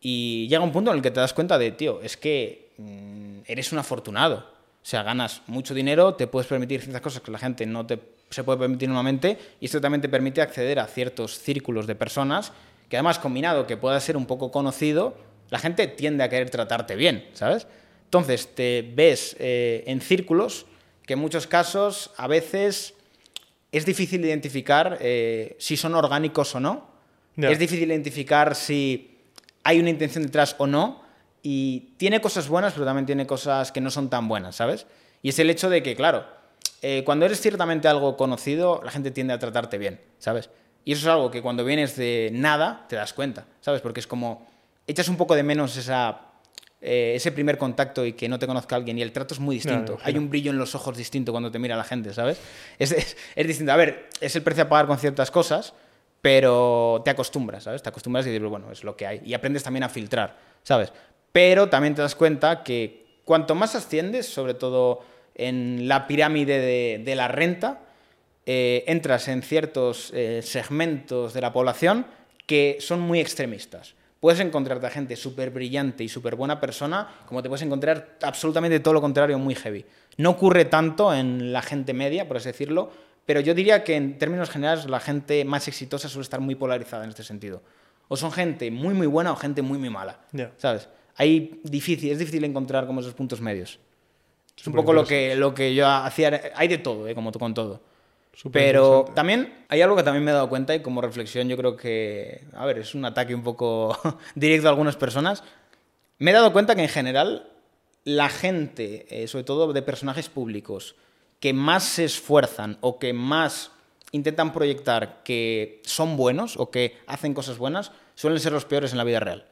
Speaker 2: Y llega un punto en el que te das cuenta de, tío, es que mm, eres un afortunado. O sea, ganas mucho dinero, te puedes permitir ciertas cosas que la gente no te se puede permitir normalmente y esto también te permite acceder a ciertos círculos de personas que además combinado que pueda ser un poco conocido, la gente tiende a querer tratarte bien, ¿sabes? Entonces te ves eh, en círculos que en muchos casos a veces es difícil identificar eh, si son orgánicos o no. Es difícil identificar si hay una intención detrás o no. Y tiene cosas buenas, pero también tiene cosas que no son tan buenas, ¿sabes? Y es el hecho de que, claro, eh, cuando eres ciertamente algo conocido, la gente tiende a tratarte bien, ¿sabes? Y eso es algo que cuando vienes de nada te das cuenta, ¿sabes? Porque es como, echas un poco de menos esa, eh, ese primer contacto y que no te conozca alguien y el trato es muy distinto. Hay un brillo en los ojos distinto cuando te mira la gente, ¿sabes? Es, es, distinto. A ver, es el precio a pagar con ciertas cosas, pero te acostumbras, ¿sabes? Te acostumbras y dices, bueno, es lo que hay. Y aprendes también a filtrar, ¿sabes? Pero también te das cuenta que cuanto más asciendes, sobre todo en la pirámide de, de la renta, eh, entras en ciertos eh, segmentos de la población que son muy extremistas. Puedes encontrarte a gente súper brillante y súper buena persona, como te puedes encontrar absolutamente todo lo contrario, muy heavy. No ocurre tanto en la gente media, por así decirlo, pero yo diría que en términos generales la gente más exitosa suele estar muy polarizada en este sentido. O son gente muy muy buena o gente muy muy mala. ¿Sabes? Hay difícil, es difícil encontrar como esos puntos medios. Es un poco lo que, lo que yo hacía. Hay de todo, ¿eh? como tú con todo.
Speaker 1: Súper
Speaker 2: Pero también hay algo que también me he dado cuenta y como reflexión yo creo que, a ver, es un ataque un poco [laughs] directo a algunas personas. Me he dado cuenta que en general la gente, eh, sobre todo de personajes públicos, que más se esfuerzan o que más intentan proyectar que son buenos o que hacen cosas buenas, suelen ser los peores en la vida real.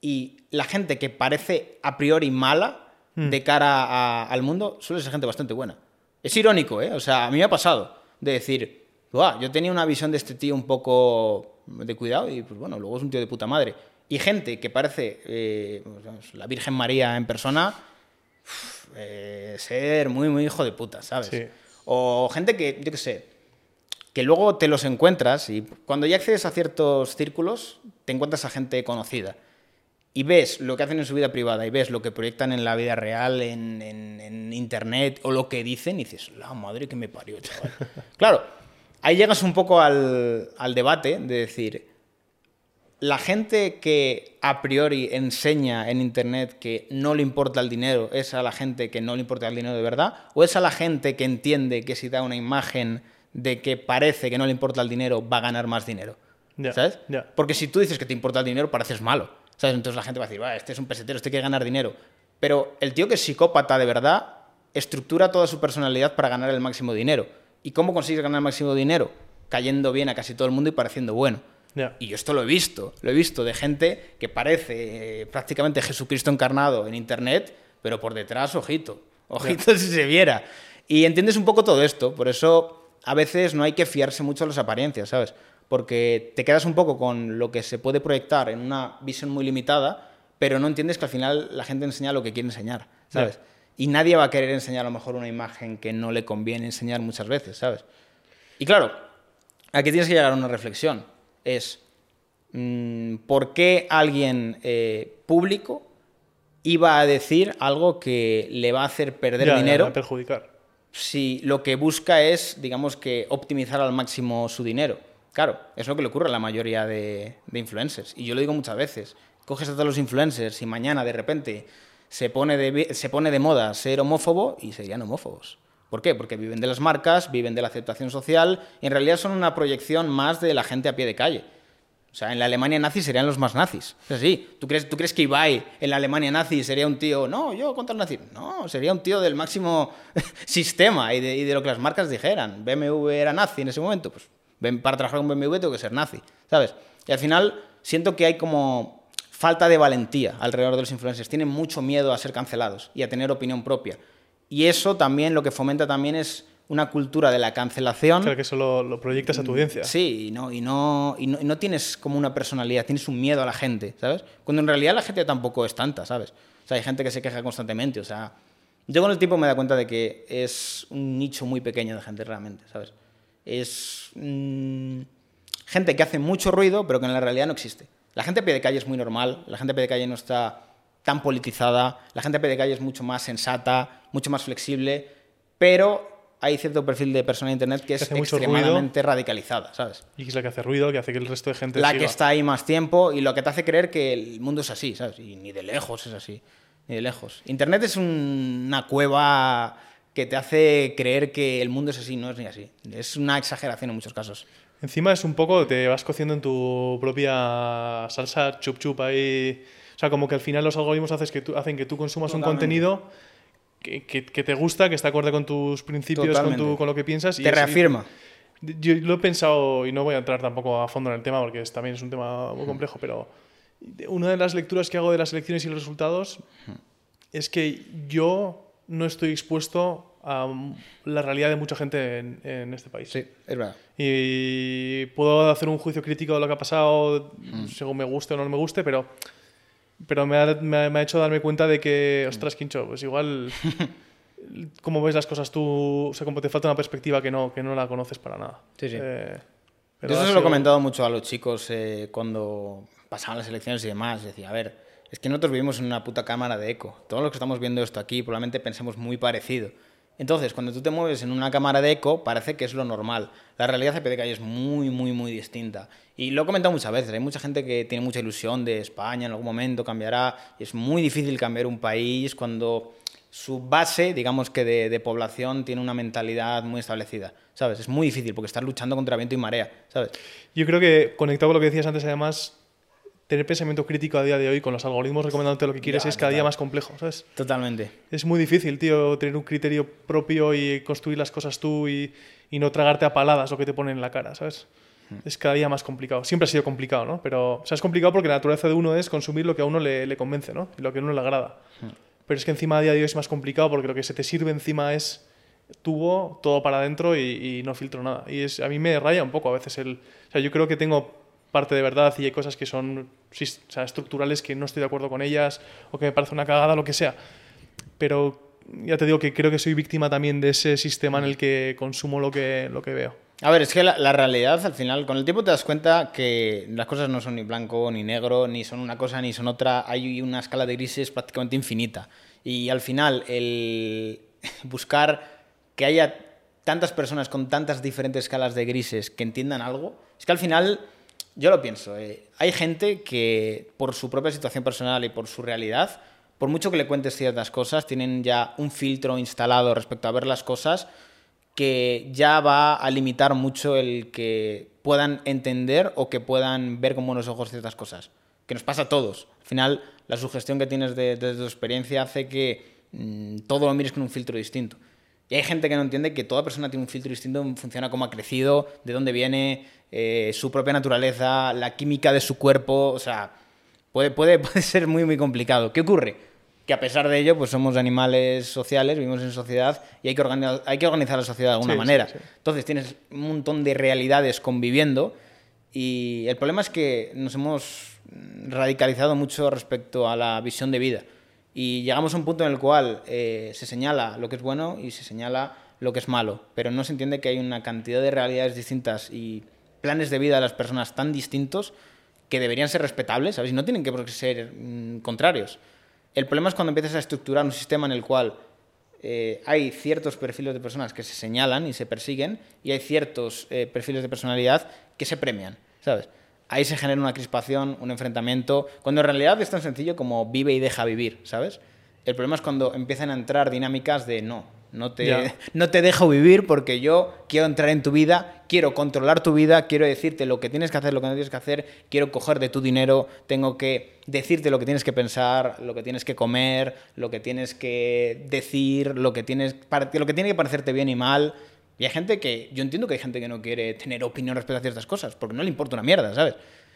Speaker 2: Y la gente que parece a priori mala de cara a- al mundo suele ser gente bastante buena. Es irónico, ¿eh? O sea, a mí me ha pasado de decir, "Buah, yo tenía una visión de este tío un poco de cuidado y pues bueno, luego es un tío de puta madre. Y gente que parece eh, la Virgen María en persona, uf, eh, ser muy, muy hijo de puta, ¿sabes?
Speaker 1: Sí.
Speaker 2: O gente que, yo qué sé, que luego te los encuentras y cuando ya accedes a ciertos círculos, te encuentras a gente conocida. Y ves lo que hacen en su vida privada y ves lo que proyectan en la vida real, en, en- en internet o lo que dicen y dices, la madre que me parió, chaval. [laughs] claro, ahí llegas un poco al, al debate de decir, la gente que a priori enseña en internet que no le importa el dinero es a la gente que no le importa el dinero de verdad o es a la gente que entiende que si da una imagen de que parece que no le importa el dinero va a ganar más dinero. ¿Sabes? Porque si tú dices que te importa el dinero pareces malo. ¿Sabes? Entonces la gente va a decir, "Va, este es un pesetero, este quiere ganar dinero. Pero el tío que es psicópata de verdad estructura toda su personalidad para ganar el máximo dinero. ¿Y cómo consigues ganar el máximo dinero? Cayendo bien a casi todo el mundo y pareciendo bueno. Y yo esto lo he visto, lo he visto de gente que parece eh, prácticamente Jesucristo encarnado en internet, pero por detrás, ojito, ojito [laughs] si se viera. Y entiendes un poco todo esto, por eso a veces no hay que fiarse mucho de las apariencias, ¿sabes? Porque te quedas un poco con lo que se puede proyectar en una visión muy limitada, pero no entiendes que al final la gente enseña lo que quiere enseñar, ¿sabes? Y nadie va a querer enseñar a lo mejor una imagen que no le conviene enseñar muchas veces, ¿sabes? Y claro, aquí tienes que llegar a una reflexión. Es, mm, ¿por qué alguien eh, público iba a decir algo que le va a hacer perder
Speaker 1: Ya, ya,
Speaker 2: dinero
Speaker 1: va a perjudicar.
Speaker 2: si lo que busca es, digamos que, optimizar al máximo su dinero? Claro, es lo que le ocurre a la mayoría de, de influencers. Y yo lo digo muchas veces. Coges a todos los influencers y mañana de repente se pone de, se pone de moda ser homófobo y serían homófobos. ¿Por qué? Porque viven de las marcas, viven de la aceptación social y en realidad son una proyección más de la gente a pie de calle. O sea, en la Alemania nazi serían los más nazis. Es así. ¿Tú crees, ¿Tú crees que Ibai en la Alemania nazi sería un tío, no, yo contra el nazi? No, sería un tío del máximo [laughs] sistema y de, y de lo que las marcas dijeran. BMW era nazi en ese momento, pues para trabajar con BMW tengo que ser nazi, ¿sabes? Y al final siento que hay como falta de valentía alrededor de los influencers. Tienen mucho miedo a ser cancelados y a tener opinión propia. Y eso también lo que fomenta también es una cultura de la cancelación.
Speaker 1: Claro que eso lo, lo proyectas a tu audiencia.
Speaker 2: Sí, y no, y, no, y, no, y no tienes como una personalidad, tienes un miedo a la gente, ¿sabes? Cuando en realidad la gente tampoco es tanta, ¿sabes? O sea, hay gente que se queja constantemente, o sea... Yo con el tiempo me da cuenta de que es un nicho muy pequeño de gente realmente, ¿sabes? Es mm, gente que hace mucho ruido, pero que en la realidad no existe. La gente a pie de calle es muy normal, la gente a pie de calle no está tan politizada, la gente a pie de calle es mucho más sensata, mucho más flexible, pero hay cierto perfil de persona en internet que es
Speaker 1: ruido.
Speaker 2: extremadamente radicalizada, ¿sabes?
Speaker 1: Y que es la que hace ruido, que hace que el resto de gente
Speaker 2: La
Speaker 1: siga.
Speaker 2: que está ahí más tiempo y lo que te hace creer que el mundo es así, ¿sabes? Y ni de lejos es así, ni de lejos. Internet es un- una cueva que te hace creer que el mundo es así, no es ni así. Es una exageración en muchos casos.
Speaker 1: Encima es un poco, te vas cociendo en tu propia salsa chup chup ahí. O sea, como que al final los algoritmos haces que tú- hacen que tú consumas un contenido que, que- que te gusta, que está acorde con tus principios, con, tu- con lo que piensas. y
Speaker 2: Te
Speaker 1: es-
Speaker 2: reafirma.
Speaker 1: Yo lo he pensado, y no voy a entrar tampoco a fondo en el tema porque es- también es un tema muy complejo, pero una de las lecturas que hago de las elecciones y los resultados es que yo no estoy expuesto a mm, la realidad de mucha gente en, en este país.
Speaker 2: Sí, es verdad.
Speaker 1: Y puedo hacer un juicio crítico de lo que ha pasado,
Speaker 2: Mm.
Speaker 1: según me guste o no me guste, pero, pero me, ha, me ha- me ha hecho darme cuenta de que, ostras, Quincho, pues igual [laughs] cómo ves las cosas tú, o sea, como te falta una perspectiva que no, que no la conoces para nada.
Speaker 2: Sí, sí.
Speaker 1: Eh, pero
Speaker 2: eso se lo he comentado mucho a los chicos eh, cuando pasaban las elecciones y demás. Decía, a ver, es que nosotros vivimos en una puta cámara de eco. Todos los que estamos viendo esto aquí probablemente pensemos muy parecido. Entonces, cuando tú te mueves en una cámara de eco, parece que es lo normal. La realidad de PDK es muy, muy, muy distinta. Y lo he comentado muchas veces. Hay mucha gente que tiene mucha ilusión de España, en algún momento cambiará. Y es muy difícil cambiar un país cuando su base, digamos que de, de población, tiene una mentalidad muy establecida. ¿Sabes? Es muy difícil porque estás luchando contra viento y marea. ¿Sabes?
Speaker 1: Yo creo que conectado con lo que decías antes, además, tener pensamiento crítico a día de hoy con los algoritmos recomendándote lo que quieres
Speaker 2: Ya,
Speaker 1: es cada día más complejo, ¿sabes?
Speaker 2: Totalmente.
Speaker 1: Es muy difícil, tío, tener un criterio propio y construir las cosas tú y, y no tragarte a paladas lo que te ponen en la cara, ¿sabes? Es cada día más complicado. Siempre ha sido complicado, ¿no? Pero, o sea, es complicado porque la naturaleza de uno es consumir lo que a uno le, le convence, ¿no? Y lo que a uno le agrada. Pero es que encima a día de hoy es más complicado porque lo que se te sirve encima es tubo, todo para adentro y, y no filtro nada. Y es, a mí me raya un poco a veces el... O sea, yo creo que tengo parte de verdad y hay cosas que son o sea, estructurales que no estoy de acuerdo con ellas o que me parece una cagada, lo que sea. Pero ya te digo que creo que soy víctima también de ese sistema en el que consumo lo que, lo que veo.
Speaker 2: A ver, es que la, la realidad al final, con el tiempo te das cuenta que las cosas no son ni blanco ni negro, ni son una cosa ni son otra. Hay una escala de grises prácticamente infinita. Y al final, el [laughs] buscar que haya tantas personas con tantas diferentes escalas de grises que entiendan algo, es que al final, yo lo pienso, eh, hay gente que por su propia situación personal y por su realidad, por mucho que le cuentes ciertas cosas, tienen ya un filtro instalado respecto a ver las cosas que ya va a limitar mucho el que puedan entender o que puedan ver con buenos ojos ciertas cosas. Que nos pasa a todos. Al final, la sugestión que tienes de, de tu experiencia hace que mm, todo lo mires con un filtro distinto. Y hay gente que no entiende que toda persona tiene un filtro distinto en función a cómo ha crecido, de dónde viene, eh, su propia naturaleza, la química de su cuerpo. O sea, puede, puede, [laughs] puede ser muy, muy complicado. ¿Qué ocurre? que a pesar de ello, pues somos animales sociales, vivimos en sociedad y hay que organizar, hay que organizar la sociedad de alguna
Speaker 1: Sí,
Speaker 2: manera.
Speaker 1: sí, sí.
Speaker 2: Entonces tienes un montón de realidades conviviendo y el problema es que nos hemos radicalizado mucho respecto a la visión de vida y llegamos a un punto en el cual eh, se señala lo que es bueno y se señala lo que es malo, pero no se entiende que hay una cantidad de realidades distintas y planes de vida de las personas tan distintos que deberían ser respetables, ¿sabes? Y no tienen que ser mm, contrarios. El problema es cuando empiezas a estructurar un sistema en el cual eh, hay ciertos perfiles de personas que se señalan y se persiguen y hay ciertos eh, perfiles de personalidad que se premian, ¿sabes? Ahí se genera una crispación, un enfrentamiento, cuando en realidad es tan sencillo como vive y deja vivir, ¿sabes? El problema es cuando empiezan a entrar dinámicas de no, no te, [laughs] no te dejo vivir porque yo quiero entrar en tu vida, quiero controlar tu vida, quiero decirte lo que tienes que hacer, lo que no tienes que hacer, quiero coger de tu dinero, tengo que decirte lo que tienes que pensar, lo que tienes que comer, lo que tienes que decir, lo que tienes para- lo que tiene que parecerte bien y mal. Y hay gente que, yo entiendo que hay gente que no quiere tener opinión respecto a ciertas cosas, porque no le importa una mierda, ¿sabes?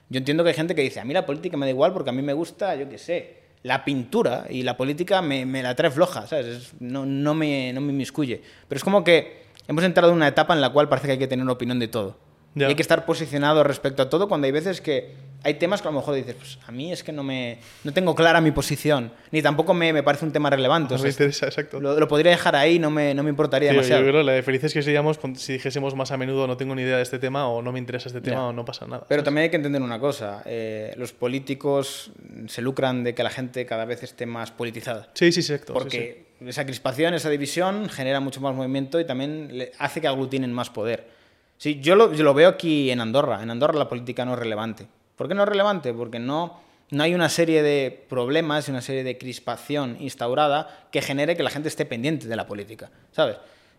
Speaker 2: Yo entiendo que hay gente que dice, a mí la política me da igual porque a mí me gusta, yo qué sé, la pintura y la política me, me la trae floja, ¿sabes? Es- no, no, me, no me inmiscuye. Pero es como que hemos entrado en una etapa en la cual parece que hay que tener una opinión de todo.
Speaker 1: Ya.
Speaker 2: Y hay que estar posicionado respecto a todo cuando hay veces que hay temas que a lo mejor dices, pues a mí es que no me no tengo clara mi posición, ni tampoco me, me parece un tema relevante. o
Speaker 1: No
Speaker 2: sea,
Speaker 1: me [laughs] interesa, exacto.
Speaker 2: lo, lo podría dejar ahí, no me, no me importaría
Speaker 1: yo
Speaker 2: demasiado.
Speaker 1: creo que la de felices que seríamos si dijésemos más a menudo no tengo ni idea de este tema o no me interesa este tema o no pasa nada.
Speaker 2: Pero
Speaker 1: ¿sabes?
Speaker 2: también hay que entender una cosa, eh, los políticos se lucran de que la gente cada vez esté más politizada.
Speaker 1: Sí, sí, exacto. sí,
Speaker 2: Porque esa crispación, esa división genera mucho más movimiento y también hace que aglutinen más poder. Sí, yo lo, yo lo veo aquí en Andorra. En Andorra la política no es relevante. ¿Por qué no es relevante? Porque no, no hay una serie de problemas y una serie de crispación instaurada que genere que la gente esté pendiente de la política. ¿Sabes?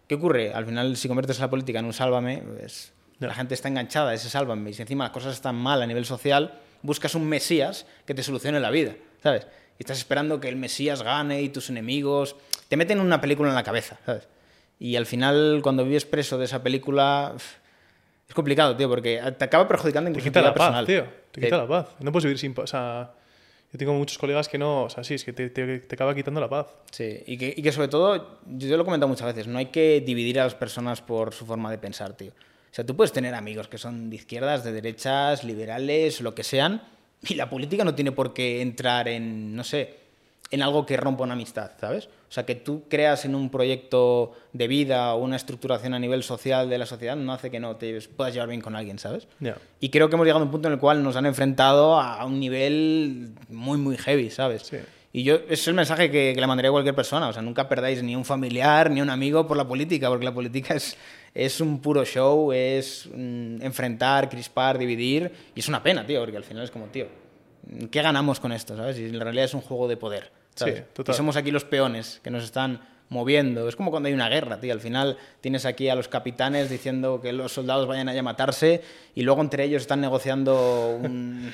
Speaker 2: ¿Qué ocurre? Al final, si conviertes la política en un sálvame, pues, la gente está enganchada a ese sálvame. Y si encima las cosas están mal a nivel social, buscas un mesías que te solucione la vida. ¿Sabes? Y estás esperando que el mesías gane y tus enemigos. Te meten una película en la cabeza. ¿Sabes? Y al final, cuando vives preso de esa película. Es complicado, tío, porque te acaba perjudicando
Speaker 1: Te
Speaker 2: incluso
Speaker 1: quita la paz,
Speaker 2: personal.
Speaker 1: tío. Te
Speaker 2: Sí.
Speaker 1: quita la paz. No puedes vivir sin paz. O sea, yo tengo muchos colegas que no. O sea, sí, es que te, te- te acaba quitando la paz.
Speaker 2: Sí, y que, y que sobre todo, yo lo he comentado muchas veces, no hay que dividir a las personas por su forma de pensar, tío. O sea, tú puedes tener amigos que son de izquierdas, de derechas, liberales, lo que sean, y la política no tiene por qué entrar en, no sé, en algo que rompa una amistad, ¿sabes? O sea, que tú creas en un proyecto de vida o una estructuración a nivel social de la sociedad no hace que no te puedas llevar bien con alguien, ¿sabes?
Speaker 1: Ya.
Speaker 2: Y creo que hemos llegado a un punto en el cual nos han enfrentado a un nivel muy, muy heavy, ¿sabes?
Speaker 1: Sí.
Speaker 2: Y yo, ese es el mensaje que, que le mandaría a cualquier persona. O sea, nunca perdáis ni un familiar ni un amigo por la política, porque la política es, es un puro show, es mm, enfrentar, crispar, dividir. Y es una pena, tío, porque al final es como, tío, ¿qué ganamos con esto, sabes? Y en realidad es un juego de poder, ¿sabes?
Speaker 1: Sí, total.
Speaker 2: Y somos aquí los peones que nos están moviendo. Es como cuando hay una guerra, tío. Al final tienes aquí a los capitanes diciendo que los soldados vayan allá a matarse y luego entre ellos están negociando un-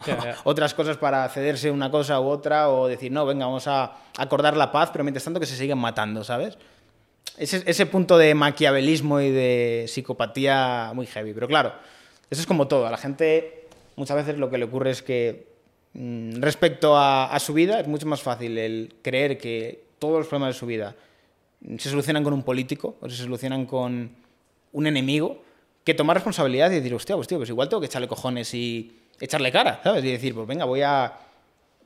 Speaker 2: [laughs] otras cosas para cederse una cosa u otra o decir, no, venga, vamos a acordar la paz, pero mientras tanto que se siguen matando, ¿sabes? Ese, ese punto de maquiavelismo y de psicopatía muy heavy. Pero claro, eso es como todo. A la gente muchas veces lo que le ocurre es que respecto a, su vida es mucho más fácil el creer que todos los problemas de su vida mm, se solucionan con un político o se solucionan con un enemigo que tomar responsabilidad y decir, hostia, pues tío, pues igual tengo que echarle cojones y echarle cara, ¿sabes? Y decir, pues venga, voy a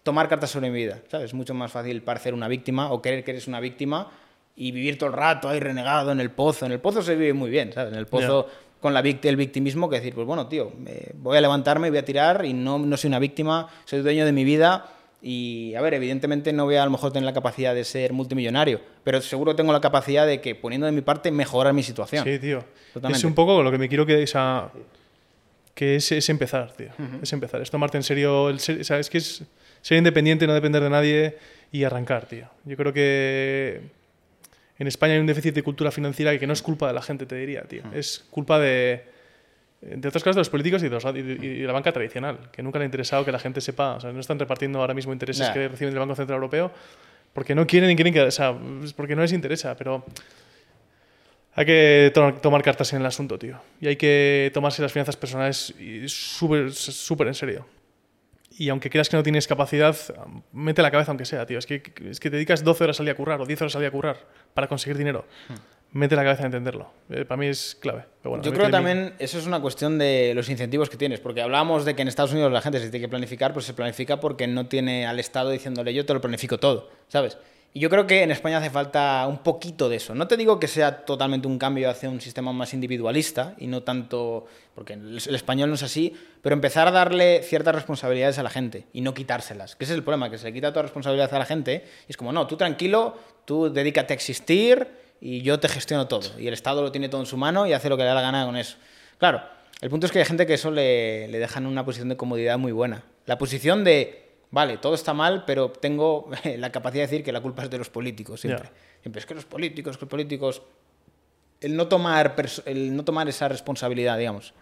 Speaker 2: tomar cartas sobre mi vida, ¿sabes? Es mucho más fácil parecer una víctima o creer que eres una víctima y vivir todo el rato ahí renegado en el pozo. En el pozo se vive muy bien, ¿sabes? En el pozo con la vict- el victimismo que decir, pues bueno, tío, me- voy a levantarme, voy a tirar y no, no soy una víctima, soy dueño de mi vida y, a ver, evidentemente no voy a, a lo mejor tener la capacidad de ser multimillonario, pero seguro tengo la capacidad de que, poniendo de mi parte, mejorar mi situación.
Speaker 1: Sí, tío.
Speaker 2: Totalmente.
Speaker 1: Es un poco lo que me quiero que, sea, que es, es empezar, tío. Es empezar. Es tomarte en serio. El ser, o sea, es que es ser independiente, no depender de nadie y arrancar, tío. Yo creo que en España hay un déficit de cultura financiera que no es culpa de la gente, te diría, tío. Es culpa de. De otras cosas de los políticos y de, los- y de- y de la banca tradicional, que nunca le ha interesado que la gente sepa, o sea, no están repartiendo ahora mismo intereses que reciben del Banco Central Europeo, porque no quieren ni quieren que, o sea, porque no les interesa, pero hay que to- tomar cartas en el asunto, tío. Y hay que tomarse las finanzas personales y súper en serio. Y aunque creas que no tienes capacidad, mete la cabeza aunque sea, tío. Es que, es que te dedicas 12 horas al día a currar o 10 horas al día a currar para conseguir dinero. Mete la cabeza a entenderlo. Eh, para mí es clave. Pero bueno,
Speaker 2: Yo creo también eso es una cuestión de los incentivos que tienes, porque hablábamos de que en Estados Unidos la gente se tiene que planificar, pues se planifica porque no tiene al Estado diciéndole yo te lo planifico todo, ¿sabes? Y yo creo que en España hace falta un poquito de eso. No te digo que sea totalmente un cambio hacia un sistema más individualista y no tanto, porque el español no es así, pero empezar a darle ciertas responsabilidades a la gente y no quitárselas. Que ese es el problema, que se le quita toda responsabilidad a la gente y es como, no, tú tranquilo, tú dedícate a existir y yo te gestiono todo. Y el Estado lo tiene todo en su mano y hace lo que le da la gana con eso. Claro, el punto es que hay gente que eso le, le deja en una posición de comodidad muy buena. La posición de, vale, todo está mal, pero tengo [laughs] la capacidad de decir que la culpa es de los políticos siempre.
Speaker 1: Ya.
Speaker 2: Siempre es que los políticos, que los políticos... El no tomar, el no tomar esa responsabilidad, digamos.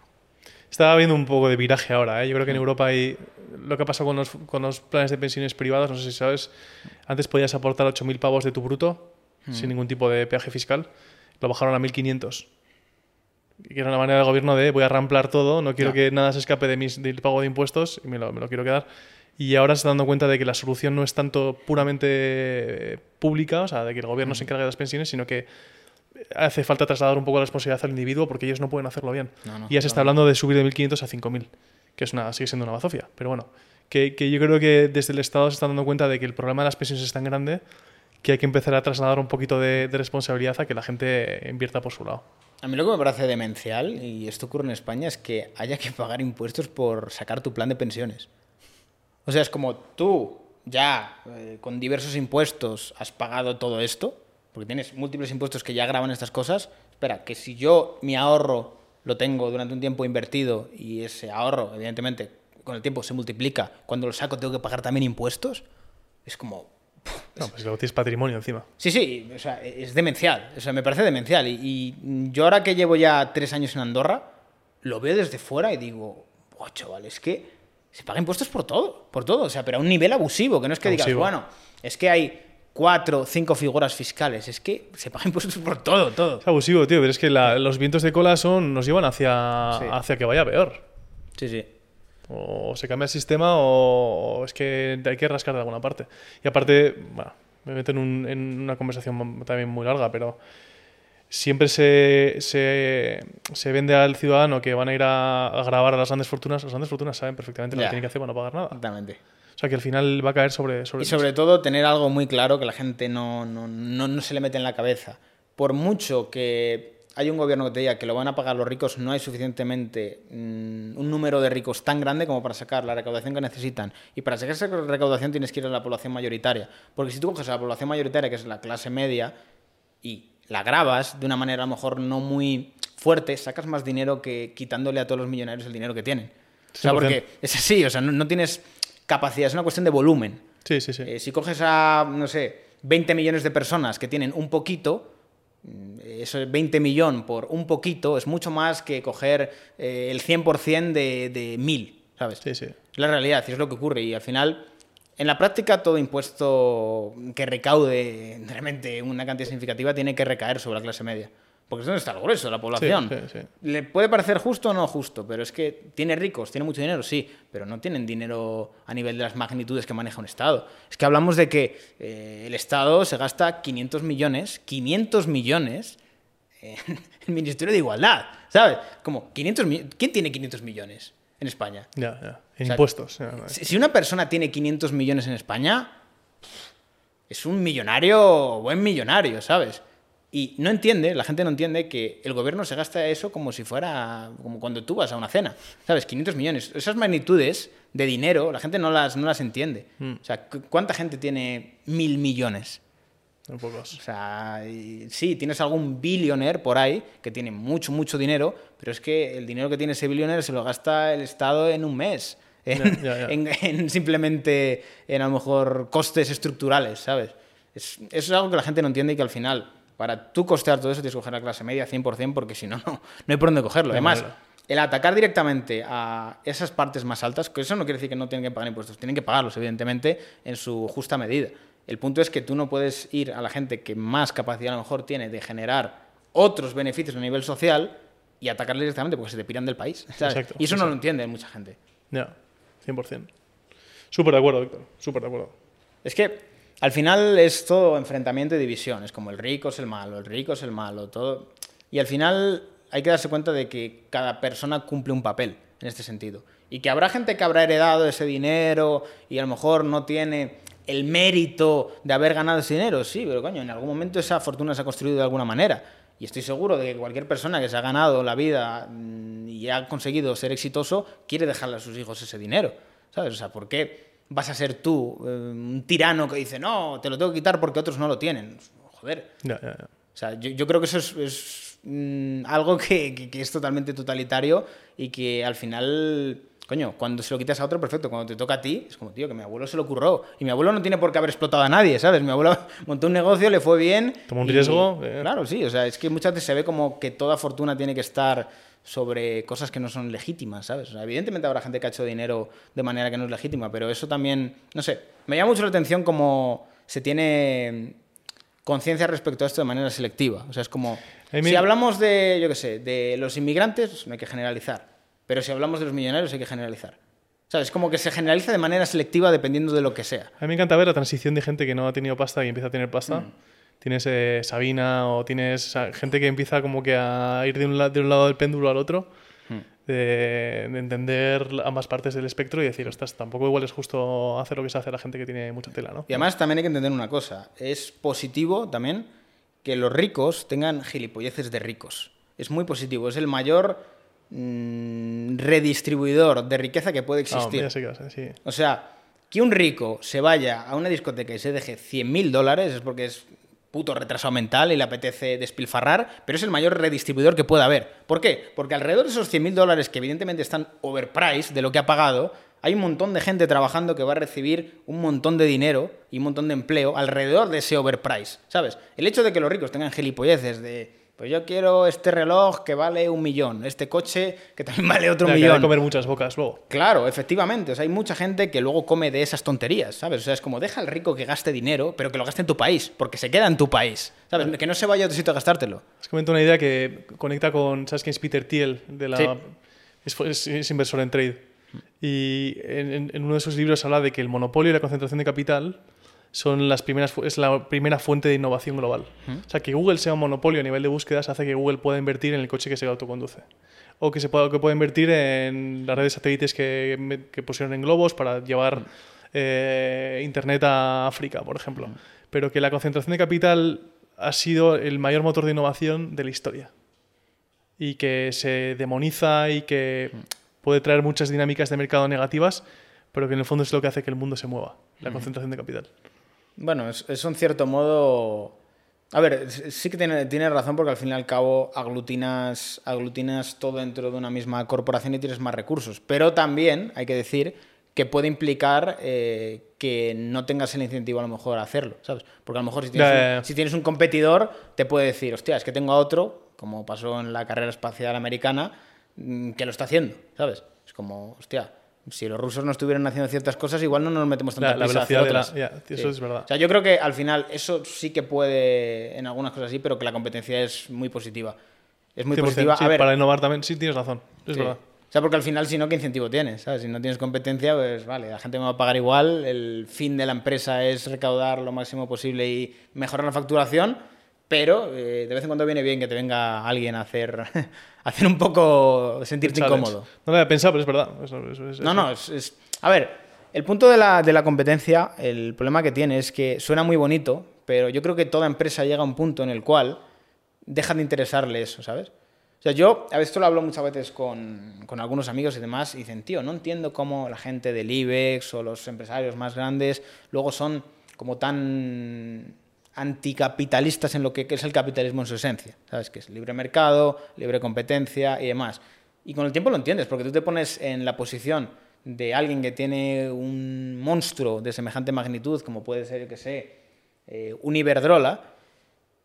Speaker 1: Está habiendo un poco de viraje ahora. ¿eh? Yo creo que en Europa hay lo que ha pasado con los, con los planes de pensiones privados. No sé si sabes. Antes podías aportar 8.000 pavos de tu bruto sin ningún tipo de peaje fiscal. Lo bajaron a 1.500. Y era una manera del gobierno de voy a ramplar todo, no quiero que nada se escape de mis, del pago de impuestos y me lo, me lo quiero quedar. Y ahora se está dando cuenta de que la solución no es tanto puramente eh, pública, o sea, de que el gobierno se encargue de las pensiones, sino que hace falta trasladar un poco la responsabilidad al individuo porque ellos no pueden hacerlo bien.
Speaker 2: No, no,
Speaker 1: y ya se está hablando de subir de 1.500 a 5.000, que es una, sigue siendo una bazofia. Pero bueno, que, que yo creo que desde el Estado se están dando cuenta de que el problema de las pensiones es tan grande que hay que empezar a trasladar un poquito de, de responsabilidad a que la gente invierta por su lado.
Speaker 2: A mí lo que me parece demencial, y esto ocurre en España, es que haya que pagar impuestos por sacar tu plan de pensiones. O sea, es como tú ya eh, con diversos impuestos has pagado todo esto, porque tienes múltiples impuestos que ya graban estas cosas. Espera, que si yo mi ahorro lo tengo durante un tiempo invertido y ese ahorro, evidentemente, con el tiempo se multiplica, cuando lo saco tengo que pagar también impuestos, es como,
Speaker 1: No, pues luego tienes patrimonio encima.
Speaker 2: Sí, sí, o sea, es demencial. O sea, me parece demencial. Y, y yo ahora que llevo ya tres años en Andorra, lo veo desde fuera y digo, oh, chaval, es que se paga impuestos por todo, por todo. O sea, pero a un nivel abusivo, que no es que digas, bueno, es que hay cuatro, cinco figuras fiscales, es que se paga [laughs] impuestos por todo, todo.
Speaker 1: Es abusivo, tío, pero es que la- los vientos de cola son, nos llevan hacia,
Speaker 2: Sí.
Speaker 1: hacia que vaya peor.
Speaker 2: Sí, sí.
Speaker 1: O se cambia el sistema o, o es que hay que rascar de alguna parte. Y aparte, bueno, me meto en, un- en una conversación también muy larga, pero siempre se, se, se vende al ciudadano que van a ir a, a grabar a las grandes fortunas. Las grandes fortunas saben perfectamente lo que tienen que hacer para no pagar nada.
Speaker 2: Exactamente.
Speaker 1: O sea, que al final va a caer sobre... sobre
Speaker 2: Y sobre todo tener algo muy claro que la gente no, no, no, no se le mete en la cabeza. Por mucho que hay un gobierno que te diga que lo van a pagar los ricos, no hay suficientemente mm, un número de ricos tan grande como para sacar la recaudación que necesitan. Y para sacar esa recaudación tienes que ir a la población mayoritaria. Porque si tú coges a la población mayoritaria, que es la clase media, y la grabas de una manera a lo mejor no muy fuerte, sacas más dinero que quitándole a todos los millonarios el dinero que tienen. O sea,
Speaker 1: 100%.
Speaker 2: porque es así, o sea, no, no tienes capacidad, es una cuestión de volumen.
Speaker 1: Sí, sí, sí.
Speaker 2: Eh, si coges a, no sé, 20 millones de personas que tienen un poquito, mm, eso es 20 millón por un poquito es mucho más que coger eh, el 100% de, de 1000, ¿sabes?
Speaker 1: Sí, sí.
Speaker 2: Es la realidad, es lo que ocurre. Y al final, en la práctica, todo impuesto que recaude realmente una cantidad significativa tiene que recaer sobre la clase media. Porque es donde está el grueso de la población.
Speaker 1: sí, sí.
Speaker 2: Le puede parecer justo o no justo, pero es que tiene ricos, tiene mucho dinero, sí, pero no tienen dinero a nivel de las magnitudes que maneja un Estado. Es que hablamos de que eh, el Estado se gasta 500 millones, 500 millones en [laughs] el Ministerio de Igualdad, ¿sabes? Como 500 mi- ¿Quién tiene 500 millones en España?
Speaker 1: Ya, ya. En
Speaker 2: O sea,
Speaker 1: impuestos. ya, no,
Speaker 2: Si una persona tiene 500 millones en España, es un millonario, buen millonario, ¿sabes? Y no entiende, la gente no entiende que el gobierno se gasta eso como si fuera, como cuando tú vas a una cena, ¿sabes? 500 millones. Esas magnitudes de dinero, la gente no las, no las entiende. O sea, ¿cu- ¿cuánta gente tiene mil millones?
Speaker 1: Muy pocos.
Speaker 2: O sea, y- sí, tienes algún billionaire por ahí que tiene mucho, mucho dinero, pero es que el dinero que tiene ese billionaire se lo gasta el Estado en un mes. [laughs] En, simplemente, en a lo mejor, costes estructurales, ¿sabes? Es, eso es algo que la gente no entiende y que al final, para tú costear todo eso, tienes que coger la clase media 100% porque si no, no, no hay por dónde cogerlo.
Speaker 1: No
Speaker 2: Además, el atacar directamente a esas partes más altas, que eso no quiere decir que no tienen que pagar impuestos, tienen que pagarlos, evidentemente, en su justa medida. El punto es que tú no puedes ir a la gente que más capacidad a lo mejor tiene de generar otros beneficios a nivel social y atacarles directamente porque se te piran del país. ¿sabes?
Speaker 1: Exacto,
Speaker 2: y eso no lo entiende mucha gente.
Speaker 1: Ya, 100%. Súper de acuerdo, Víctor. Súper de acuerdo.
Speaker 2: Es que al final es todo enfrentamiento y división. Es como el rico es el malo, el rico es el malo, todo. Y al final hay que darse cuenta de que cada persona cumple un papel en este sentido. Y que habrá gente que habrá heredado ese dinero y a lo mejor no tiene el mérito de haber ganado ese dinero. Sí, pero coño, en algún momento esa fortuna se ha construido de alguna manera. Y estoy seguro de que cualquier persona que se ha ganado la vida mm, y ha conseguido ser exitoso quiere dejarle a sus hijos ese dinero. ¿Sabes? O sea, ¿por qué vas a ser tú eh, un tirano que dice, no, te lo tengo que quitar porque otros no lo tienen? Joder. O sea, yo, yo creo que eso es, es, mm, algo que, que- que es totalmente totalitario y que al final, coño, cuando se lo quitas a otro, perfecto. Cuando te toca a ti, es como, tío, que mi abuelo se lo curró. Y mi abuelo no tiene por qué haber explotado a nadie, ¿sabes? Mi abuelo [laughs] montó un negocio, le fue bien.
Speaker 1: Tomó un riesgo, eh.
Speaker 2: Claro, sí. O sea, es que muchas veces se ve como que toda fortuna tiene que estar sobre cosas que no son legítimas, ¿sabes? O sea, evidentemente habrá gente que ha hecho dinero de manera que no es legítima, pero eso también, no sé, me llama mucho la atención cómo se tiene conciencia respecto a esto de manera selectiva. O sea, es como, si hablamos de, yo qué sé, de los inmigrantes, no hay que generalizar, pero si hablamos de los millonarios hay que generalizar. ¿Sabes? Como que se generaliza de manera selectiva dependiendo de lo que sea.
Speaker 1: A mí me encanta ver la transición de gente que no ha tenido pasta y empieza a tener pasta.
Speaker 2: Mm.
Speaker 1: Tienes eh, Sabina o tienes gente que empieza como que a ir de un, la- de un lado del péndulo al otro,
Speaker 2: Mm.
Speaker 1: de, de entender ambas partes del espectro y decir, ostras, tampoco igual es justo hacer lo que se hace la gente que tiene mucha tela, ¿no?
Speaker 2: Y además también hay que entender una cosa. Es positivo también que los ricos tengan gilipolleces de ricos. Es muy positivo. Es el mayor mm, redistribuidor de riqueza que puede
Speaker 1: Ah,
Speaker 2: existir.
Speaker 1: sí.
Speaker 2: O sea, que un rico se vaya a una discoteca y se deje 100.000 dólares es porque es puto retrasado mental y le apetece despilfarrar, pero es el mayor redistribuidor que pueda haber. ¿Por qué? Porque alrededor de esos 100.000 dólares que evidentemente están overpriced de lo que ha pagado, hay un montón de gente trabajando que va a recibir un montón de dinero y un montón de empleo alrededor de ese overprice, ¿sabes? El hecho de que los ricos tengan gilipolleces de, pues yo quiero este reloj que vale un millón, este coche que también [laughs] vale otro
Speaker 1: Ya,
Speaker 2: millón.
Speaker 1: que comer muchas bocas luego.
Speaker 2: Claro, efectivamente. O sea, hay mucha gente que luego come de esas tonterías, ¿sabes? O sea, es como deja al rico que gaste dinero, pero que lo gaste en tu país, porque se queda en tu país, ¿sabes? Que no se vaya a otro sitio a gastártelo.
Speaker 1: Os comento una idea que conecta con, ¿sabes quién es Peter Thiel? De la,
Speaker 2: Sí.
Speaker 1: es, es- es inversor en trade. Y en uno de sus libros habla de que el monopolio y la concentración de capital son las primeras, es la primera fuente de innovación global. O sea, que Google sea un monopolio a nivel de búsquedas hace que Google pueda invertir en el coche que se autoconduce. O que, se pueda, que pueda invertir en las redes satélites que, que pusieron en globos para llevar eh, Internet a África, por ejemplo. Pero que la concentración de capital ha sido el mayor motor de innovación de la historia. Y que se demoniza y que puede traer muchas dinámicas de mercado negativas, pero que en el fondo es lo que hace que el mundo se mueva, la concentración de capital.
Speaker 2: Bueno, es, es un cierto modo. A ver, sí que tiene, tiene razón porque al fin y al cabo aglutinas, aglutinas todo dentro de una misma corporación y tienes más recursos. Pero también hay que decir que puede implicar eh, que no tengas el incentivo a lo mejor a hacerlo, ¿sabes? Porque a lo mejor si tienes, un, si tienes un competidor te puede decir, hostia, es que tengo a otro, como pasó en la carrera espacial americana, mm, que lo está haciendo, ¿sabes? Es como, hostia, si los rusos no estuvieran haciendo ciertas cosas, igual no nos metemos tanta
Speaker 1: La- la
Speaker 2: prisa a hacer
Speaker 1: velocidad de la-
Speaker 2: otras.
Speaker 1: ya, eso es verdad.
Speaker 2: O sea, yo creo que al final eso sí que puede en algunas cosas sí, pero que la competencia es muy positiva. Es muy
Speaker 1: 100%,
Speaker 2: positiva.
Speaker 1: sí,
Speaker 2: a ver,
Speaker 1: para innovar también, sí, tienes razón. Es
Speaker 2: sí.
Speaker 1: verdad.
Speaker 2: O sea, porque al final, si no, ¿qué incentivo tienes? ¿sabes? Si no tienes competencia, pues vale, la gente me va a pagar igual. El fin de la empresa es recaudar lo máximo posible y mejorar la facturación, pero eh, de vez en cuando viene bien que te venga alguien a hacer, [laughs] a hacer un poco sentirte incómodo.
Speaker 1: No lo había pensado, pero es verdad. Eso- eso- eso-
Speaker 2: No, no, es, es- A ver, el punto de la, de la competencia, el problema que tiene es que suena muy bonito, pero yo creo que toda empresa llega a un punto en el cual deja de interesarle eso, ¿sabes? O sea, yo a veces esto lo hablo muchas veces con, con algunos amigos y demás, y dicen, tío, no entiendo cómo la gente del IBEX o los empresarios más grandes luego son como tan anticapitalistas en lo que es el capitalismo en su esencia, ¿sabes? Que es libre mercado, libre competencia y demás. Y con el tiempo lo entiendes, porque tú te pones en la posición de alguien que tiene un monstruo de semejante magnitud, como puede ser, yo que sé, eh, un Iberdrola,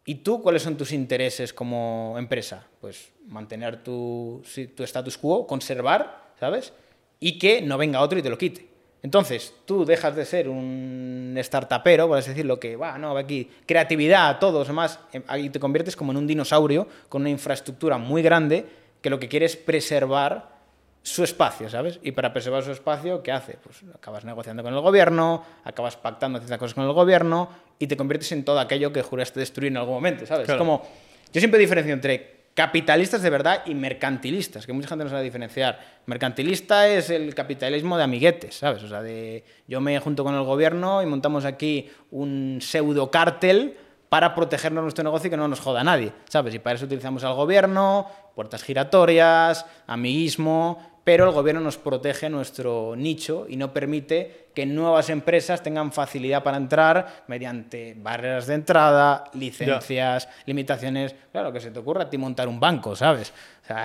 Speaker 2: ¿y tú cuáles son tus intereses como empresa? Pues mantener tu tu status quo, conservar, ¿sabes? Y que no venga otro y te lo quite. Entonces, tú dejas de ser un startupero, por así decirlo, que va, no, aquí, creatividad, todos, demás, em, y te conviertes como en un dinosaurio con una infraestructura muy grande que lo que quiere es preservar su espacio, ¿sabes? Y para preservar su espacio, ¿qué hace? Pues acabas negociando con el gobierno, acabas pactando ciertas cosas con el gobierno y te conviertes en todo aquello que juraste destruir en algún momento, ¿sabes?
Speaker 1: Claro.
Speaker 2: Es como, yo siempre diferencio entre capitalistas de verdad y mercantilistas, que mucha gente no sabe diferenciar. Mercantilista es el capitalismo de amiguetes, ¿sabes? O sea, de yo me junto con el gobierno y montamos aquí un pseudo cártel para protegernos nuestro negocio y que no nos joda nadie, ¿sabes? Y para eso utilizamos al gobierno, puertas giratorias, amiguismo, pero el gobierno nos protege nuestro nicho y no permite que nuevas empresas tengan facilidad para entrar mediante barreras de entrada, licencias, limitaciones. Claro, que se te ocurra a ti montar un banco, ¿sabes? O sea,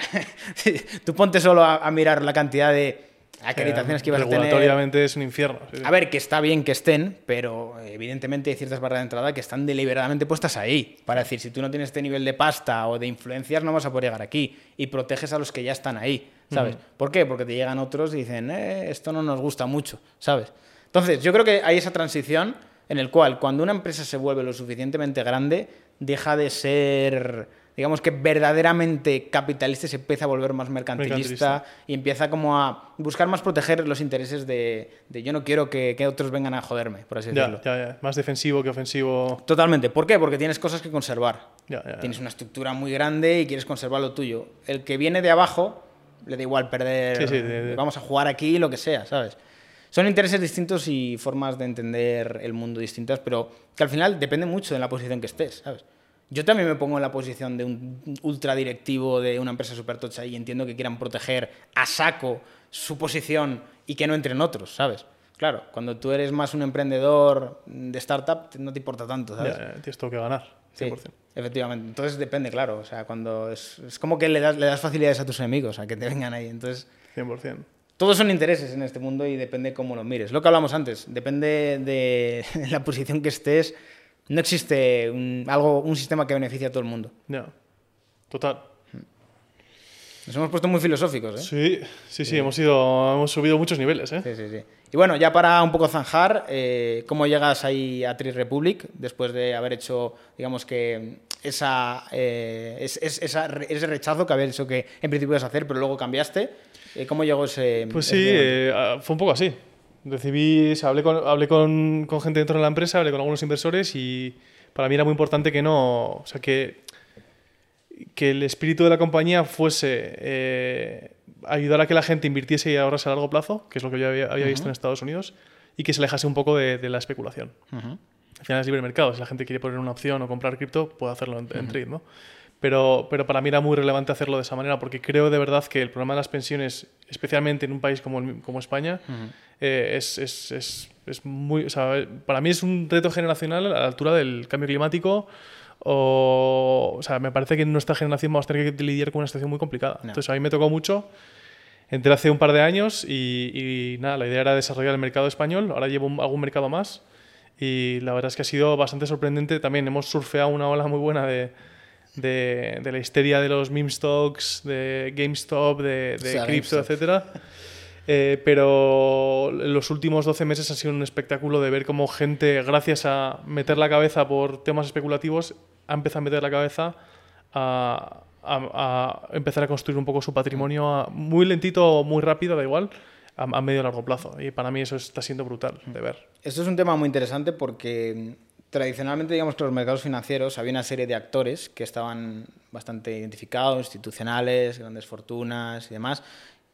Speaker 2: [laughs] tú ponte solo a, a mirar la cantidad de acreditaciones que ibas a tener.
Speaker 1: Regulatoriamente es un infierno. sí, sí.
Speaker 2: A ver, que está bien que estén, pero evidentemente hay ciertas barreras de entrada que están deliberadamente puestas ahí. Para decir, si tú no tienes este nivel de pasta o de influencias, no vas a poder llegar aquí. Y proteges a los que ya están ahí, ¿sabes? ¿Por qué? Porque te llegan otros y dicen, eh, esto no nos gusta mucho, ¿sabes? Entonces, yo creo que hay esa transición en el cual cuando una empresa se vuelve lo suficientemente grande, deja de ser, digamos que verdaderamente capitalista se empieza a volver más mercantilista,
Speaker 1: Mercantilista.
Speaker 2: y empieza como a buscar más proteger los intereses de, de yo no quiero que, que otros vengan a joderme, por así decirlo.
Speaker 1: ya, ya, ya. Más defensivo que ofensivo.
Speaker 2: Totalmente. ¿Por qué? Porque tienes cosas que conservar. Tienes una estructura muy grande y quieres conservar lo tuyo. El que viene de abajo le da igual perder.
Speaker 1: Sí, sí, de- de-
Speaker 2: Vamos a jugar aquí, lo que sea, ¿sabes? Son intereses distintos y formas de entender el mundo distintas, pero que al final depende mucho de la posición que estés, ¿sabes? Yo también me pongo en la posición de un ultradirectivo de una empresa super tocha y entiendo que quieran proteger a saco su posición y que no entren otros, ¿sabes? Claro, cuando tú eres más un emprendedor de startup, no te importa tanto, ¿sabes?
Speaker 1: Ya, tienes todo que ganar.
Speaker 2: Sí,
Speaker 1: 100%.
Speaker 2: efectivamente. Entonces depende, claro. O sea, cuando es, es como que le das, le das facilidades a tus enemigos, a que te vengan ahí. Entonces,
Speaker 1: 100%.
Speaker 2: todos son intereses en este mundo y depende cómo lo mires. Lo que hablamos antes, depende de [laughs] la posición que estés. No existe un, algo, un sistema que beneficie a todo el mundo.
Speaker 1: Ya. Total.
Speaker 2: Nos hemos puesto muy filosóficos, ¿eh?
Speaker 1: Sí, sí, sí, hemos, ido, hemos subido muchos niveles, ¿eh?
Speaker 2: Sí, sí, sí. Y bueno, ya para un poco zanjar, eh, ¿cómo llegas ahí a Tri Republic después de haber hecho, digamos que, esa, eh, es- es- esa re- ese rechazo que habías dicho que en principio ibas a hacer, pero luego cambiaste? Eh, ¿Cómo llegó ese.?
Speaker 1: Pues sí, eh, ah, fue un poco así. Recibí, hablé, con, hablé con, con gente dentro de la empresa, hablé con algunos inversores y para mí era muy importante que no, o sea, que, que el espíritu de la compañía fuese eh, ayudar a que la gente invirtiese y ahorrase a largo plazo, que es lo que yo había, había visto en Estados Unidos, y que se alejase un poco de, de la especulación. Al final es libre mercado. Si la gente quiere poner una opción o comprar cripto, puede hacerlo en, en trade, ¿no? Pero, pero para mí era muy relevante hacerlo de esa manera porque creo de verdad que el problema de las pensiones, especialmente en un país como, el- como España, eh, es, es, es, es muy... O sea, para mí es un reto generacional a la altura del cambio climático o, o sea, me parece que en nuestra generación vamos a tener que lidiar con una situación muy complicada. Entonces a mí me tocó mucho. Entré hace un par de años y, y nada, la idea era desarrollar el mercado español. Ahora llevo un- algún mercado más y la verdad es que ha sido bastante sorprendente. También hemos surfeado una ola muy buena de, de, de la histeria de los meme stocks, de GameStop, de, de
Speaker 2: Sí, a
Speaker 1: cripto, etcétera. [laughs] Eh, pero los últimos 12 meses ha sido un espectáculo de ver cómo gente, gracias a meter la cabeza por temas especulativos, ha empezado a meter la cabeza a, a- a empezar a construir un poco su patrimonio a- muy lentito o muy rápido, da igual, a, medio y largo plazo. Y para mí eso está siendo brutal de ver.
Speaker 2: Esto es un tema muy interesante porque tradicionalmente, digamos que los mercados financieros había una serie de actores que estaban bastante identificados, institucionales, grandes fortunas y demás,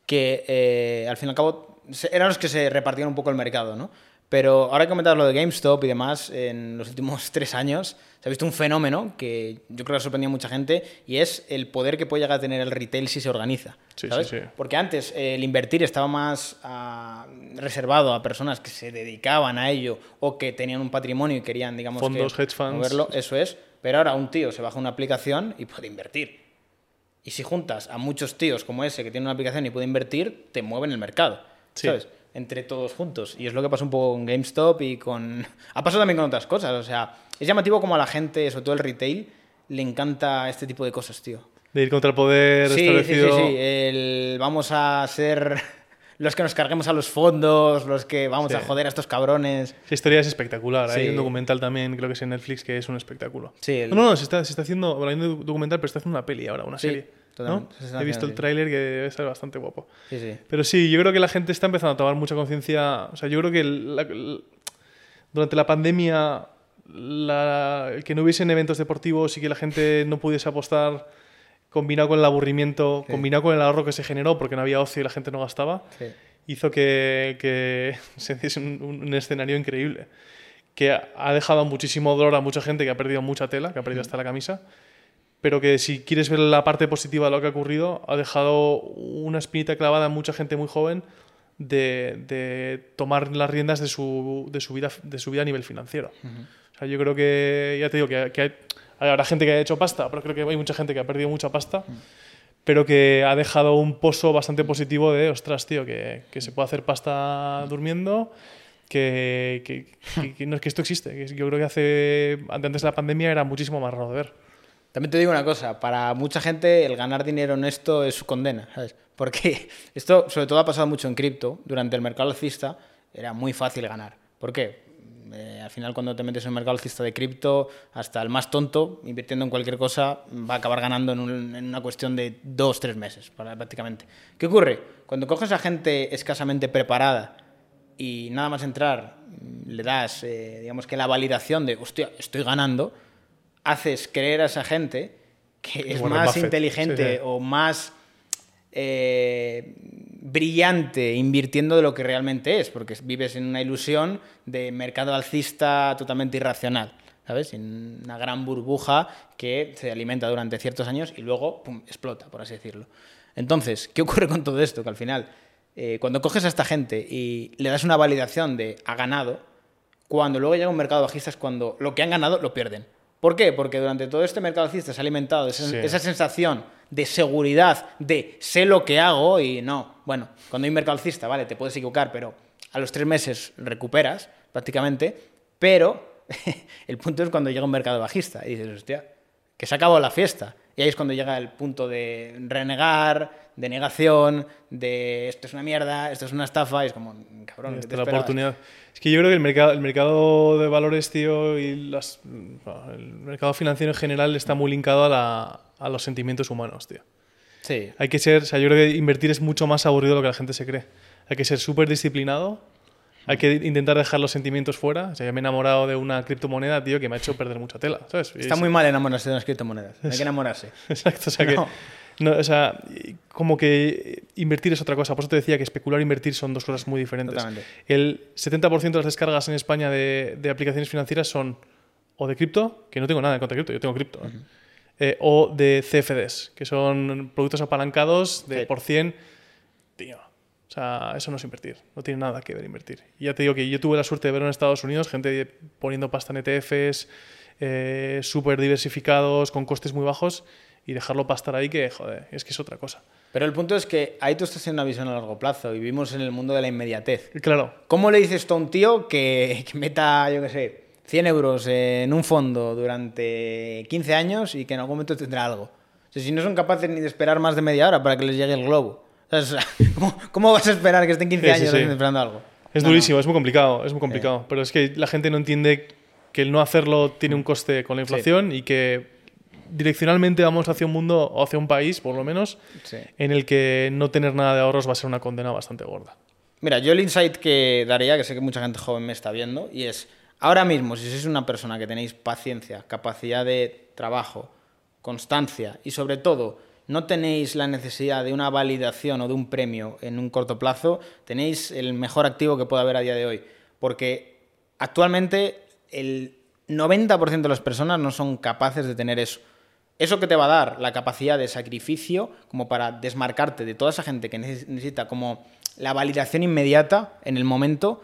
Speaker 2: que eh, al fin y al cabo eran los que se repartían un poco el mercado, ¿no? Pero ahora que comentar lo de GameStop y demás, en los últimos [laughs] tres años se ha visto un fenómeno que yo creo que ha sorprendido a mucha gente y es el poder que puede llegar a tener el retail si se organiza.
Speaker 1: Sí,
Speaker 2: ¿sabes?
Speaker 1: sí, sí.
Speaker 2: Porque antes eh, el invertir estaba más ah, reservado a personas que se dedicaban a ello o que tenían un patrimonio y querían, digamos,
Speaker 1: Fondos,
Speaker 2: que
Speaker 1: hedge funds.
Speaker 2: moverlo. Eso es. Pero ahora un tío se baja una aplicación y puede invertir. Y si juntas a muchos tíos como ese que tiene una aplicación y puede invertir, te mueven el mercado.
Speaker 1: Sí.
Speaker 2: ¿Sabes? Entre todos juntos. Y es lo que pasó un poco con GameStop y con. [laughs] Ha pasado también con otras cosas. O sea, es llamativo como a la gente, sobre todo el retail, le encanta este tipo de cosas, tío.
Speaker 1: De ir contra el poder
Speaker 2: Sí, sí, sí,
Speaker 1: establecido.
Speaker 2: sí. El vamos a ser [laughs] los que nos carguemos a los fondos, los que vamos
Speaker 1: Sí.
Speaker 2: a joder a estos cabrones.
Speaker 1: Esa historia es espectacular. Hay
Speaker 2: Sí.
Speaker 1: un documental también, creo que es en Netflix, que es un espectáculo.
Speaker 2: Sí, el-
Speaker 1: No, no, se está, se está haciendo, bueno, hay un documental, pero está haciendo una peli ahora, una
Speaker 2: Sí,
Speaker 1: serie.
Speaker 2: Totalmente.
Speaker 1: ¿no? He visto el tráiler que debe ser bastante guapo.
Speaker 2: Sí, sí.
Speaker 1: Pero sí, yo creo que la gente está empezando a tomar mucha conciencia. O sea, yo creo que la- la- durante la pandemia, la- el que no hubiesen eventos deportivos y que la gente no pudiese apostar, combinado con el aburrimiento, combinado con el ahorro que se generó porque no había ocio y la gente no gastaba, hizo que, que [laughs] se hiciese un, escenario increíble. Que ha- ha dejado muchísimo dolor a mucha gente que ha perdido mucha tela, que ha perdido hasta la camisa pero que si quieres ver la parte positiva de lo que ha ocurrido, ha dejado una espinita clavada en mucha gente muy joven de, de tomar las riendas de su, de su, vida, de su vida a nivel financiero. O sea, yo creo que, ya te digo, que, que hay, habrá gente que ha hecho pasta, pero creo que hay mucha gente que ha perdido mucha pasta, pero que ha dejado un pozo bastante positivo de, ostras, tío, que, que se puede hacer pasta durmiendo. Que, que, que- no es que esto existe. yo creo que hace antes de la pandemia era muchísimo más raro de ver.
Speaker 2: También te digo una cosa, para mucha gente el ganar dinero en esto es su condena, ¿sabes? Porque [laughs] esto sobre todo ha pasado mucho en cripto, durante el mercado alcista era muy fácil ganar. ¿Por qué? Eh, al final cuando te metes en un mercado alcista de cripto, hasta el más tonto, invirtiendo en cualquier cosa, va a acabar ganando en, un- en una cuestión de dos, tres meses, prácticamente. ¿Qué ocurre? Cuando coges a gente escasamente preparada y nada más entrar mm, le das, eh, digamos que la validación de, hostia, estoy ganando, haces creer a esa gente que es más
Speaker 1: Buffett,
Speaker 2: inteligente
Speaker 1: sí, sí.
Speaker 2: o más eh, brillante invirtiendo de lo que realmente es, porque vives en una ilusión de mercado alcista totalmente irracional, ¿sabes? En una gran burbuja que se alimenta durante ciertos años y luego pum, explota, por así decirlo. Entonces, ¿qué ocurre con todo esto? Que al final, eh, cuando coges a esta gente y le das una validación de ha ganado, cuando luego llega un mercado bajista es cuando lo que han ganado lo pierden. ¿Por qué? Porque durante todo este mercado alcista se ha alimentado esa,
Speaker 1: Sí.
Speaker 2: esa sensación de seguridad, de sé lo que hago y no. Bueno, cuando hay un mercado alcista, vale, te puedes equivocar, pero a los tres meses recuperas prácticamente, pero [laughs] el punto es cuando llega un mercado bajista y dices, hostia, que se ha acabado la fiesta. Y ahí es cuando llega el punto de renegar, de negación, de esto es una mierda, esto es una estafa, y es como, cabrón, ¿qué te
Speaker 1: la
Speaker 2: esperabas?
Speaker 1: oportunidad. Es que yo creo que el mercado, el mercado de valores, tío, y las, bueno, el mercado financiero en general está muy linkado a, la- a los sentimientos humanos, tío.
Speaker 2: Sí,
Speaker 1: Hay que ser, o sea, yo creo que invertir es mucho más aburrido de lo que la gente se cree. Hay que ser súper disciplinado, hay que intentar dejar los sentimientos fuera. O sea, yo me he enamorado de una criptomoneda, tío, que me ha hecho perder mucha tela, ¿sabes?
Speaker 2: Está
Speaker 1: es-
Speaker 2: muy mal enamorarse de unas criptomonedas. Hay que enamorarse. [laughs]
Speaker 1: Exacto, o sea que
Speaker 2: No.
Speaker 1: O sea, como que invertir es otra cosa. Por eso te decía que especular e invertir son dos cosas muy diferentes.
Speaker 2: Totalmente.
Speaker 1: El 70% de las descargas en España de, de aplicaciones financieras son o de cripto, que no tengo nada en contra de cripto, yo tengo cripto, ¿eh? Eh, o de CFDs, que son productos apalancados de
Speaker 2: Sí.
Speaker 1: por 100. Tío, o sea, eso no es invertir, no tiene nada que ver invertir. Y ya te digo que yo tuve la suerte de ver en Estados Unidos gente poniendo pasta en ETFs, eh, súper diversificados, con costes muy bajos, y dejarlo pastar ahí que, joder, es que es otra cosa.
Speaker 2: Pero el punto es que ahí tú estás en una visión a largo plazo y vivimos en el mundo de la inmediatez.
Speaker 1: Claro,
Speaker 2: ¿Cómo le dices tú a un tío que, que meta, yo qué sé, 100 euros en un fondo durante 15 años y que en algún momento tendrá algo? O sea, si no son capaces ni de esperar más de media hora para que les llegue el globo. [laughs] ¿cómo, cómo vas a esperar que estén 15
Speaker 1: Sí, sí,
Speaker 2: años
Speaker 1: sí.
Speaker 2: esperando algo?
Speaker 1: Es
Speaker 2: No,
Speaker 1: durísimo,
Speaker 2: no.
Speaker 1: es muy complicado, es muy complicado. Pero es que la gente no entiende que el no hacerlo tiene un coste con la inflación y que direccionalmente vamos hacia un mundo o hacia un país, por lo menos, en el que no tener nada de ahorros va a ser una condena bastante gorda.
Speaker 2: Mira, yo el insight que daría, que sé que mucha gente joven me está viendo, y es, ahora mismo, si sois una persona que tenéis paciencia, capacidad de trabajo, constancia y sobre todo no tenéis la necesidad de una validación o de un premio en un corto plazo, tenéis el mejor activo que puede haber a día de hoy. Porque actualmente el 90% de las personas no son capaces de tener eso. Eso que te va a dar la capacidad de sacrificio como para desmarcarte de toda esa gente que neces- necesita como la validación inmediata en el momento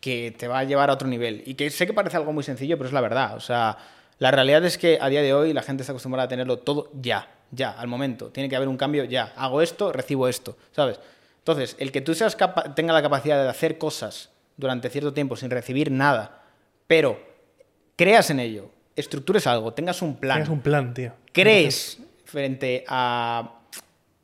Speaker 2: que te va a llevar a otro nivel. Y que sé que parece algo muy sencillo, pero es la verdad. O sea, la realidad es que a día de hoy la gente está acostumbrada a tenerlo todo ya, ya, al momento. Tiene que haber un cambio ya. Hago esto, recibo esto, ¿sabes? Entonces, el que tú seas capa- tenga la capacidad de hacer cosas durante cierto tiempo sin recibir nada, pero creas en ello, estructures algo, tengas un plan,
Speaker 1: Tienes un plan, tío.
Speaker 2: crees frente a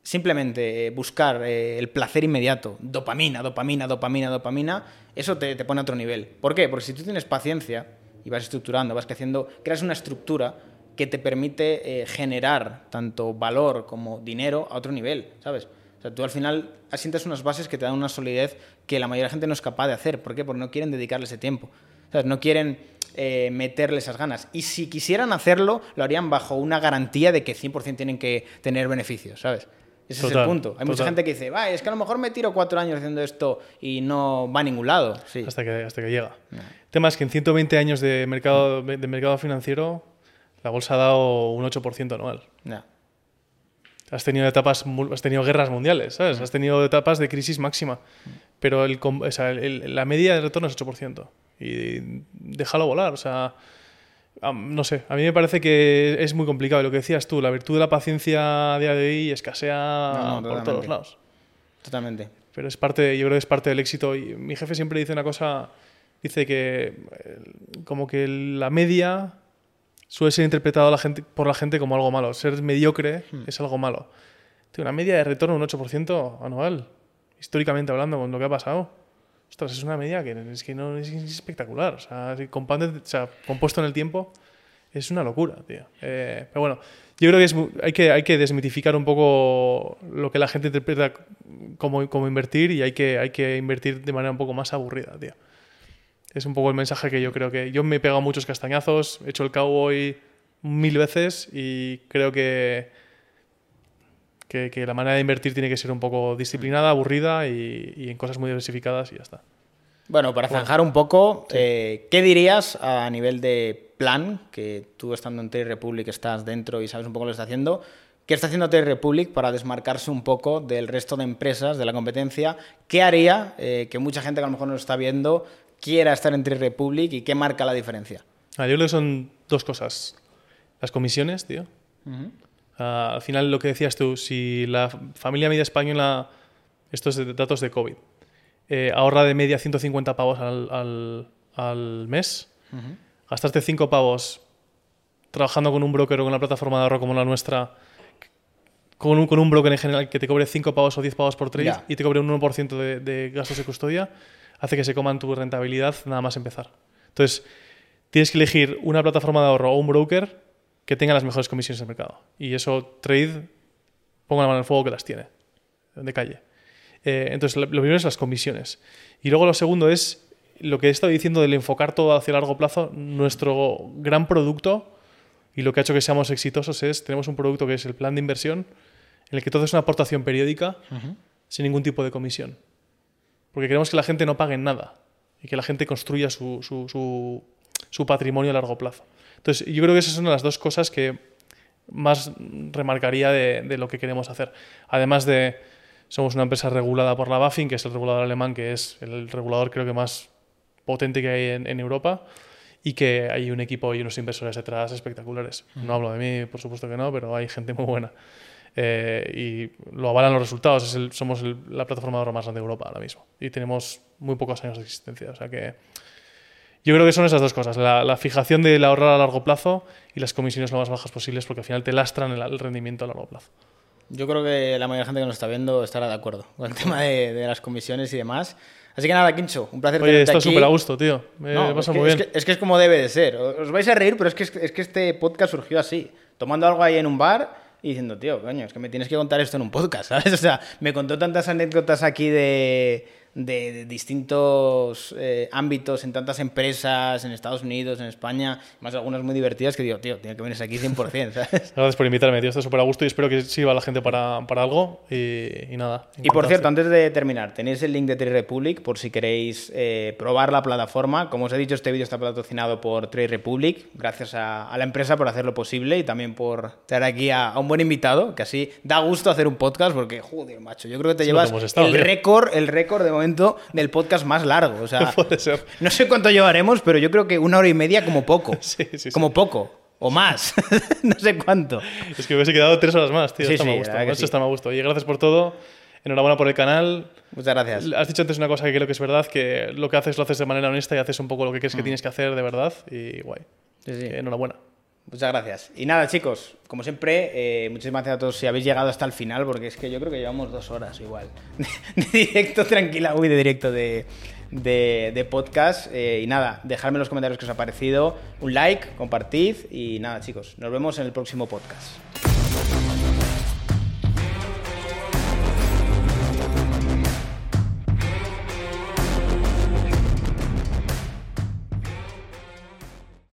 Speaker 2: simplemente buscar eh, el placer inmediato, dopamina, dopamina, dopamina, dopamina, eso te, te pone a otro nivel. ¿Por qué? Porque si tú tienes paciencia y vas estructurando, vas creciendo, creas una estructura que te permite eh, generar tanto valor como dinero a otro nivel, ¿sabes? O sea, tú al final asientas unas bases que te dan una solidez que la mayoría de la gente no es capaz de hacer. ¿Por qué? Porque no quieren dedicarle ese tiempo. ¿Sabes? No quieren eh, meterle esas ganas. Y si quisieran hacerlo, lo harían bajo una garantía de que 100% tienen que tener beneficios, ¿sabes? Ese es el punto. Hay mucha gente que dice, va, es que a lo mejor me tiro cuatro años haciendo esto y no va a ningún lado. Sí.
Speaker 1: Hasta que, hasta que llega. El tema es que en 120 años de mercado, de mercado financiero, la bolsa ha dado un 8% anual.
Speaker 2: Ya.
Speaker 1: Has tenido etapas, has tenido guerras mundiales, ¿sabes? Has tenido etapas de crisis máxima. Pero el, o sea, el- la media de retorno es 8%. Y déjalo volar, o sea... no sé, a mí me parece que es muy complicado. Y lo que decías tú, la virtud de la paciencia a día de hoy escasea
Speaker 2: No, no,
Speaker 1: por todos lados.
Speaker 2: Totalmente.
Speaker 1: Pero es parte, yo creo que es parte del éxito. Y mi jefe siempre dice una cosa, dice que eh, como que la media suele ser interpretado la gente, por la gente como algo malo. Ser mediocre es algo malo. Tío, una media de retorno de un 8% anual, históricamente hablando, con lo que ha pasado. Ostras, es una media que es que no es, es espectacular. O sea, si compande- o sea, compuesto en el tiempo, es una locura, tío. Eh, pero bueno, yo creo que es, hay, que hay que desmitificar un poco lo que la gente interpreta como, como invertir y hay que, hay que invertir de manera un poco más aburrida, tío. Es un poco el mensaje que yo creo que... Yo me he pegado muchos castañazos, he hecho el cowboy mil veces y creo que, que, que la manera de invertir tiene que ser un poco disciplinada, aburrida y, y en cosas muy diversificadas y ya está.
Speaker 2: Bueno, para zanjar un poco, eh, ¿qué dirías a nivel de plan, que tú estando en Trade Republic estás dentro y sabes un poco lo que está haciendo, ¿qué está haciendo Trade Republic para desmarcarse un poco del resto de empresas, de la competencia? ¿Qué haría eh, que mucha gente que a lo mejor no lo está viendo quiera estar en Trade Republic y qué marca la diferencia?
Speaker 1: Ah, yo creo que son dos cosas. Las comisiones, tío. Ah, al final, lo que decías tú, si la familia media española, estos de- datos de COVID, eh, ahorra de media 150 pavos al, al- al mes, gastarte 5 pavos trabajando con un broker o con una plataforma de ahorro como la nuestra, con un, con un broker en general que te cobre 5 pavos o 10 pavos por trade y te cobre un 1% de, de gastos de custodia, hace que se coman tu rentabilidad nada más empezar. Entonces, tienes que elegir una plataforma de ahorro o un broker que tenga las mejores comisiones del mercado. Y eso, Trade, pongo la mano en el fuego que las tiene, de calle. Eh, entonces, lo lo primero es las comisiones. Y luego lo segundo es lo que he estado diciendo del enfocar todo hacia largo plazo. Nuestro gran producto y lo que ha hecho que seamos exitosos es, tenemos un producto que es el plan de inversión, en el que todo es una aportación periódica sin ningún tipo de comisión. Porque queremos que la gente no pague nada y que la gente construya su, su- su- su patrimonio a largo plazo. Entonces, yo creo que esas son las dos cosas que más remarcaría de, de lo que queremos hacer. Además de, somos una empresa regulada por la BaFin, que es el regulador alemán, que es el regulador creo que más potente que hay en, en Europa y que hay un equipo y unos inversores detrás espectaculares. No hablo de mí, por supuesto que no, pero hay gente muy buena. Eh, y lo avalan los resultados. Es el- somos el- la plataforma de ahorro más grande de Europa ahora mismo. Y tenemos muy pocos años de existencia. O sea que yo creo que son esas dos cosas. La, la fijación del ahorrar a largo plazo y las comisiones lo más bajas posibles porque al final te lastran el, el rendimiento a largo plazo.
Speaker 2: Yo creo que la mayoría de la gente que nos está viendo estará de acuerdo con el tema de, de las comisiones y demás. Así que nada, Quincho, un placer
Speaker 1: Oye,
Speaker 2: tenerte
Speaker 1: está súper a gusto, tío. Me
Speaker 2: No,
Speaker 1: pasa
Speaker 2: es, que,
Speaker 1: muy
Speaker 2: es
Speaker 1: bien.
Speaker 2: que- es que es como debe de ser. Os vais a reír, pero es que, es que este podcast surgió así. Tomando algo ahí en un bar y diciendo, tío, coño, es que me tienes que contar esto en un podcast, [laughs] ¿sabes? O sea, me contó tantas anécdotas aquí de, de- de distintos eh, ámbitos, en tantas empresas, en Estados Unidos, en España, más algunas muy divertidas que digo, tío, tiene que venirse aquí 100%, [laughs] ¿sabes?
Speaker 1: Gracias por invitarme, tío. Está súper a gusto y espero que sirva a la gente para, para algo. Y, y nada.
Speaker 2: Y por cierto, antes de terminar, tenéis el link de Trade Republic por si queréis eh, probar la plataforma. Como os he dicho, este vídeo está patrocinado por Trade Republic. Gracias a, a la empresa por hacerlo posible y también por traer aquí a, a un buen invitado, que así da gusto hacer un podcast porque, joder, macho, yo creo que te
Speaker 1: Sí,
Speaker 2: llevas
Speaker 1: estado,
Speaker 2: el
Speaker 1: tío.
Speaker 2: récord, el récord de momento del podcast más largo. O sea, [laughs] no sé cuánto llevaremos, pero yo creo que una hora y media como poco.
Speaker 1: Sí, [laughs] sí, sí.
Speaker 2: Como poco. O más. [laughs] no sé cuánto.
Speaker 1: Es que me hubiese quedado tres horas más, tío.
Speaker 2: Sí,
Speaker 1: está gusto. Eso
Speaker 2: sí.
Speaker 1: está a gusto. Oye, gracias por todo. Enhorabuena por el canal.
Speaker 2: Muchas gracias.
Speaker 1: Has dicho antes una cosa que creo que es verdad, que lo que haces lo haces de manera honesta y haces un poco lo que crees que
Speaker 2: Mm.
Speaker 1: tienes que hacer de verdad. Y guay.
Speaker 2: Sí, sí.
Speaker 1: Que Enhorabuena.
Speaker 2: Muchas gracias. Y nada, chicos, como siempre, eh, muchísimas gracias a todos si habéis llegado hasta el final, porque es que yo creo que llevamos dos horas igual. [laughs] De, directo, tranquila, uy, de directo de, de- podcast. Eh, y nada, dejadme en los comentarios qué os ha parecido, un like, compartid y nada, chicos, nos vemos en el próximo podcast.